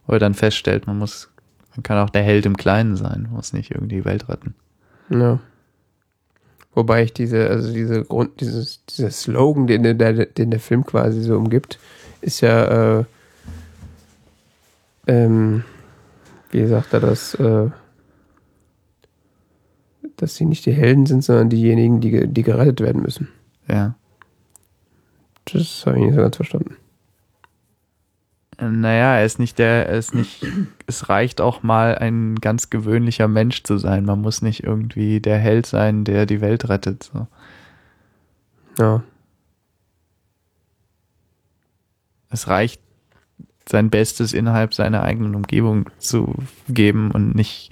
B: Oder dann feststellt, man muss, man kann auch der Held im Kleinen sein, muss nicht irgendwie die Welt retten.
A: ja. Wobei ich diese, also diese Grund, dieses, dieser Slogan, den, der- den der Film quasi so umgibt, ist ja, äh, ähm, wie sagt er das, äh, dass sie nicht die Helden sind, sondern diejenigen, die, die gerettet werden müssen.
B: Ja.
A: Das habe ich nicht so ganz verstanden.
B: Naja, er ist nicht der, er ist nicht, es reicht auch mal ein ganz gewöhnlicher Mensch zu sein. Man muss nicht irgendwie der Held sein, der die Welt rettet. So.
A: Ja.
B: Es reicht, sein Bestes innerhalb seiner eigenen Umgebung zu geben und nicht,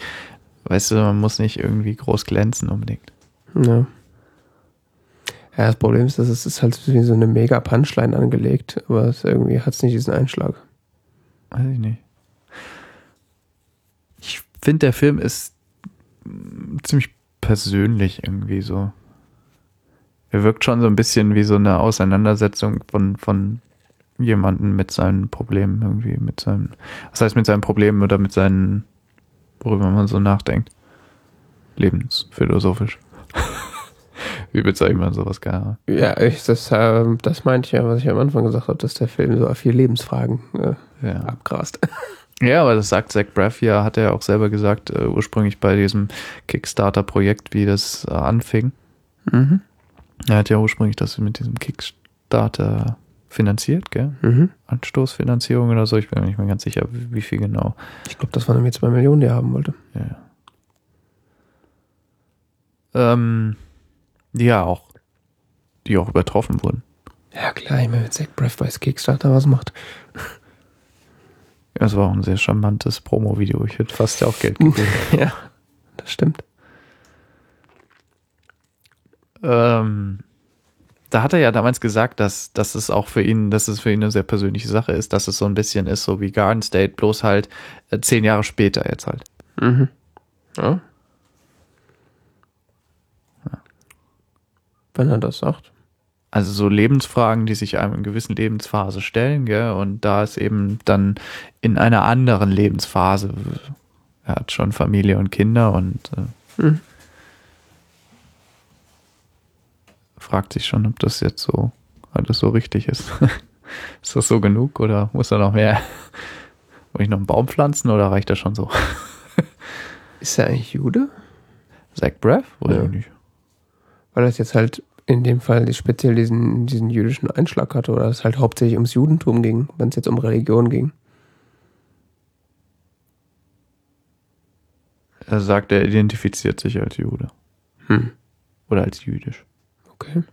B: weißt du, man muss nicht irgendwie groß glänzen unbedingt.
A: Ja. Ja, das Problem ist, dass es ist halt wie so eine mega Punchline angelegt, aber irgendwie hat es nicht diesen Einschlag.
B: Weiß ich nicht. Ich finde, der Film ist mm, ziemlich persönlich irgendwie so. Er wirkt schon so ein bisschen wie so eine Auseinandersetzung von, von jemandem mit seinen Problemen irgendwie, mit seinen, was heißt mit seinen Problemen oder mit seinen, worüber man so nachdenkt. Lebensphilosophisch. Wie bezeichnet man sowas gerne?
A: Ja, ich, das, äh, das meinte ich ja, was ich am Anfang gesagt habe, dass der Film so vier Lebensfragen äh,
B: Ja.
A: abgrast. [LAUGHS]
B: Ja, aber das sagt Zach Braff ja, hat er auch selber gesagt, äh, ursprünglich bei diesem Kickstarter-Projekt, wie das äh, anfing.
A: Mhm.
B: Er hat ja ursprünglich das mit diesem Kickstarter finanziert, gell?
A: Mhm.
B: Anstoßfinanzierung oder so. Ich bin mir nicht mehr ganz sicher, wie, wie viel genau.
A: Ich glaube, das waren irgendwie zwei Millionen, die er haben wollte.
B: Ja. Ähm, ja, auch, die auch übertroffen wurden.
A: Ja, klar, ich meine, wenn Zach Braff bei Kickstarter was macht.
B: Ja, Es war auch ein sehr charmantes Promo-Video. Ich hätte fast ja auch Geld gegeben. [LAUGHS]
A: ja, das stimmt.
B: ähm, da hat er ja damals gesagt, dass, dass es auch für ihn, dass es für ihn eine sehr persönliche Sache ist, dass es so ein bisschen ist, so wie Garden State, bloß halt äh, zehn Jahre später jetzt halt.
A: Mhm. Ja. Wenn er das sagt.
B: Also so Lebensfragen, die sich einem in gewissen Lebensphase stellen, gell? Und da ist eben dann in einer anderen Lebensphase, er hat schon Familie und Kinder und äh,
A: Mhm.
B: fragt sich schon, ob das jetzt so alles so richtig ist. [LAUGHS] ist das so genug oder muss er noch mehr? Muss ich noch einen Baum pflanzen oder reicht das schon so? [LAUGHS]
A: Ist er eigentlich Jude?
B: Zach Braff? Oder
A: Ja.
B: nicht?
A: Weil das jetzt halt in dem Fall speziell diesen, diesen jüdischen Einschlag hatte oder es halt hauptsächlich ums Judentum ging, wenn es jetzt um Religion ging.
B: Er sagt, er identifiziert sich als Jude
A: Hm.
B: oder als jüdisch.
A: Okay.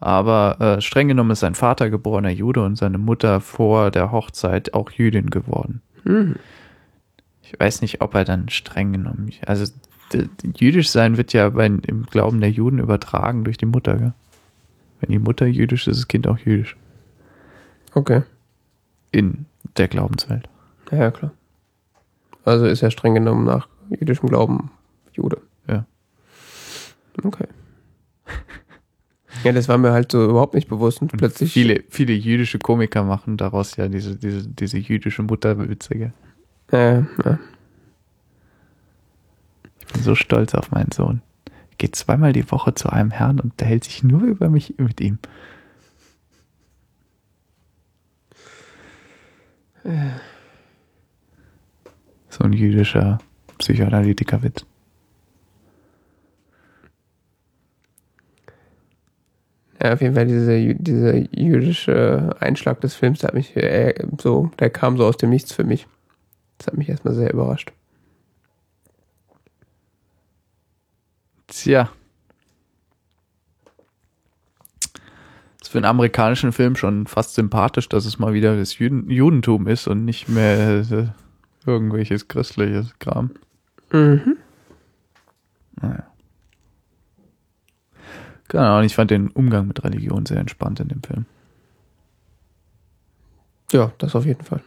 B: Aber äh, streng genommen ist sein Vater geborener Jude und seine Mutter vor der Hochzeit auch Jüdin geworden.
A: Hm.
B: Ich weiß nicht, ob er dann streng genommen. Also jüdisch sein wird ja bei, im Glauben der Juden übertragen durch die Mutter. Gell? Wenn die Mutter jüdisch ist, ist das Kind auch jüdisch.
A: Okay.
B: In der Glaubenswelt.
A: Ja, ja, klar. Also ist er streng genommen nach jüdischem Glauben Jude.
B: Ja.
A: Okay. Ja, das war mir halt so überhaupt nicht bewusst und
B: Und
A: plötzlich.
B: viele, viele jüdische Komiker machen daraus ja diese, diese, diese jüdische Mutterwitze. Gell?
A: Äh, ja.
B: Ich bin so stolz auf meinen Sohn. geht zweimal die Woche zu einem Herrn und unterhält sich nur über mich mit ihm. So ein jüdischer Psychoanalytiker-Witz.
A: Ja, auf jeden Fall diese, dieser jüdische Einschlag des Films, der hat mich äh, so, der kam so aus dem Nichts für mich. Das hat mich erstmal sehr überrascht.
B: Tja. Ist für einen amerikanischen Film schon fast sympathisch, dass es mal wieder das Juden Judentum ist und nicht mehr äh, irgendwelches christliches Kram.
A: Mhm.
B: Naja. Keine Ahnung, ich fand den Umgang mit Religion sehr entspannt in dem Film.
A: Ja, das auf jeden Fall.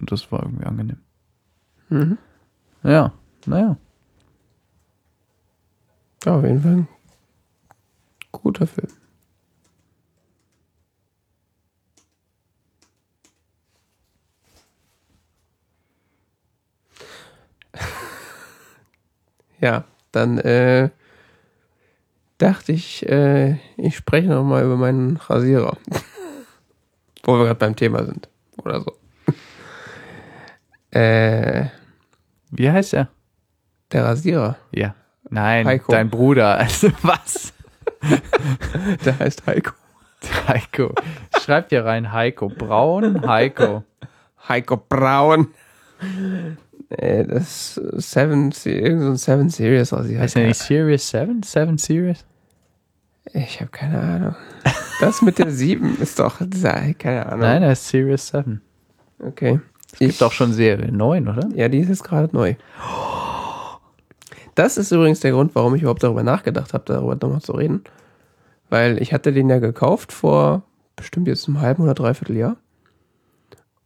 B: Und das war irgendwie angenehm.
A: Mhm.
B: Ja, naja.
A: Ja, auf jeden Fall ein guter Film. [LAUGHS] ja, dann äh, dachte ich, äh, ich spreche noch mal über meinen Rasierer. [LAUGHS] Wo wir gerade beim Thema sind. Oder so. Äh,
B: Wie heißt er?
A: der Rasierer.
B: Ja. Nein,
A: Heiko.
B: dein Bruder. [LAUGHS] Also was? [LAUGHS]
A: Der heißt Heiko.
B: Heiko. Schreib dir rein Heiko. Braun, Heiko.
A: Heiko Braun. Äh, das Seven, irgend so ein Seven Series aus.
B: Heißt der nicht Series 7? 7 Series?
A: Ich habe keine Ahnung. Das mit der [LAUGHS] 7 ist doch, keine Ahnung.
B: Nein, er ist Series 7.
A: Okay.
B: Es gibt auch schon Serie 9, oder?
A: Ja, die ist jetzt gerade neu. Das ist übrigens der Grund, warum ich überhaupt darüber nachgedacht habe, darüber nochmal zu reden. Weil ich hatte den ja gekauft vor bestimmt jetzt einem halben oder dreiviertel Jahr.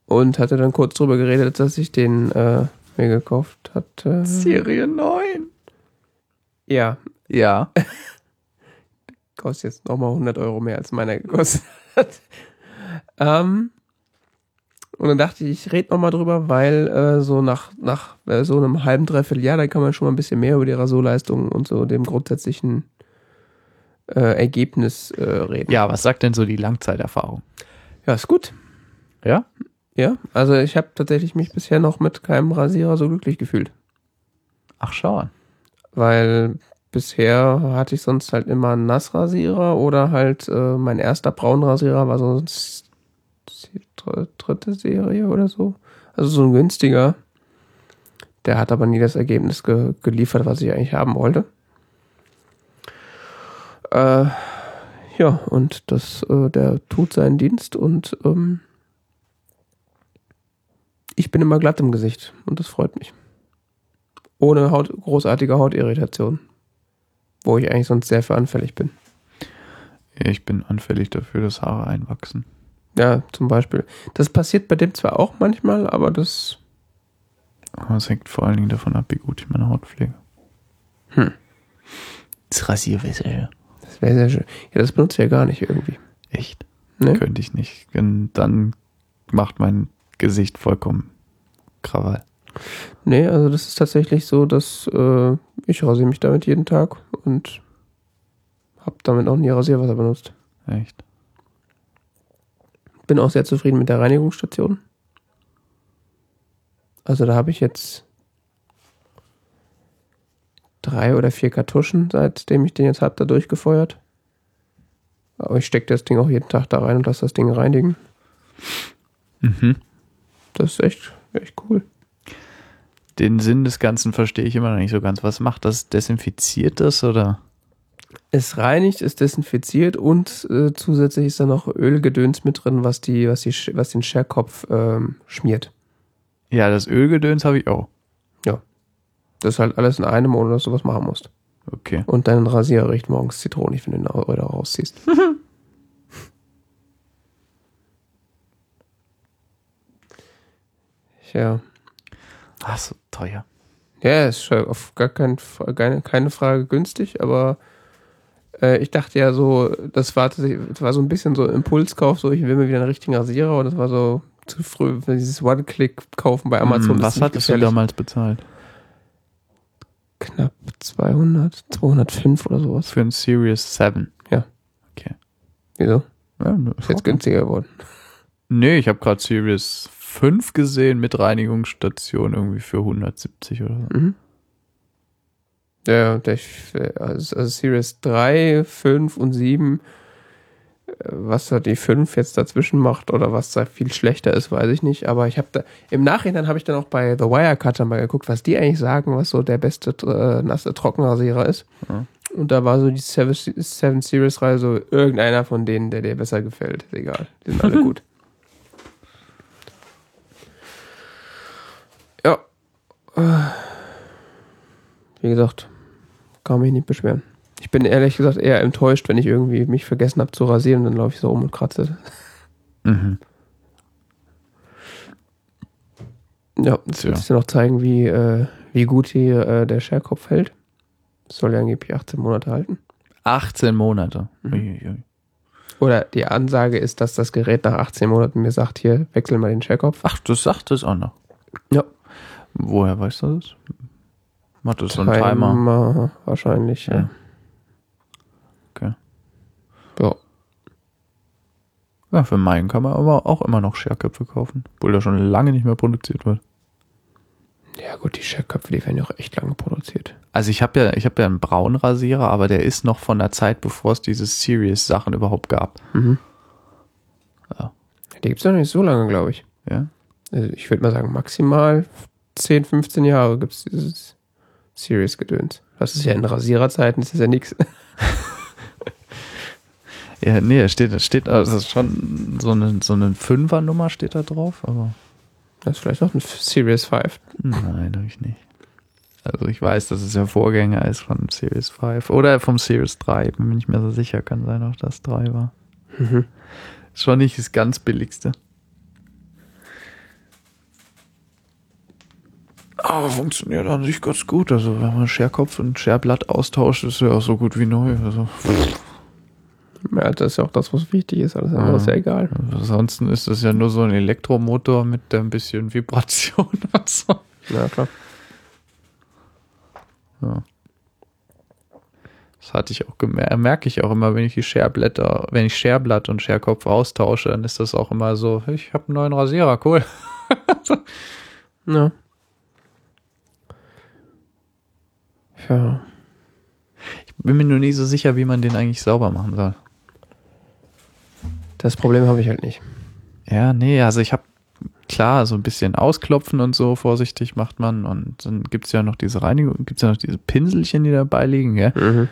A: Und hatte dann kurz drüber geredet, dass ich den äh, mir gekauft hatte.
B: Serie 9.
A: Ja,
B: Ja. [LAUGHS]
A: kostet jetzt nochmal 100 Euro mehr als meiner gekostet hat. ähm, und dann dachte ich, ich rede nochmal drüber, weil äh, so nach, nach äh, so einem halben, dreiviertel Jahr, da kann man schon mal ein bisschen mehr über die Rasurleistung und so dem grundsätzlichen äh, Ergebnis äh, reden.
B: Ja, was sagt denn so die Langzeiterfahrung?
A: ja, ist gut.
B: Ja?
A: Ja, also ich habe tatsächlich mich bisher noch mit keinem Rasierer so glücklich gefühlt.
B: Ach, schau an.
A: Weil bisher hatte ich sonst halt immer einen Nassrasierer oder halt äh, mein erster Braunrasierer war so ein S- dr- dritte Serie oder so. Also so ein günstiger. Der hat aber nie das Ergebnis ge geliefert, was ich eigentlich haben wollte. Äh, ja, und das, äh, der tut seinen Dienst und ähm, ich bin immer glatt im Gesicht und das freut mich. Ohne Haut, großartige Hautirritation. Wo ich eigentlich sonst sehr für anfällig bin.
B: Ich bin anfällig dafür, dass Haare einwachsen.
A: Ja, zum Beispiel. Das passiert bei dem zwar auch manchmal, aber das.
B: Aber es hängt vor allen Dingen davon ab, wie gut ich meine Haut pflege.
A: Hm.
B: Das Rasierwässer.
A: Das wäre sehr schön. Ja, das benutze ich ja gar nicht irgendwie.
B: Echt?
A: Ne?
B: Könnte ich nicht. Und dann macht mein Gesicht vollkommen Krawall.
A: Nee, also das ist tatsächlich so, dass äh, ich rasiere mich damit jeden Tag und habe damit auch nie Rasierwasser benutzt.
B: Echt?
A: Bin auch sehr zufrieden mit der Reinigungsstation. Also da habe ich jetzt drei oder vier Kartuschen, seitdem ich den jetzt habe, da durchgefeuert. Aber ich stecke das Ding auch jeden Tag da rein und lasse das Ding reinigen.
B: Mhm.
A: Das ist echt, echt cool.
B: Den Sinn des Ganzen verstehe ich immer noch nicht so ganz. Was macht das? Desinfiziert das oder?
A: Es reinigt, es desinfiziert und äh, zusätzlich ist da noch Ölgedöns mit drin, was die, was die, was den Scherkopf ähm, schmiert.
B: Ja, das Ölgedöns habe ich auch.
A: Das ist halt alles in einem, ohne dass du was machen musst.
B: Okay.
A: Und dein Rasierer riecht morgens zitronig, wenn du ihn wieder rausziehst. [LAUGHS] ja.
B: Ach so, teuer.
A: Ja, ist auf gar kein, keine, keine Frage günstig, aber äh, ich dachte ja so, das war, das war so ein bisschen so Impulskauf, so ich will mir wieder einen richtigen Rasierer und das war so zu früh, dieses One-Click-Kaufen bei Amazon.
B: Hm, was hattest du damals bezahlt?
A: knapp 200, 205 oder sowas.
B: Für ein Series 7.
A: Wieso?
B: Ja, ne,
A: Ist jetzt günstiger geworden.
B: Nee, ich habe gerade Series 5 gesehen mit Reinigungsstation irgendwie für 170 oder so.
A: Mhm. Ja, der, also, also Series 3, 5 und 7, äh, was da die 5 jetzt dazwischen macht oder was da viel schlechter ist, weiß ich nicht. Aber ich habe da, im Nachhinein habe ich dann auch bei The Wirecutter mal geguckt, was die eigentlich sagen, was so der beste äh, nasse Trockenrasierer ist.
B: Ja.
A: Und da war so die 7, 7 Series Reihe so irgendeiner von denen, der dir besser gefällt. Ist egal. Die sind alle [LAUGHS] gut. Ja. Äh, Wie gesagt, kann mich nicht beschweren. Ich bin ehrlich gesagt eher enttäuscht, wenn ich irgendwie mich vergessen habe zu rasieren und dann laufe ich so rum und kratze.
B: Mhm.
A: Ja, jetzt
B: Ja.
A: willst du noch zeigen, wie, äh, wie gut hier äh, der Scherkopf hält. Das soll ja angeblich 18 Monate halten.
B: 18 Monate.
A: Mhm. Oder die Ansage ist, dass das Gerät nach 18 Monaten mir sagt, hier, wechsel mal den Scherkopf.
B: Ach, das sagt es auch noch.
A: Ja.
B: Woher weißt du das? Macht das so ein Timer?
A: wahrscheinlich, ja.
B: Ja. Okay.
A: Ja.
B: Ja, für meinen kann man aber auch immer noch Scherköpfe kaufen. Obwohl der schon lange nicht mehr produziert wird.
A: Ja gut, die Scherköpfe, die werden ja auch echt lange produziert.
B: Also ich habe ja, ich habe ja einen braunen Rasierer, aber der ist noch von der Zeit, bevor es diese Serious-Sachen überhaupt gab.
A: Mhm.
B: Ja.
A: Die gibt es noch nicht so lange, glaube ich.
B: Ja.
A: Also ich würde mal sagen, maximal 10, 15 Jahre gibt es dieses Serious-Gedöns. Das ist ja in Rasiererzeiten, das ist ja nichts. [LAUGHS]
B: Ja, nee, da steht, steht, also schon so eine, so eine Fünfer-Nummer steht da drauf, aber
A: Das ist vielleicht noch ein Serious 5.
B: nein, habe ich nicht. Also ich weiß, dass es der Vorgänger ist von Series 5 oder vom Series 3, bin mir nicht mehr so sicher, kann sein, auch das 3 war.
A: Mhm.
B: Schon nicht das ganz billigste. Aber funktioniert an sich ganz gut. Also wenn man Scherkopf und Scherblatt austauscht, ist ja auch so gut wie neu. Also
A: Ja, das ist ja auch das, was wichtig ist. Alles andere
B: Ja.
A: ist ja egal.
B: ansonsten ist es ja nur so ein Elektromotor mit ein bisschen Vibration [LAUGHS] und so.
A: Ja, klar.
B: Ja. Das hatte ich auch gemerkt, merke ich auch immer, wenn ich die Scherblätter, wenn ich Scherblatt und Scherkopf austausche, dann ist das auch immer so, ich habe einen neuen Rasierer, cool. [LAUGHS]
A: Ja. Ja.
B: Bin mir nur nie so sicher, wie man den eigentlich sauber machen soll.
A: Das Problem habe ich halt nicht.
B: Ja, nee, also ich habe klar, so ein bisschen ausklopfen und so vorsichtig macht man und dann gibt's ja noch diese Reinigung, gibt's ja noch diese Pinselchen, die dabei liegen, gell?
A: Mhm.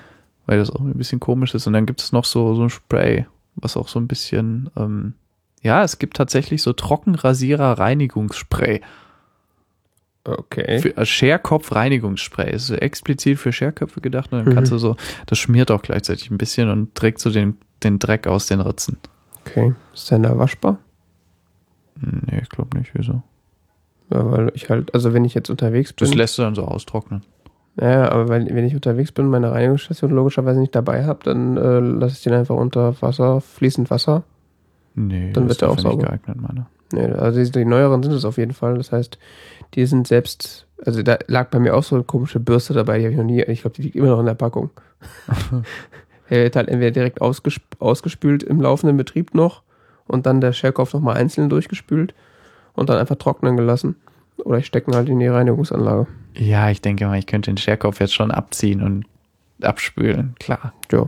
B: weil das auch ein bisschen komisch ist und dann gibt es noch so, so ein Spray, was auch so ein bisschen, ähm, ja, es gibt tatsächlich so Trockenrasierer-Reinigungsspray.
A: Okay.
B: Für äh, Scherkopf-Reinigungsspray. Ist so explizit für Scherköpfe gedacht und dann
A: Mhm.
B: kannst du so, das schmiert auch gleichzeitig ein bisschen und trägt so den, den Dreck aus den Ritzen.
A: Okay. Ist der da waschbar?
B: Nee, ich glaube nicht, wieso.
A: Ja, weil ich halt, also wenn ich jetzt unterwegs bin.
B: Das lässt du dann so austrocknen.
A: Ja, aber wenn, wenn ich unterwegs bin, meine Reinigungsstation logischerweise nicht dabei habe, dann äh, lasse ich den einfach unter Wasser, fließend Wasser.
B: Nee,
A: Dann
B: das
A: wird er auch sauber.
B: geeignet, meine.
A: Nee, also die, die neueren sind es auf jeden Fall. Das heißt, die sind selbst, also da lag bei mir auch so eine komische Bürste dabei, die habe ich noch nie, ich glaube, die liegt immer noch in der Packung. [LAUGHS] Er wird halt entweder direkt ausgesp ausgespült im laufenden Betrieb noch und dann der Scherkopf nochmal einzeln durchgespült und dann einfach trocknen gelassen. Oder ich stecke ihn halt in die Reinigungsanlage.
B: Ja, ich denke mal, ich könnte den Scherkopf jetzt schon abziehen und abspülen, klar.
A: Ja.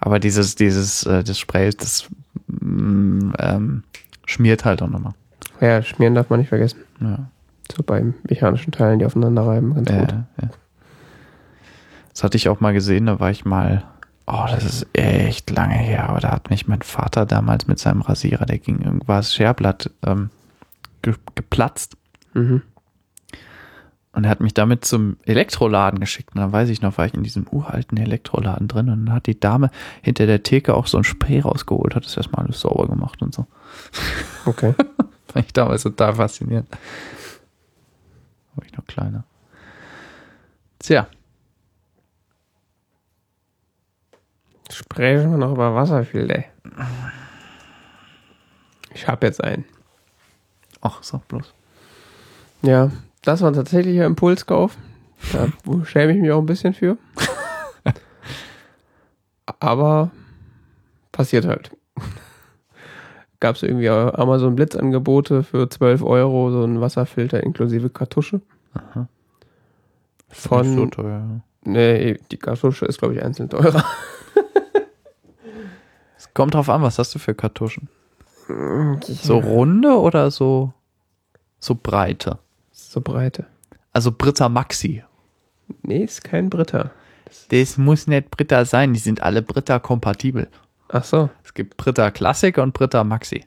B: Aber dieses, dieses, äh, das Spray, das mm, ähm, schmiert halt auch nochmal.
A: Ja, schmieren darf man nicht vergessen.
B: Ja.
A: So bei mechanischen Teilen, die aufeinander reiben, ganz
B: Äh,
A: gut.
B: ja. Das hatte ich auch mal gesehen, da war ich mal, oh, das ist echt lange her, aber da hat mich mein Vater damals mit seinem Rasierer, der ging irgendwas Scherblatt ähm, ge geplatzt
A: Mhm.
B: und er hat mich damit zum Elektroladen geschickt. Und dann weiß ich noch, war ich in diesem uralten Elektroladen drin und dann hat die Dame hinter der Theke auch so ein Spray rausgeholt, hat das erstmal alles sauber gemacht und so.
A: Okay. [LAUGHS] [LAUGHS]
B: Fand ich damals total faszinierend. War ich noch kleiner. Tja,
A: Sprechen wir noch über Wasserfilter. Ich habe jetzt einen.
B: ach, sag bloß.
A: Ja, das war tatsächlich ein Impulskauf. Da [LAUGHS] schäme ich mich auch ein bisschen für. [LAUGHS] Aber passiert halt. Gab es irgendwie Amazon Blitzangebote für 12 Euro, so ein Wasserfilter inklusive Kartusche.
B: Aha.
A: Von-
B: Nicht so teuer.
A: Nee, die Kartusche ist, glaube ich, einzeln teurer. [LAUGHS]
B: Es kommt drauf an, was hast du für Kartuschen? So runde oder so, so breite?
A: So breite.
B: Also Britta Maxi.
A: Nee, ist kein Britta.
B: Das muss nicht Britta sein, die sind alle Britta kompatibel.
A: Ach so,
B: Es gibt Britta Classic und Britta Maxi.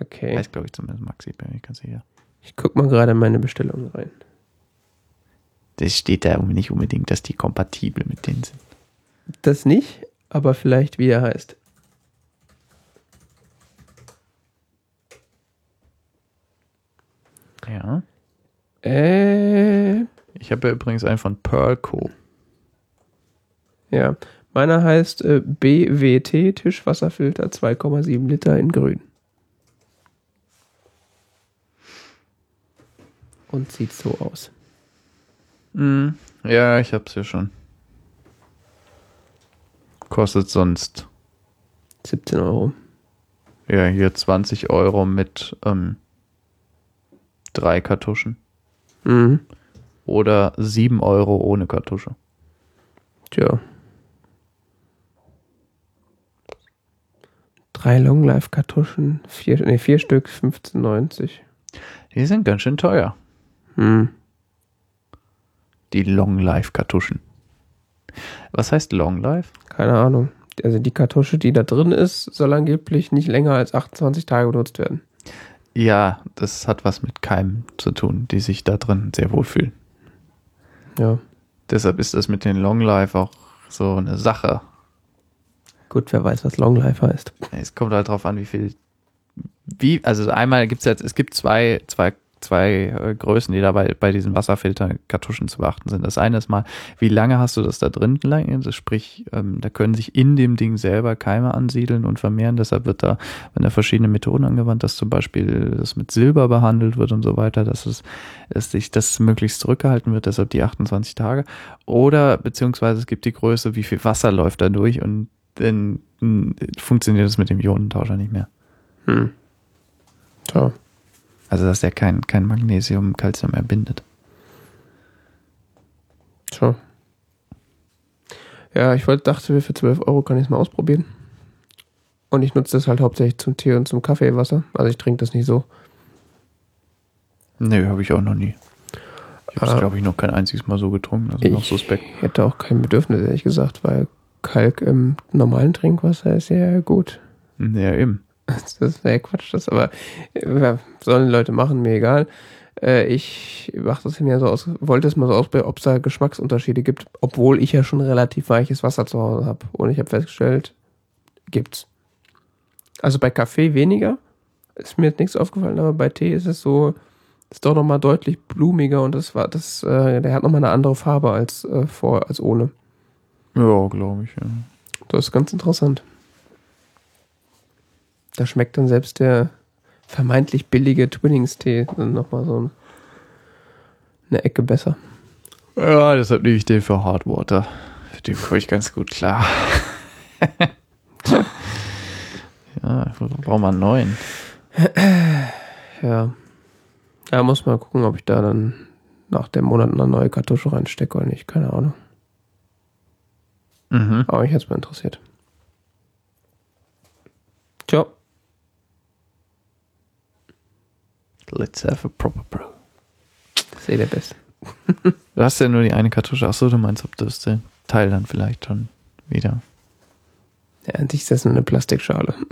A: okay.
B: Heißt, glaube ich, zumindest Maxi, bin ich ganz sicher.
A: Ich guck mal gerade in meine Bestellung rein.
B: Das steht da nicht unbedingt, dass die kompatibel mit denen sind.
A: Das nicht, aber vielleicht wie er heißt.
B: Ja.
A: Äh,
B: Ich habe ja übrigens einen von Pearlco.
A: ja. Meiner heißt äh, BWT Tischwasserfilter 2,7 Liter in grün. Und sieht so aus.
B: Mhm. Ja, ich hab's ja schon. Kostet sonst,
A: 17 Euro.
B: ja, hier 20 Euro mit ähm, drei Kartuschen.
A: Mhm.
B: Oder 7 Euro ohne Kartusche.
A: Tja. Drei Longlife-Kartuschen, vier, nee, vier Stück, 15,90.
B: Die sind ganz schön teuer.
A: Hm.
B: Die Long Life Kartuschen. Was heißt Long Life?
A: Keine Ahnung. Also die Kartusche, die da drin ist, soll angeblich nicht länger als 28 Tage benutzt werden.
B: Ja, das hat was mit Keimen zu tun, die sich da drin sehr wohl fühlen.
A: Ja.
B: Deshalb ist das mit den Long Life auch so eine Sache.
A: Gut, wer weiß, was Longlife heißt.
B: Es kommt halt drauf an, wie viel. Wie, also einmal gibt es jetzt, es gibt zwei, zwei, zwei äh, Größen, die dabei bei diesen Wasserfilter-Kartuschen zu beachten sind. Das eine ist mal, wie lange hast du das da drin? Also sprich, ähm, da können sich in dem Ding selber Keime ansiedeln und vermehren. Deshalb wird da, wenn da verschiedene Methoden angewandt, dass zum Beispiel das mit Silber behandelt wird und so weiter, dass es, dass sich das möglichst zurückgehalten wird, deshalb die 28 Tage. Oder beziehungsweise es gibt die Größe, wie viel Wasser läuft da durch und dann mh, funktioniert das mit dem Ionentauscher nicht mehr.
A: Hm. Tja.
B: Also dass der kein, kein Magnesium, Calcium mehr bindet.
A: Tja. Ja, ich wollte, dachte, für 12 Euro kann ich es mal ausprobieren. Und ich nutze das halt hauptsächlich zum Tee und zum Kaffeewasser. Also ich trinke das nicht so.
B: Nö, habe ich auch noch nie. Ich habe es,
A: Ah.
B: glaube ich, noch kein einziges Mal so getrunken. Also noch
A: Ich
B: suspekt.
A: hätte auch kein Bedürfnis, ehrlich gesagt, weil Kalk im normalen Trinkwasser ist ja gut.
B: Ja, eben.
A: Das ist ja Quatsch, das aber sollen die Leute machen, mir egal. Äh, ich mach das mir so aus, wollte es mal so ausprobieren, ob es da Geschmacksunterschiede gibt, obwohl ich ja schon relativ weiches Wasser zu Hause habe. Und ich habe festgestellt, gibt's. Also bei Kaffee weniger, ist mir jetzt nichts aufgefallen, aber bei Tee ist es so, ist doch nochmal deutlich blumiger und das war das, äh, der hat nochmal eine andere Farbe als äh, vor, als ohne.
B: Ja, glaube ich. Ja.
A: Das ist ganz interessant. Da schmeckt dann selbst der vermeintlich billige Twinings-Tee dann nochmal so eine Ecke besser.
B: ja, deshalb nehme ich den für Hardwater. Für den komme ich ganz gut klar. [LAUGHS] ja, brauchen wir einen neuen.
A: Ja. Da muss man gucken, ob ich da dann nach dem Monat eine neue Kartusche reinstecke oder nicht. Keine Ahnung.
B: Mhm.
A: Aber mich hat's mal interessiert. Tja.
B: Let's have a proper brew.
A: Ist eh der Beste. [LAUGHS]
B: Du hast ja nur die eine Kartusche. Achso, du meinst, ob das den Teil dann vielleicht schon wieder.
A: Ja, an sich ist das nur eine Plastikschale. [LAUGHS]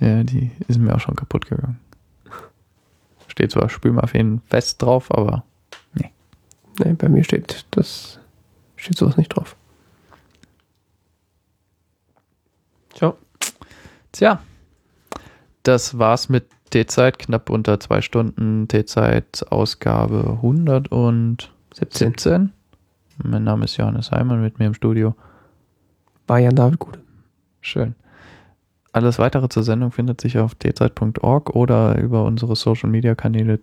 B: Ja, die ist mir auch schon kaputt gegangen. Steht zwar Spülmaffin fest drauf, aber
A: Nee, bei mir steht das steht sowas nicht drauf. Tja.
B: Tja, das war's mit T-Zeit, knapp unter zwei Stunden. T-Zeit, Ausgabe 117.
A: 17.
B: Mein Name ist Johannes Heimann, mit mir im Studio.
A: War Jan David Gude.
B: Schön. Alles weitere zur Sendung findet sich auf tzeit.org oder über unsere Social Media Kanäle,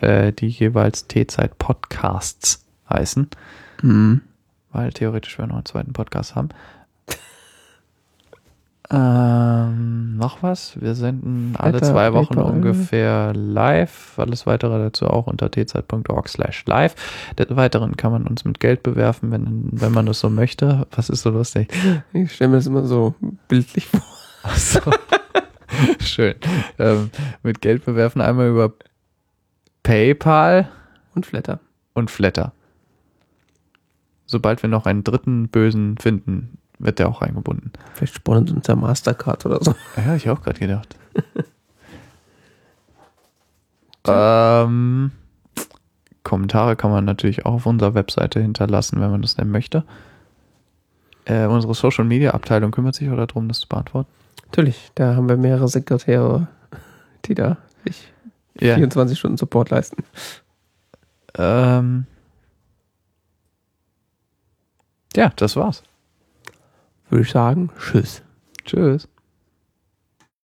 B: äh, die jeweils T-Zeit Podcasts heißen,
A: Mhm.
B: weil theoretisch wir noch einen zweiten Podcast haben. Ähm, noch was? Wir senden alle
A: Wetter,
B: zwei Wochen
A: PayPal.
B: ungefähr live. Alles weitere dazu auch unter tzeit.org slash live. Des Weiteren kann man uns mit Geld bewerfen, wenn, wenn man das so möchte. Was ist so lustig?
A: Ich stelle mir das immer so bildlich vor.
B: Ach so. [LAUGHS] Schön. Ähm, mit Geld bewerfen einmal über PayPal
A: Und Flatter.
B: und Flatter. Sobald wir noch einen dritten Bösen finden, wird der auch eingebunden.
A: Vielleicht uns ja Mastercard oder so.
B: Ja, ich auch gerade gedacht. [LAUGHS] ähm, Kommentare kann man natürlich auch auf unserer Webseite hinterlassen, wenn man das denn möchte. Äh, unsere Social Media Abteilung kümmert sich auch darum, das zu beantworten.
A: Natürlich, da haben wir mehrere Sekretäre, die da sich
B: Ja.
A: 24 Stunden Support leisten.
B: Ähm, ja, das war's.
A: Würde ich sagen, tschüss.
B: Tschüss.